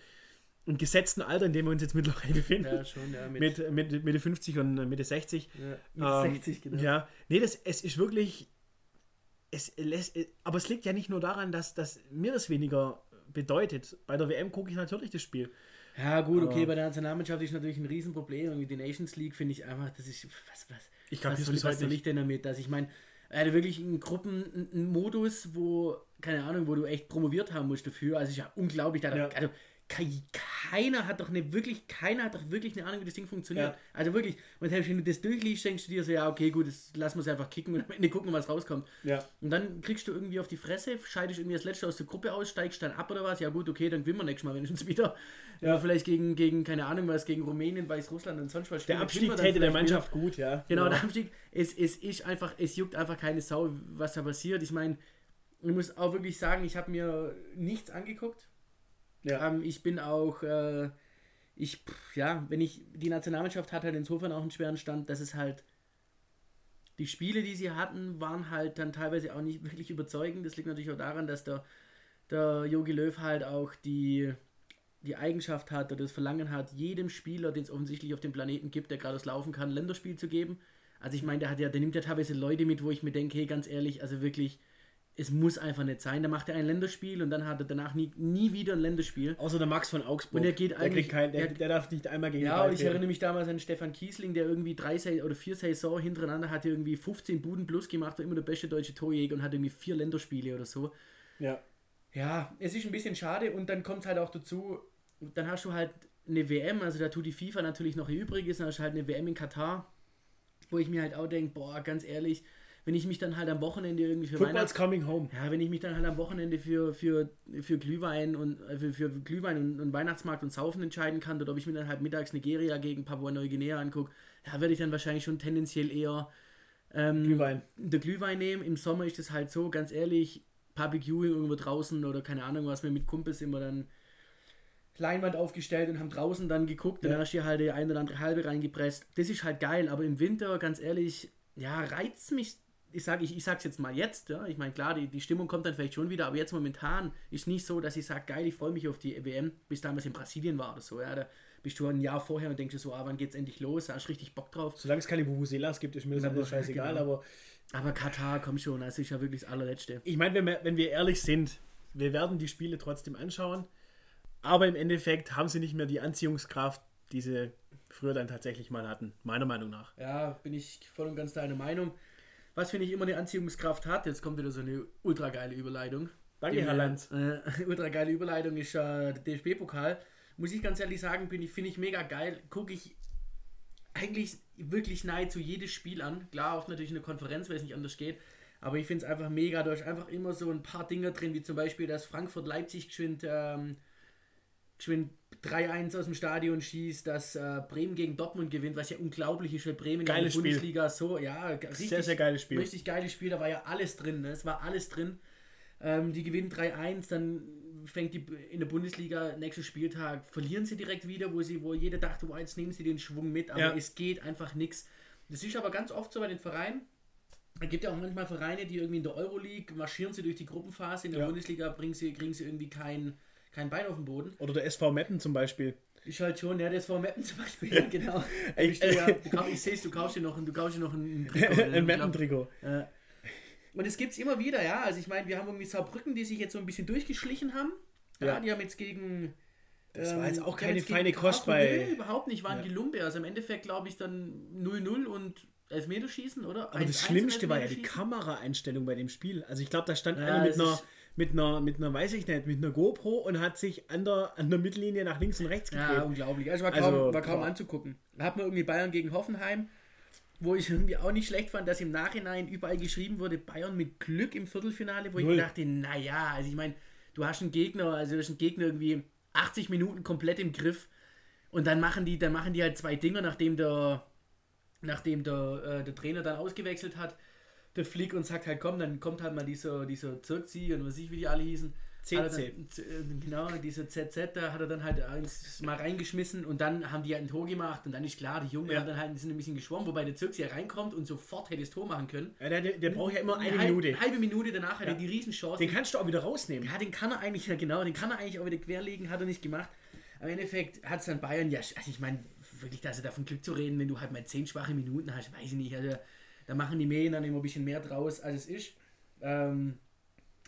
im gesetzten Alter, in dem wir uns jetzt mittlerweile befinden, ja, schon, ja, mit, mit, mit Mitte 50 und Mitte 60. Ja, Mitte ähm, 60, genau. Ja, nee, das, es ist wirklich, es lässt, aber es liegt ja nicht nur daran, dass, dass mir das weniger bedeutet. Bei der WM gucke ich natürlich das Spiel. Ja, gut, okay, bei der Nationalmannschaft ist natürlich ein Riesenproblem. Irgendwie die Nations League finde ich einfach, das ist, was, was, ich glaub, was, soll, was soll ich denn damit? Dass ich meine, er hatte wirklich einen Gruppenmodus, wo, keine Ahnung, wo du echt promoviert haben musst dafür. Also ist ja unglaublich. Da, ja. Also, keiner hat doch eine wirklich, keiner hat doch wirklich eine Ahnung, wie das Ding funktioniert. Ja. Also wirklich, wenn du das durchliest, denkst du dir so, ja, okay, gut, das lassen wir es einfach kicken und am Ende gucken, was rauskommt. Ja. Und dann kriegst du irgendwie auf die Fresse, scheidest irgendwie das letzte aus der Gruppe aus, steigst dann ab oder was, ja gut, okay, dann gewinnen wir nächstes Mal wenigstens wieder. Ja. vielleicht gegen, gegen, keine Ahnung was, gegen Rumänien, Weißrussland und sonst was. Der Abstieg täte der Mannschaft wieder. gut, ja. Genau, ja. der Abstieg, es, es ist einfach, es juckt einfach keine Sau, was da passiert. Ich meine, ich muss auch wirklich sagen, ich habe mir nichts angeguckt ja. Ähm, ich bin auch, äh, ich, ja, wenn ich, die Nationalmannschaft hat halt insofern auch einen schweren Stand, dass es halt, die Spiele, die sie hatten, waren halt dann teilweise auch nicht wirklich überzeugend. Das liegt natürlich auch daran, dass der, der Jogi Löw halt auch die, die Eigenschaft hat oder das Verlangen hat, jedem Spieler, den es offensichtlich auf dem Planeten gibt, der gerade das Laufen kann, Länderspiel zu geben. Also ich meine, der hat ja, der nimmt ja teilweise Leute mit, wo ich mir denke, hey, ganz ehrlich, also wirklich, es muss einfach nicht sein. Da macht er ein Länderspiel und dann hat er danach nie, nie wieder ein Länderspiel. Außer der Max von Augsburg. Und er geht eigentlich. Kein, der, der, darf nicht einmal gegen Ja, und ich erinnere mich damals an Stefan Kiesling, der irgendwie drei oder vier Saison hintereinander hat irgendwie 15 Buden plus gemacht, war immer der beste deutsche Torjäger und hat irgendwie vier Länderspiele oder so. Ja. Ja, es ist ein bisschen schade und dann kommt es halt auch dazu, dann hast du halt eine WM, also da tut die FIFA natürlich noch ihr Übriges, dann hast du halt eine WM in Katar, wo ich mir halt auch denke, boah, ganz ehrlich, wenn ich mich dann halt am Wochenende irgendwie für Football's coming home. Ja, wenn ich mich dann halt am Wochenende für, für, für Glühwein und äh, für, für Glühwein und, und, Weihnachtsmarkt und Saufen entscheiden kann, oder ob ich mir dann halt mittags Nigeria gegen Papua-Neuguinea angucke, ja, werde ich dann wahrscheinlich schon tendenziell eher ähm, Glühwein. der Glühwein nehmen. Im Sommer ist es halt so, ganz ehrlich, Barbecue irgendwo draußen oder keine Ahnung was, wir mit Kumpels immer dann Leinwand aufgestellt und haben draußen dann geguckt, ja. dann hast du halt die eine oder andere halbe reingepresst. Das ist halt geil, aber im Winter, ganz ehrlich, ja, reizt mich ich sage ich, ich sag's jetzt mal jetzt, ja. Ich meine, klar, die, die Stimmung kommt dann vielleicht schon wieder, aber jetzt momentan ist nicht so, dass ich sage, geil, ich freue mich auf die WM, bis damals in Brasilien war oder so, ja. Da bist du ein Jahr vorher und denkst dir so, ah, wann geht's endlich los? Da hast du richtig Bock drauf. Solange es keine Vuvuzelas gibt, ist mir das aber scheißegal, genau. aber. Aber Katar, komm schon, das ist ja wirklich das allerletzte. Ich meine, wenn wir, wenn wir ehrlich sind, wir werden die Spiele trotzdem anschauen, aber im Endeffekt haben sie nicht mehr die Anziehungskraft, die sie früher dann tatsächlich mal hatten, meiner Meinung nach. Ja, bin ich voll und ganz deiner Meinung. Was finde ich immer eine Anziehungskraft hat, jetzt kommt wieder so eine ultra geile Überleitung. Danke, Herr Lanz. Äh, ultra geile Überleitung ist äh, der DFB-Pokal. Muss ich ganz ehrlich sagen, finde ich, find ich mega geil. Gucke ich eigentlich wirklich nahezu jedes Spiel an. Klar, oft natürlich eine Konferenz, weil es nicht anders geht. Aber ich finde es einfach mega. Da ist einfach immer so ein paar Dinge drin, wie zum Beispiel, dass Frankfurt-Leipzig geschwind ähm, geschwind 3-1 aus dem Stadion schießt, dass äh, Bremen gegen Dortmund gewinnt, was ja unglaublich ist, weil Bremen geiles in der Bundesliga so, ja, richtig, sehr, sehr geiles Spiel. Richtig geiles Spiel, da war ja alles drin, ne? es war alles drin. Ähm, die gewinnen 3-1, dann fängt die in der Bundesliga nächsten Spieltag, verlieren sie direkt wieder, wo sie, wo jeder dachte, wow, jetzt nehmen sie den Schwung mit, aber ja. es geht einfach nichts. Das ist aber ganz oft so bei den Vereinen. Es gibt ja auch manchmal Vereine, die irgendwie in der Euroleague marschieren sie durch die Gruppenphase, in der ja. Bundesliga bringen sie, kriegen sie irgendwie keinen kein Bein auf dem Boden. Oder der SV Meppen zum Beispiel. Ich halt schon, ja, der SV Meppen zum Beispiel, ja, genau. ich, ja, ich sehe es, du kaufst dir noch, du kaufst dir noch ein, Trikot. ein Meppen-Trikot. Ja. Und es gibt es immer wieder, ja. Also ich meine, wir haben irgendwie Saarbrücken, die sich jetzt so ein bisschen durchgeschlichen haben. Ja, die haben jetzt gegen. Das war jetzt ähm, auch keine feine Kost bei. Nee, überhaupt nicht, waren ja. Gelumpe. Also im Endeffekt glaube ich dann 0-0 und Elfmeterschießen, oder? Aber das Schlimmste war ja die Kameraeinstellung bei dem Spiel. Also ich glaube, da stand ja, einer mit einer mit einer, mit einer, weiß ich nicht, mit einer GoPro und hat sich an der, an der Mittellinie nach links und rechts gedreht. Ja, unglaublich. Also war kaum, also, war kaum anzugucken. Da hat man irgendwie Bayern gegen Hoffenheim, wo ich irgendwie auch nicht schlecht fand, dass im Nachhinein überall geschrieben wurde, Bayern mit Glück im Viertelfinale, wo Null. ich dachte, naja, also ich meine, du hast einen Gegner, also du hast einen Gegner irgendwie 80 Minuten komplett im Griff und dann machen die, dann machen die halt zwei Dinger, nachdem der, nachdem der, äh, der Trainer dann ausgewechselt hat der Flick und sagt halt, komm, dann kommt halt mal dieser, dieser Zirkzi und was ich, wie die alle hießen. CC. Dann, genau, dieser ZZ, da hat er dann halt eins mal reingeschmissen und dann haben die halt ein Tor gemacht und dann ist klar, die Jungen ja. haben dann halt ein bisschen geschwommen, wobei der Zirkzi ja reinkommt und sofort hätte das Tor machen können. Ja, der, der, braucht ja immer eine, eine Minute. Eine halbe Minute danach hat ja. er die Riesenchance. Den kannst du auch wieder rausnehmen. Ja, den kann er eigentlich, ja genau, den kann er eigentlich auch wieder querlegen, hat er nicht gemacht. Aber im Endeffekt hat es dann Bayern, ja, also ich meine, wirklich, dass er davon Glück zu reden, wenn du halt mal zehn schwache Minuten hast, weiß ich nicht, also da machen die Medien dann immer ein bisschen mehr draus, als es ist. Ähm,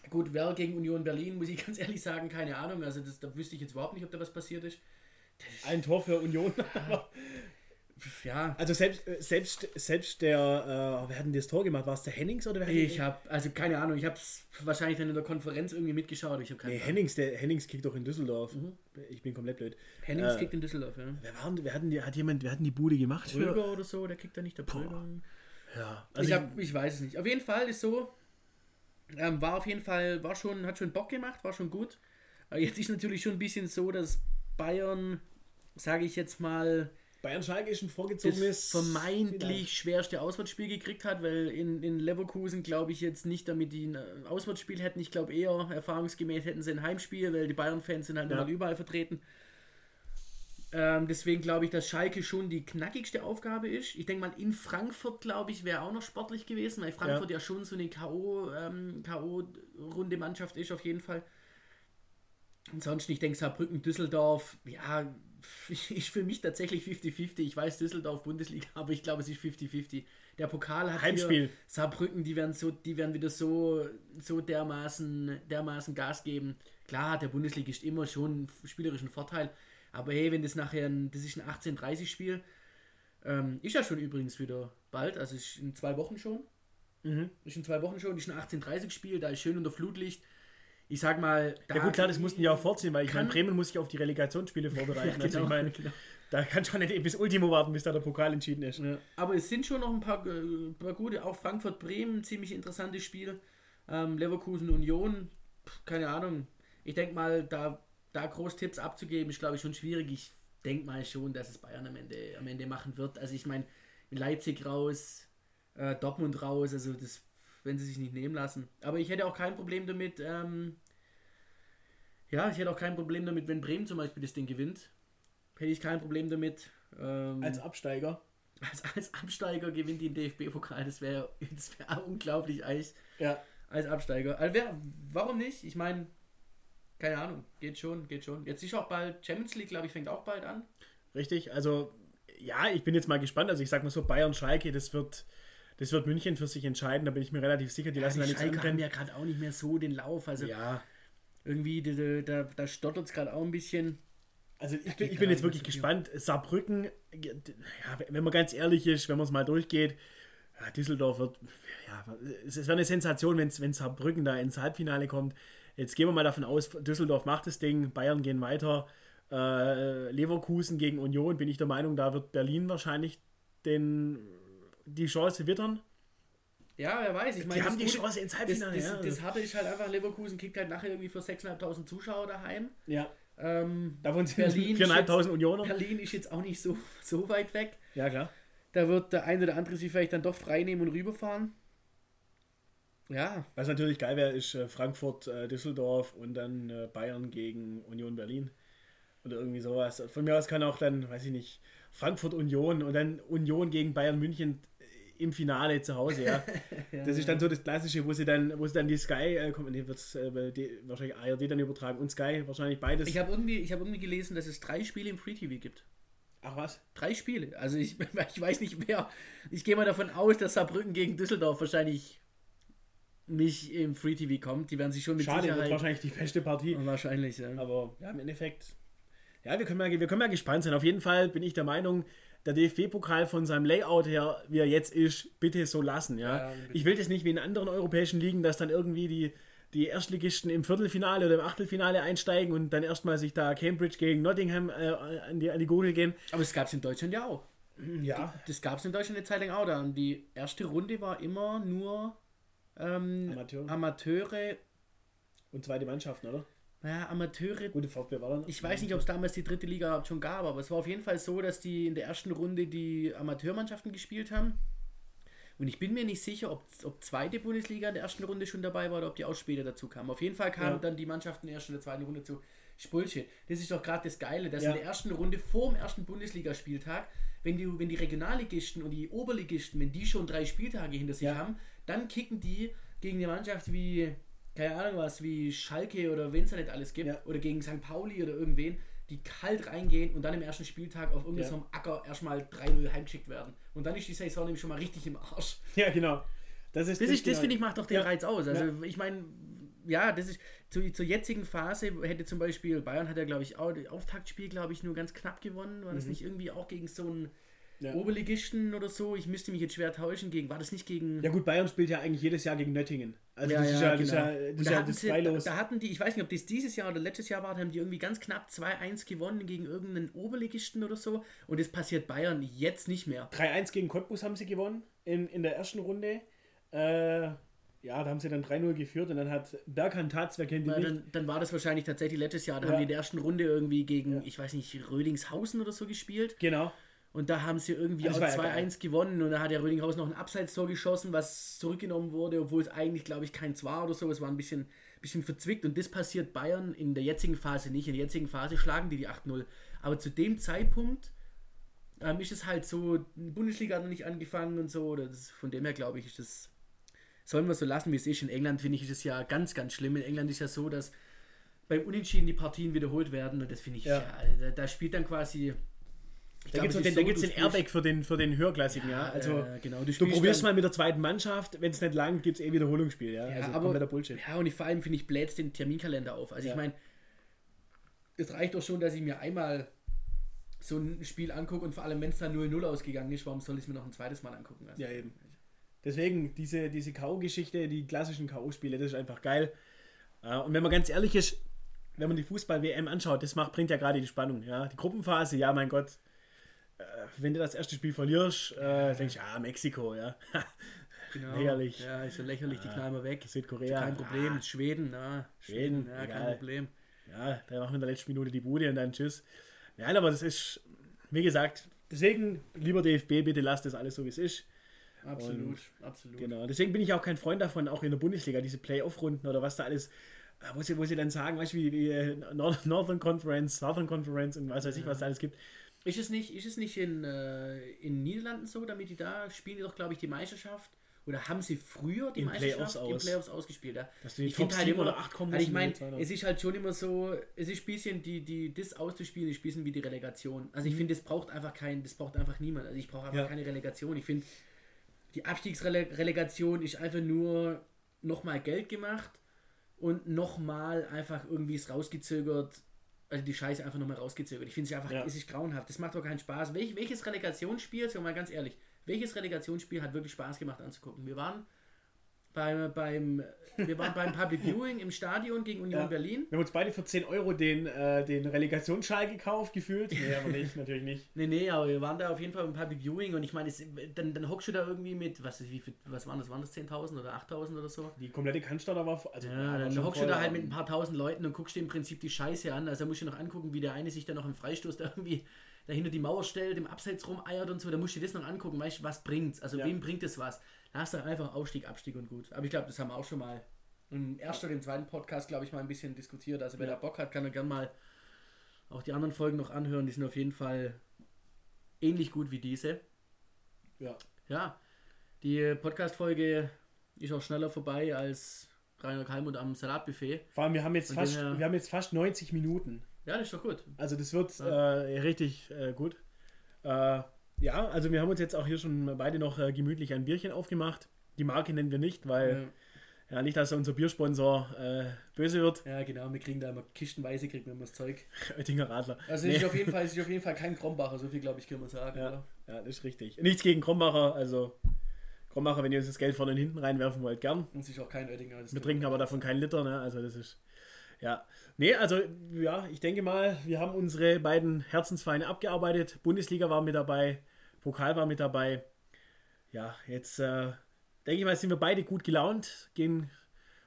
gut, wer gegen Union Berlin, muss ich ganz ehrlich sagen, keine Ahnung. Also das, da wüsste ich jetzt überhaupt nicht, ob da was passiert ist. Ein Tor für Union. ja. Also selbst, selbst, selbst der, äh, wer hat denn das Tor gemacht? War es der Hennings oder wer Ich habe, also keine Ahnung, ich habe es wahrscheinlich dann in der Konferenz irgendwie mitgeschaut. Ich nee, Hennings, der Hennings kickt doch in Düsseldorf. Mhm. Ich bin komplett blöd. Hennings äh, kickt in Düsseldorf, ja. Wer, waren, wer, hatten die, hat jemand, wer hatten die Bude gemacht? Brüger für? oder so, der kickt da nicht, der Brüger. Ja, also ich, hab, ich weiß es nicht. Auf jeden Fall ist so, ähm, war auf jeden Fall, war schon, hat schon Bock gemacht, war schon gut. Aber jetzt ist natürlich schon ein bisschen so, dass Bayern, sage ich jetzt mal, Bayern Schalke ist ein vorgezogenes. vermeintlich ja. schwerste Auswärtsspiel gekriegt hat, weil in, in Leverkusen glaube ich jetzt nicht, damit die ein Auswärtsspiel hätten. Ich glaube eher, erfahrungsgemäß hätten sie ein Heimspiel, weil die Bayern-Fans sind halt ja. überall vertreten. Ähm, deswegen glaube ich, dass Schalke schon die knackigste Aufgabe ist. Ich denke mal, in Frankfurt, glaube ich, wäre auch noch sportlich gewesen, weil Frankfurt ja, ja schon so eine K.O.-Runde ähm, Mannschaft ist, auf jeden Fall. Ansonsten, ich denke, Saarbrücken, Düsseldorf, ja, ist für mich tatsächlich 50-50. Ich weiß, Düsseldorf, Bundesliga, aber ich glaube, es ist 50-50. Der Pokal hat Heimspiel. Hier, Saarbrücken, die werden, so, die werden wieder so, so dermaßen, dermaßen Gas geben. Klar, der Bundesliga ist immer schon einen spielerischen Vorteil, aber hey, wenn das nachher ein, das ist ein 18:30-Spiel, ähm, ist ja schon übrigens wieder bald, also ist in zwei Wochen schon. Mhm. Ist in zwei Wochen schon, ist ein 18:30-Spiel, da ist schön unter Flutlicht. Ich sag mal, da ja gut, klar, das mussten ja auch vorziehen, weil ich meine, Bremen muss sich auf die Relegationsspiele vorbereiten. genau, also ich meine, genau. da kann schon nicht bis Ultimo warten, bis da der Pokal entschieden ist. Ja. Aber es sind schon noch ein paar, äh, paar gute, auch Frankfurt-Bremen, ziemlich interessantes Spiel. Ähm, Leverkusen-Union, keine Ahnung. Ich denke mal, da da Großtipps abzugeben, ist glaube ich schon schwierig. Ich denke mal schon, dass es Bayern am Ende, am Ende machen wird. Also ich meine, Leipzig raus, äh, Dortmund raus, also das, wenn sie sich nicht nehmen lassen. Aber ich hätte auch kein Problem damit, ähm, ja, ich hätte auch kein Problem damit, wenn Bremen zum Beispiel das Ding gewinnt. Hätte ich kein Problem damit. Ähm, als Absteiger? Als, als Absteiger gewinnt die den DFB-Pokal, das wäre das wär unglaublich eigentlich. Ja. Als Absteiger. Also wär, warum nicht? Ich meine, keine Ahnung, geht schon, geht schon. Jetzt ist auch bald Champions League, glaube ich, fängt auch bald an. Richtig, also ja, ich bin jetzt mal gespannt. Also ich sag mal so, Bayern Schalke, das wird, das wird München für sich entscheiden, da bin ich mir relativ sicher. Die ja, lassen die dann jetzt Schalke haben ja gerade auch nicht mehr so den Lauf. Also ja. irgendwie, da, da, da stottert es gerade auch ein bisschen. Also ich bin, ich bin jetzt wirklich gespannt. Saarbrücken, ja, wenn man ganz ehrlich ist, wenn man es mal durchgeht, ja, Düsseldorf wird, ja, es wäre eine Sensation, wenn Saarbrücken da ins Halbfinale kommt. Jetzt gehen wir mal davon aus, Düsseldorf macht das Ding, Bayern gehen weiter. Äh, Leverkusen gegen Union, bin ich der Meinung, da wird Berlin wahrscheinlich den, die Chance wittern. Ja, wer weiß. Ich meine, die haben die Gute, Chance ins Halbfinale. Das, das, ja. das hatte ich halt einfach, Leverkusen kickt halt nachher irgendwie für 6.500 Zuschauer daheim. Ja. Ähm, Davon sind 4.500 Unioner. Berlin ist jetzt auch nicht so, so weit weg. Ja, klar. Da wird der eine oder andere sich vielleicht dann doch frei nehmen und rüberfahren. Ja. Was natürlich geil wäre, ist äh, Frankfurt, äh, Düsseldorf und dann äh, Bayern gegen Union Berlin. Oder irgendwie sowas. Von mir aus kann auch dann, weiß ich nicht, Frankfurt Union und dann Union gegen Bayern München im Finale zu Hause, ja. ja das ist dann so das Klassische, wo sie dann, wo sie dann die Sky, äh, kommt, nee, wird's, äh, die, wahrscheinlich ARD dann übertragen und Sky wahrscheinlich beides. Ich habe irgendwie, hab irgendwie gelesen, dass es drei Spiele im Free TV gibt. Ach was? Drei Spiele. Also ich, ich weiß nicht mehr. Ich gehe mal davon aus, dass Saarbrücken gegen Düsseldorf wahrscheinlich nicht im Free TV kommt. Die werden sich schon mit Schade, Sicherheit... wird wahrscheinlich die beste Partie. Wahrscheinlich, ja. Aber ja, im Endeffekt... Ja, wir können, mal, wir können mal gespannt sein. Auf jeden Fall bin ich der Meinung, der DFB-Pokal von seinem Layout her, wie er jetzt ist, bitte so lassen. Ja? ja ich will das nicht wie in anderen europäischen Ligen, dass dann irgendwie die die Erstligisten im Viertelfinale oder im Achtelfinale einsteigen und dann erstmal sich da Cambridge gegen Nottingham äh, an, die, an die Gurgel gehen. Aber es gab es in Deutschland ja auch. Ja. Das gab es in Deutschland eine Zeit lang auch. Da. Und die erste Runde war immer nur ähm, Amateur. Amateure. Und zweite Mannschaften, oder? Naja, Amateure. Gute VfB war dann. Ich weiß nicht, ob es damals die dritte Liga schon gab, aber es war auf jeden Fall so, dass die in der ersten Runde die Amateurmannschaften gespielt haben. Und ich bin mir nicht sicher, ob, ob zweite Bundesliga in der ersten Runde schon dabei war oder ob die auch später dazu kamen. Auf jeden Fall kamen ja. dann die Mannschaften in der ersten und der zweiten Runde zu. Bullshit. Das ist doch gerade das Geile, dass ja. in der ersten Runde vor dem ersten Bundesligaspieltag, wenn die, wenn die Regionalligisten und die Oberligisten, wenn die schon drei Spieltage hinter sich ja. haben, dann kicken die gegen eine Mannschaft wie, keine Ahnung was, wie Schalke oder wenn es da nicht alles gibt, oder gegen St. Pauli oder irgendwen, die kalt reingehen und dann im ersten Spieltag auf irgendeinem ja. Acker erstmal 3-0 heimgeschickt werden. Und dann ist die Saison nämlich schon mal richtig im Arsch. Ja, genau. Das ist das, das, das finde ich macht doch den ja. Reiz aus. Also ja. ich meine, ja, das ist zu, zur jetzigen Phase hätte zum Beispiel Bayern hat ja glaube ich auch das Auftaktspiel glaube ich nur ganz knapp gewonnen. War das mhm. nicht irgendwie auch gegen so einen ja. Oberligisten oder so. Ich müsste mich jetzt schwer täuschen gegen. War das nicht gegen. Ja, gut, Bayern spielt ja eigentlich jedes Jahr gegen Nöttingen. Also, ja, das, ja, ist ja, genau. das ist ja, das ja das Da, da, hatten die, ich weiß nicht, ob das dieses Jahr oder letztes Jahr war, haben die irgendwie ganz knapp 2-1 gewonnen gegen irgendeinen Oberligisten oder so. Und das passiert Bayern jetzt nicht mehr. 3-1 gegen Cottbus haben sie gewonnen in, in der ersten Runde. Äh, ja, da haben sie dann 3-0 geführt und dann hat Berghand Tatz, wer kennt die nicht? Dann, dann, war das wahrscheinlich tatsächlich letztes Jahr. Da haben die in der ersten Runde irgendwie gegen, ich weiß nicht, Rödingshausen oder so gespielt. Genau. Und da haben sie irgendwie also auch 2-1 ja gewonnen und da hat der Rödinghaus noch ein Abseitstor geschossen, was zurückgenommen wurde, obwohl es eigentlich, glaube ich, keins war oder so. Es war ein bisschen, bisschen verzwickt und das passiert Bayern in der jetzigen Phase nicht. In der jetzigen Phase schlagen die die 8-0. Aber zu dem Zeitpunkt ähm, ist es halt so, die Bundesliga hat noch nicht angefangen und so. Das, von dem her, glaube ich, ist das, sollen wir so lassen, wie es ist. In England finde ich, ist es ja ganz, ganz schlimm. In England ist ja so, dass beim Unentschieden die Partien wiederholt werden und das finde ich, ja. ja da, da spielt dann quasi ich da gibt es den, so, den Airbag für den, für den Höherklassigen, ja. ja. Also, äh, genau. Du, du probierst mal mit der zweiten Mannschaft, wenn es nicht lang gibt es eh Wiederholungsspiel, ja. ja also aber, der Bullshit. Ja, und ich, vor allem finde ich, bläst den Terminkalender auf. Also ja. ich meine, es reicht doch schon, dass ich mir einmal so ein Spiel angucke und vor allem, wenn es dann 0-0 ausgegangen ist, warum soll ich es mir noch ein zweites Mal angucken? Also, ja, eben. Deswegen, diese, diese K.O.-Geschichte, die klassischen K.O.-Spiele, das ist einfach geil. Äh, und wenn man ganz ehrlich ist, wenn man die Fußball-WM anschaut, das macht, bringt ja gerade die Spannung. Ja? Die Gruppenphase, ja, mein Gott, wenn du das erste Spiel verlierst, äh, denkst du, ah, Mexiko, ja. Genau. lächerlich. Ja, ist ja lächerlich, die ah, knallen wir weg. Südkorea. Kein Problem. Ah. Schweden, na. Schweden, ja, egal. kein Problem. Ja, da machen wir in der letzten Minute die Bude und dann tschüss. Nein, aber das ist, wie gesagt, deswegen, lieber DFB, bitte lasst das alles so, wie es ist. Absolut, und, absolut. Genau, deswegen bin ich auch kein Freund davon, auch in der Bundesliga, diese Playoff-Runden oder was da alles, äh, wo sie, wo sie dann sagen, weißt du, wie, wie äh, Northern Conference, Southern Conference und was weiß ich, was da alles gibt. Ist es nicht, ist es nicht in, äh, in Niederlanden so, damit die da spielen die doch, glaube ich, die Meisterschaft? Oder haben sie früher die in Meisterschaft Playoffs aus. in Playoffs ausgespielt? Ja? Dass du die ich Top halt immer, oder 8 kommen also ich meine, es ist halt schon immer so, es ist ein bisschen, die, die, das auszuspielen, ist ein bisschen wie die Relegation. Also ich mhm. finde, das braucht einfach kein, das braucht einfach niemand. Also ich brauche einfach ja. keine Relegation. Ich finde, die Abstiegsrelegation ist einfach nur nochmal Geld gemacht und nochmal einfach irgendwie es rausgezögert, also die Scheiße einfach nochmal rausgezögert. Ich finde es einfach, ja. es ist grauenhaft. Das macht doch keinen Spaß. Welch, welches Relegationsspiel, sagen wir mal ganz ehrlich, welches Relegationsspiel hat wirklich Spaß gemacht anzugucken? Wir waren beim, beim, wir waren beim Public Viewing im Stadion gegen Union ja. Berlin. Wir haben uns beide für 10 Euro den, äh, den Relegationsschal gekauft, gefühlt. Nee, aber nicht, natürlich nicht. Nee, nee, aber wir waren da auf jeden Fall beim Public Viewing und ich meine, dann, dann hockst du da irgendwie mit, was, wie, was waren das, waren das 10.000 oder 8.000 oder so? Die komplette Cannstatter war, also ja, dann hockst du da halt mit ein paar tausend Leuten und guckst dir im Prinzip die Scheiße an. Also da musst du noch angucken, wie der eine sich dann noch im Freistoß da irgendwie dahinter die Mauer stellt, im Abseits rumeiert und so, da musst du dir das noch angucken, weißt du, was bringt's? Also ja. wem bringt es was? Da hast du einfach Aufstieg, Abstieg und gut. Aber ich glaube, das haben wir auch schon mal im ersten oder im zweiten Podcast, glaube ich, mal ein bisschen diskutiert. Also wer ja. da Bock hat, kann er gerne mal auch die anderen Folgen noch anhören. Die sind auf jeden Fall ähnlich gut wie diese. Ja. Ja. Die Podcast-Folge ist auch schneller vorbei als Rainer Kalmund am Salatbuffet. Vor allem, wir haben jetzt, fast, wir haben jetzt fast 90 Minuten. Ja, das ist doch gut. Also das wird ja. äh, richtig äh, gut. Äh, ja, also wir haben uns jetzt auch hier schon beide noch äh, gemütlich ein Bierchen aufgemacht. Die Marke nennen wir nicht, weil ja, ja nicht, dass unser Biersponsor äh, böse wird. Ja, genau, wir kriegen da immer kistenweise, kriegen wir immer das Zeug. Oettinger Radler. Also nee. ist auf jeden Fall, ist auf jeden Fall kein Krombacher, so viel glaube ich, können wir sagen. Ja, ja, das ist richtig. Nichts gegen Krombacher, also Krommacher, wenn ihr uns das Geld vorne und hinten reinwerfen wollt, gern. Und sich auch kein Oettinger. Wir trinken aber davon keinen Liter, ne? Also das ist. Ja. Nee, also ja, ich denke mal, wir haben unsere beiden Herzensvereine abgearbeitet. Bundesliga war mit dabei, Pokal war mit dabei. Ja, jetzt äh, denke ich mal, sind wir beide gut gelaunt, gehen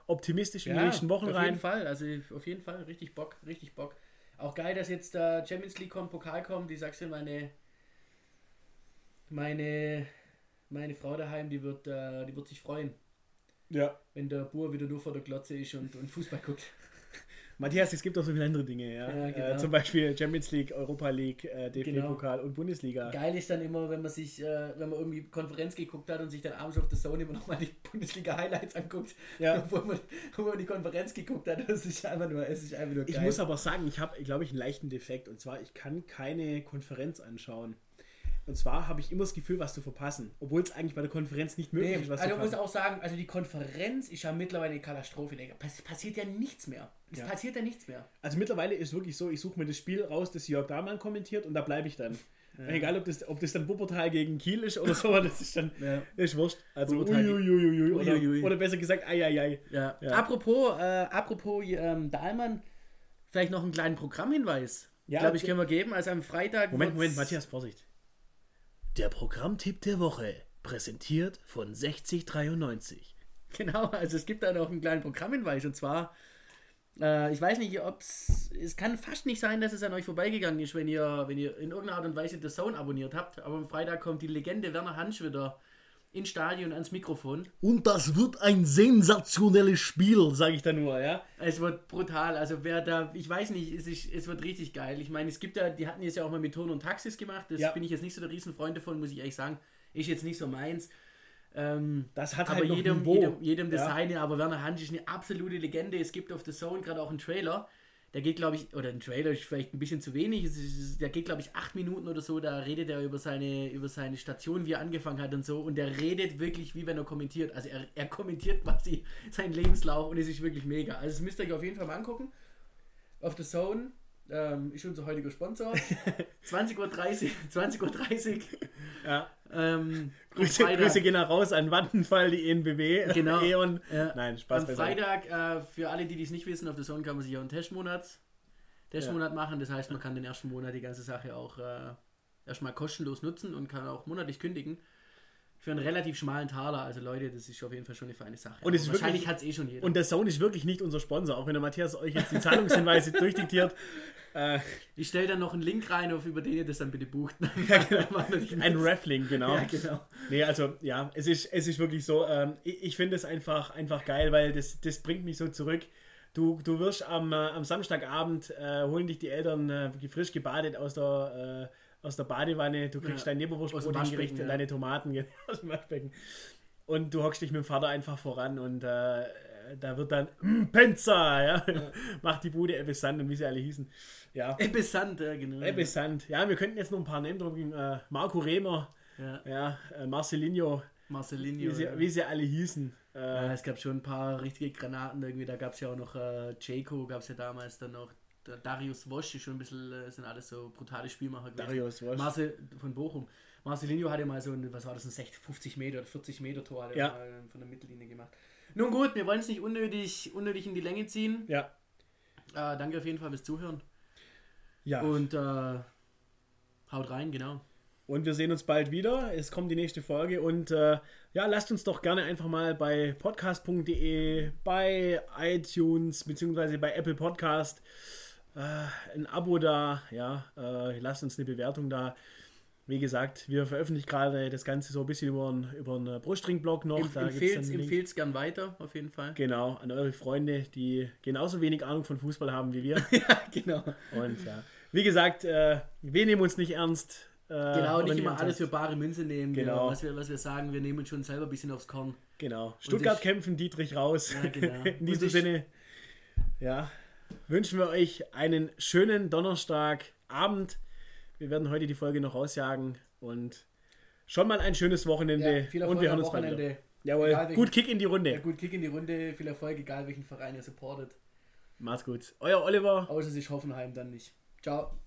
optimistisch in ja, die nächsten Wochen auf rein. Auf jeden Fall, also auf jeden Fall richtig Bock, richtig Bock. Auch geil, dass jetzt der Champions League kommt, Pokal kommt. Ich sag's dir, meine, meine, meine Frau daheim, die wird, äh, die wird sich freuen. Ja. Wenn der Bur wieder nur vor der Glotze ist und, und Fußball guckt. Matthias, es gibt auch so viele andere Dinge, ja. ja genau. äh, zum Beispiel Champions League, Europa League, äh, DFB-Pokal genau. und Bundesliga. Geil ist dann immer, wenn man sich, äh, wenn man irgendwie Konferenz geguckt hat und sich dann abends auf der Zone immer nochmal die Bundesliga-Highlights anguckt, ja. obwohl man, obwohl man die Konferenz geguckt hat. Das ist einfach nur, es ist einfach nur geil. Ich muss aber sagen, ich habe, glaube ich, einen leichten Defekt. Und zwar, ich kann keine Konferenz anschauen. Und zwar habe ich immer das Gefühl, was zu verpassen, obwohl es eigentlich bei der Konferenz nicht möglich nee, ist, was also zu verpassen. Also muss auch sagen, also die Konferenz ist ja mittlerweile eine Katastrophe. Es passiert ja nichts mehr. Es ja. passiert ja nichts mehr. Also mittlerweile ist wirklich so, ich suche mir das Spiel raus, das Jörg Dahmann kommentiert und da bleibe ich dann. Ja. Egal, ob das, ob das dann Wuppertal gegen Kiel ist oder so, das ist dann ja. ist wurscht. Also uiuiuiui, oder, oder, besser gesagt, eieiei. Ja. Ja. Apropos, äh, apropos ähm, Dahlmann, vielleicht noch einen kleinen Programmhinweis. Ja, glaube ich, können wir geben. Also am Freitag. Moment, Moment, Matthias, Vorsicht. Der Programmtipp der Woche, präsentiert von 6093. Genau, also es gibt da noch einen kleinen Programmhinweis und zwar, äh, ich weiß nicht, ob es, es kann fast nicht sein, dass es an euch vorbeigegangen ist, wenn ihr, wenn ihr in irgendeiner Art und Weise The Zone abonniert habt, aber am Freitag kommt die Legende Werner Hansch wieder ins Stadion ans Mikrofon. Und das wird ein sensationelles Spiel, sage ich da nur, ja. Es wird brutal. Also wer da, ich weiß nicht, es, ist, es wird richtig geil. Ich meine, es gibt ja, die hatten jetzt ja auch mal mit Ton und Taxis gemacht. Das ja. bin ich jetzt nicht so der Riesenfreund davon, muss ich ehrlich sagen. Ist jetzt nicht so meins. Ähm, das hat aber halt jedem, jedem, jedem das ja. seine. Aber Werner Hansch ist eine absolute Legende. Es gibt auf The Zone gerade auch einen Trailer der geht, glaube ich, oder ein Trailer ist vielleicht ein bisschen zu wenig, der geht, glaube ich, acht Minuten oder so, da redet er über seine, über seine Station, wie er angefangen hat und so. Und der redet wirklich, wie wenn er kommentiert. Also er, er kommentiert quasi seinen Lebenslauf und es ist wirklich mega. Also das müsst ihr euch auf jeden Fall mal angucken. Auf The Zone ähm, ist unser heutiger Sponsor. 20.30 Uhr. 20.30 Uhr. Ja. Ähm, Grüße, Grüße gehen raus an Wattenfall, die ENBW. Genau. E.ON. Ja. Nein, Spaß. Am Freitag, äh, für alle, die es nicht wissen, auf der Zone kann man sich auch einen Testmonat, Testmonat ja. machen. Das heißt, man kann den ersten Monat die ganze Sache auch äh, erstmal kostenlos nutzen und kann auch monatlich kündigen für einen relativ schmalen Taler. Also Leute, das ist auf jeden Fall schon eine feine Sache. Und wahrscheinlich hat es eh schon jeder. Und der Sound ist wirklich nicht unser Sponsor, auch wenn der Matthias euch jetzt die Zahlungshinweise durchdiktiert. Äh, ich stelle dann noch einen Link rein, auf über den ihr das dann bitte bucht. ja, genau. Ein Reflink, genau. Ja, genau. Nee, also ja, es ist, es ist wirklich so, ähm, ich, ich finde es einfach, einfach geil, weil das, das bringt mich so zurück. Du, du wirst am, äh, am Samstagabend, äh, holen dich die Eltern äh, frisch gebadet aus der äh, aus der Badewanne, du kriegst ja. dein Leberwurstbrot hingerichtet, ja. deine Tomaten aus dem Waschbecken. Und du hockst dich mit dem Vater einfach voran und äh, da wird dann mm, Penza, ja? ja. macht die Bude Ebbesand und wie sie alle hießen. Ja. Ebbesand, ja genau. Ebbesand. Ja, wir könnten jetzt noch ein paar Namen drüber. Äh, Marco Rehmer, ja, ja äh, Marcelinho. Marcelinho. Wie sie, wie sie alle hießen. Äh, ja, es gab schon ein paar richtige Granaten irgendwie. Da gab es ja auch noch äh, Jaco, gab es ja damals dann noch der Darius Wosch ist schon ein bisschen, äh, sind alles so brutale Spielmacher gewesen. Darius Wosch. Marcel von Bochum. Marcelinho hatte mal so ein, was war das, ein 60, 50 Meter oder 40 Meter Tor hat ja. von der Mittellinie gemacht. Nun gut, wir wollen es nicht unnötig, unnötig in die Länge ziehen. Ja. Äh, danke auf jeden Fall fürs Zuhören. Ja. Und äh, haut rein, genau. Und wir sehen uns bald wieder. Es kommt die nächste Folge. Und äh, ja, lasst uns doch gerne einfach mal bei podcast.de, bei iTunes, beziehungsweise bei Apple Podcast äh, ein Abo da, ja, äh, lasst uns eine Bewertung da. Wie gesagt, wir veröffentlichen gerade das Ganze so ein bisschen über einen, über einen Brustring-Blog noch. Em, Empfehlt es gern weiter, auf jeden Fall. Genau, an eure Freunde, die genauso wenig Ahnung von Fußball haben wie wir. ja, genau. Und ja, wie gesagt, äh, wir nehmen uns nicht ernst. Äh, genau, nicht immer alles für bare Münze nehmen. Genau. was, wir, was wir sagen, wir nehmen uns schon selber ein bisschen aufs Korn. Genau. Stuttgart ich, kämpfen, Dietrich raus. Ja, genau. In diesem Sinne, ja, wünschen wir euch einen schönen Donnerstagabend. Wir werden heute die Folge noch ausjagen und schon mal ein schönes Wochenende. Ja, und wir hören uns Wochenende. bald. Jawohl, egal, gut Kick in die Runde. Ja, gut Kick in die Runde, viel Erfolg, egal welchen Verein ihr supportet. Macht's gut. Euer Oliver. Außer sich Hoffenheim dann nicht. Ciao.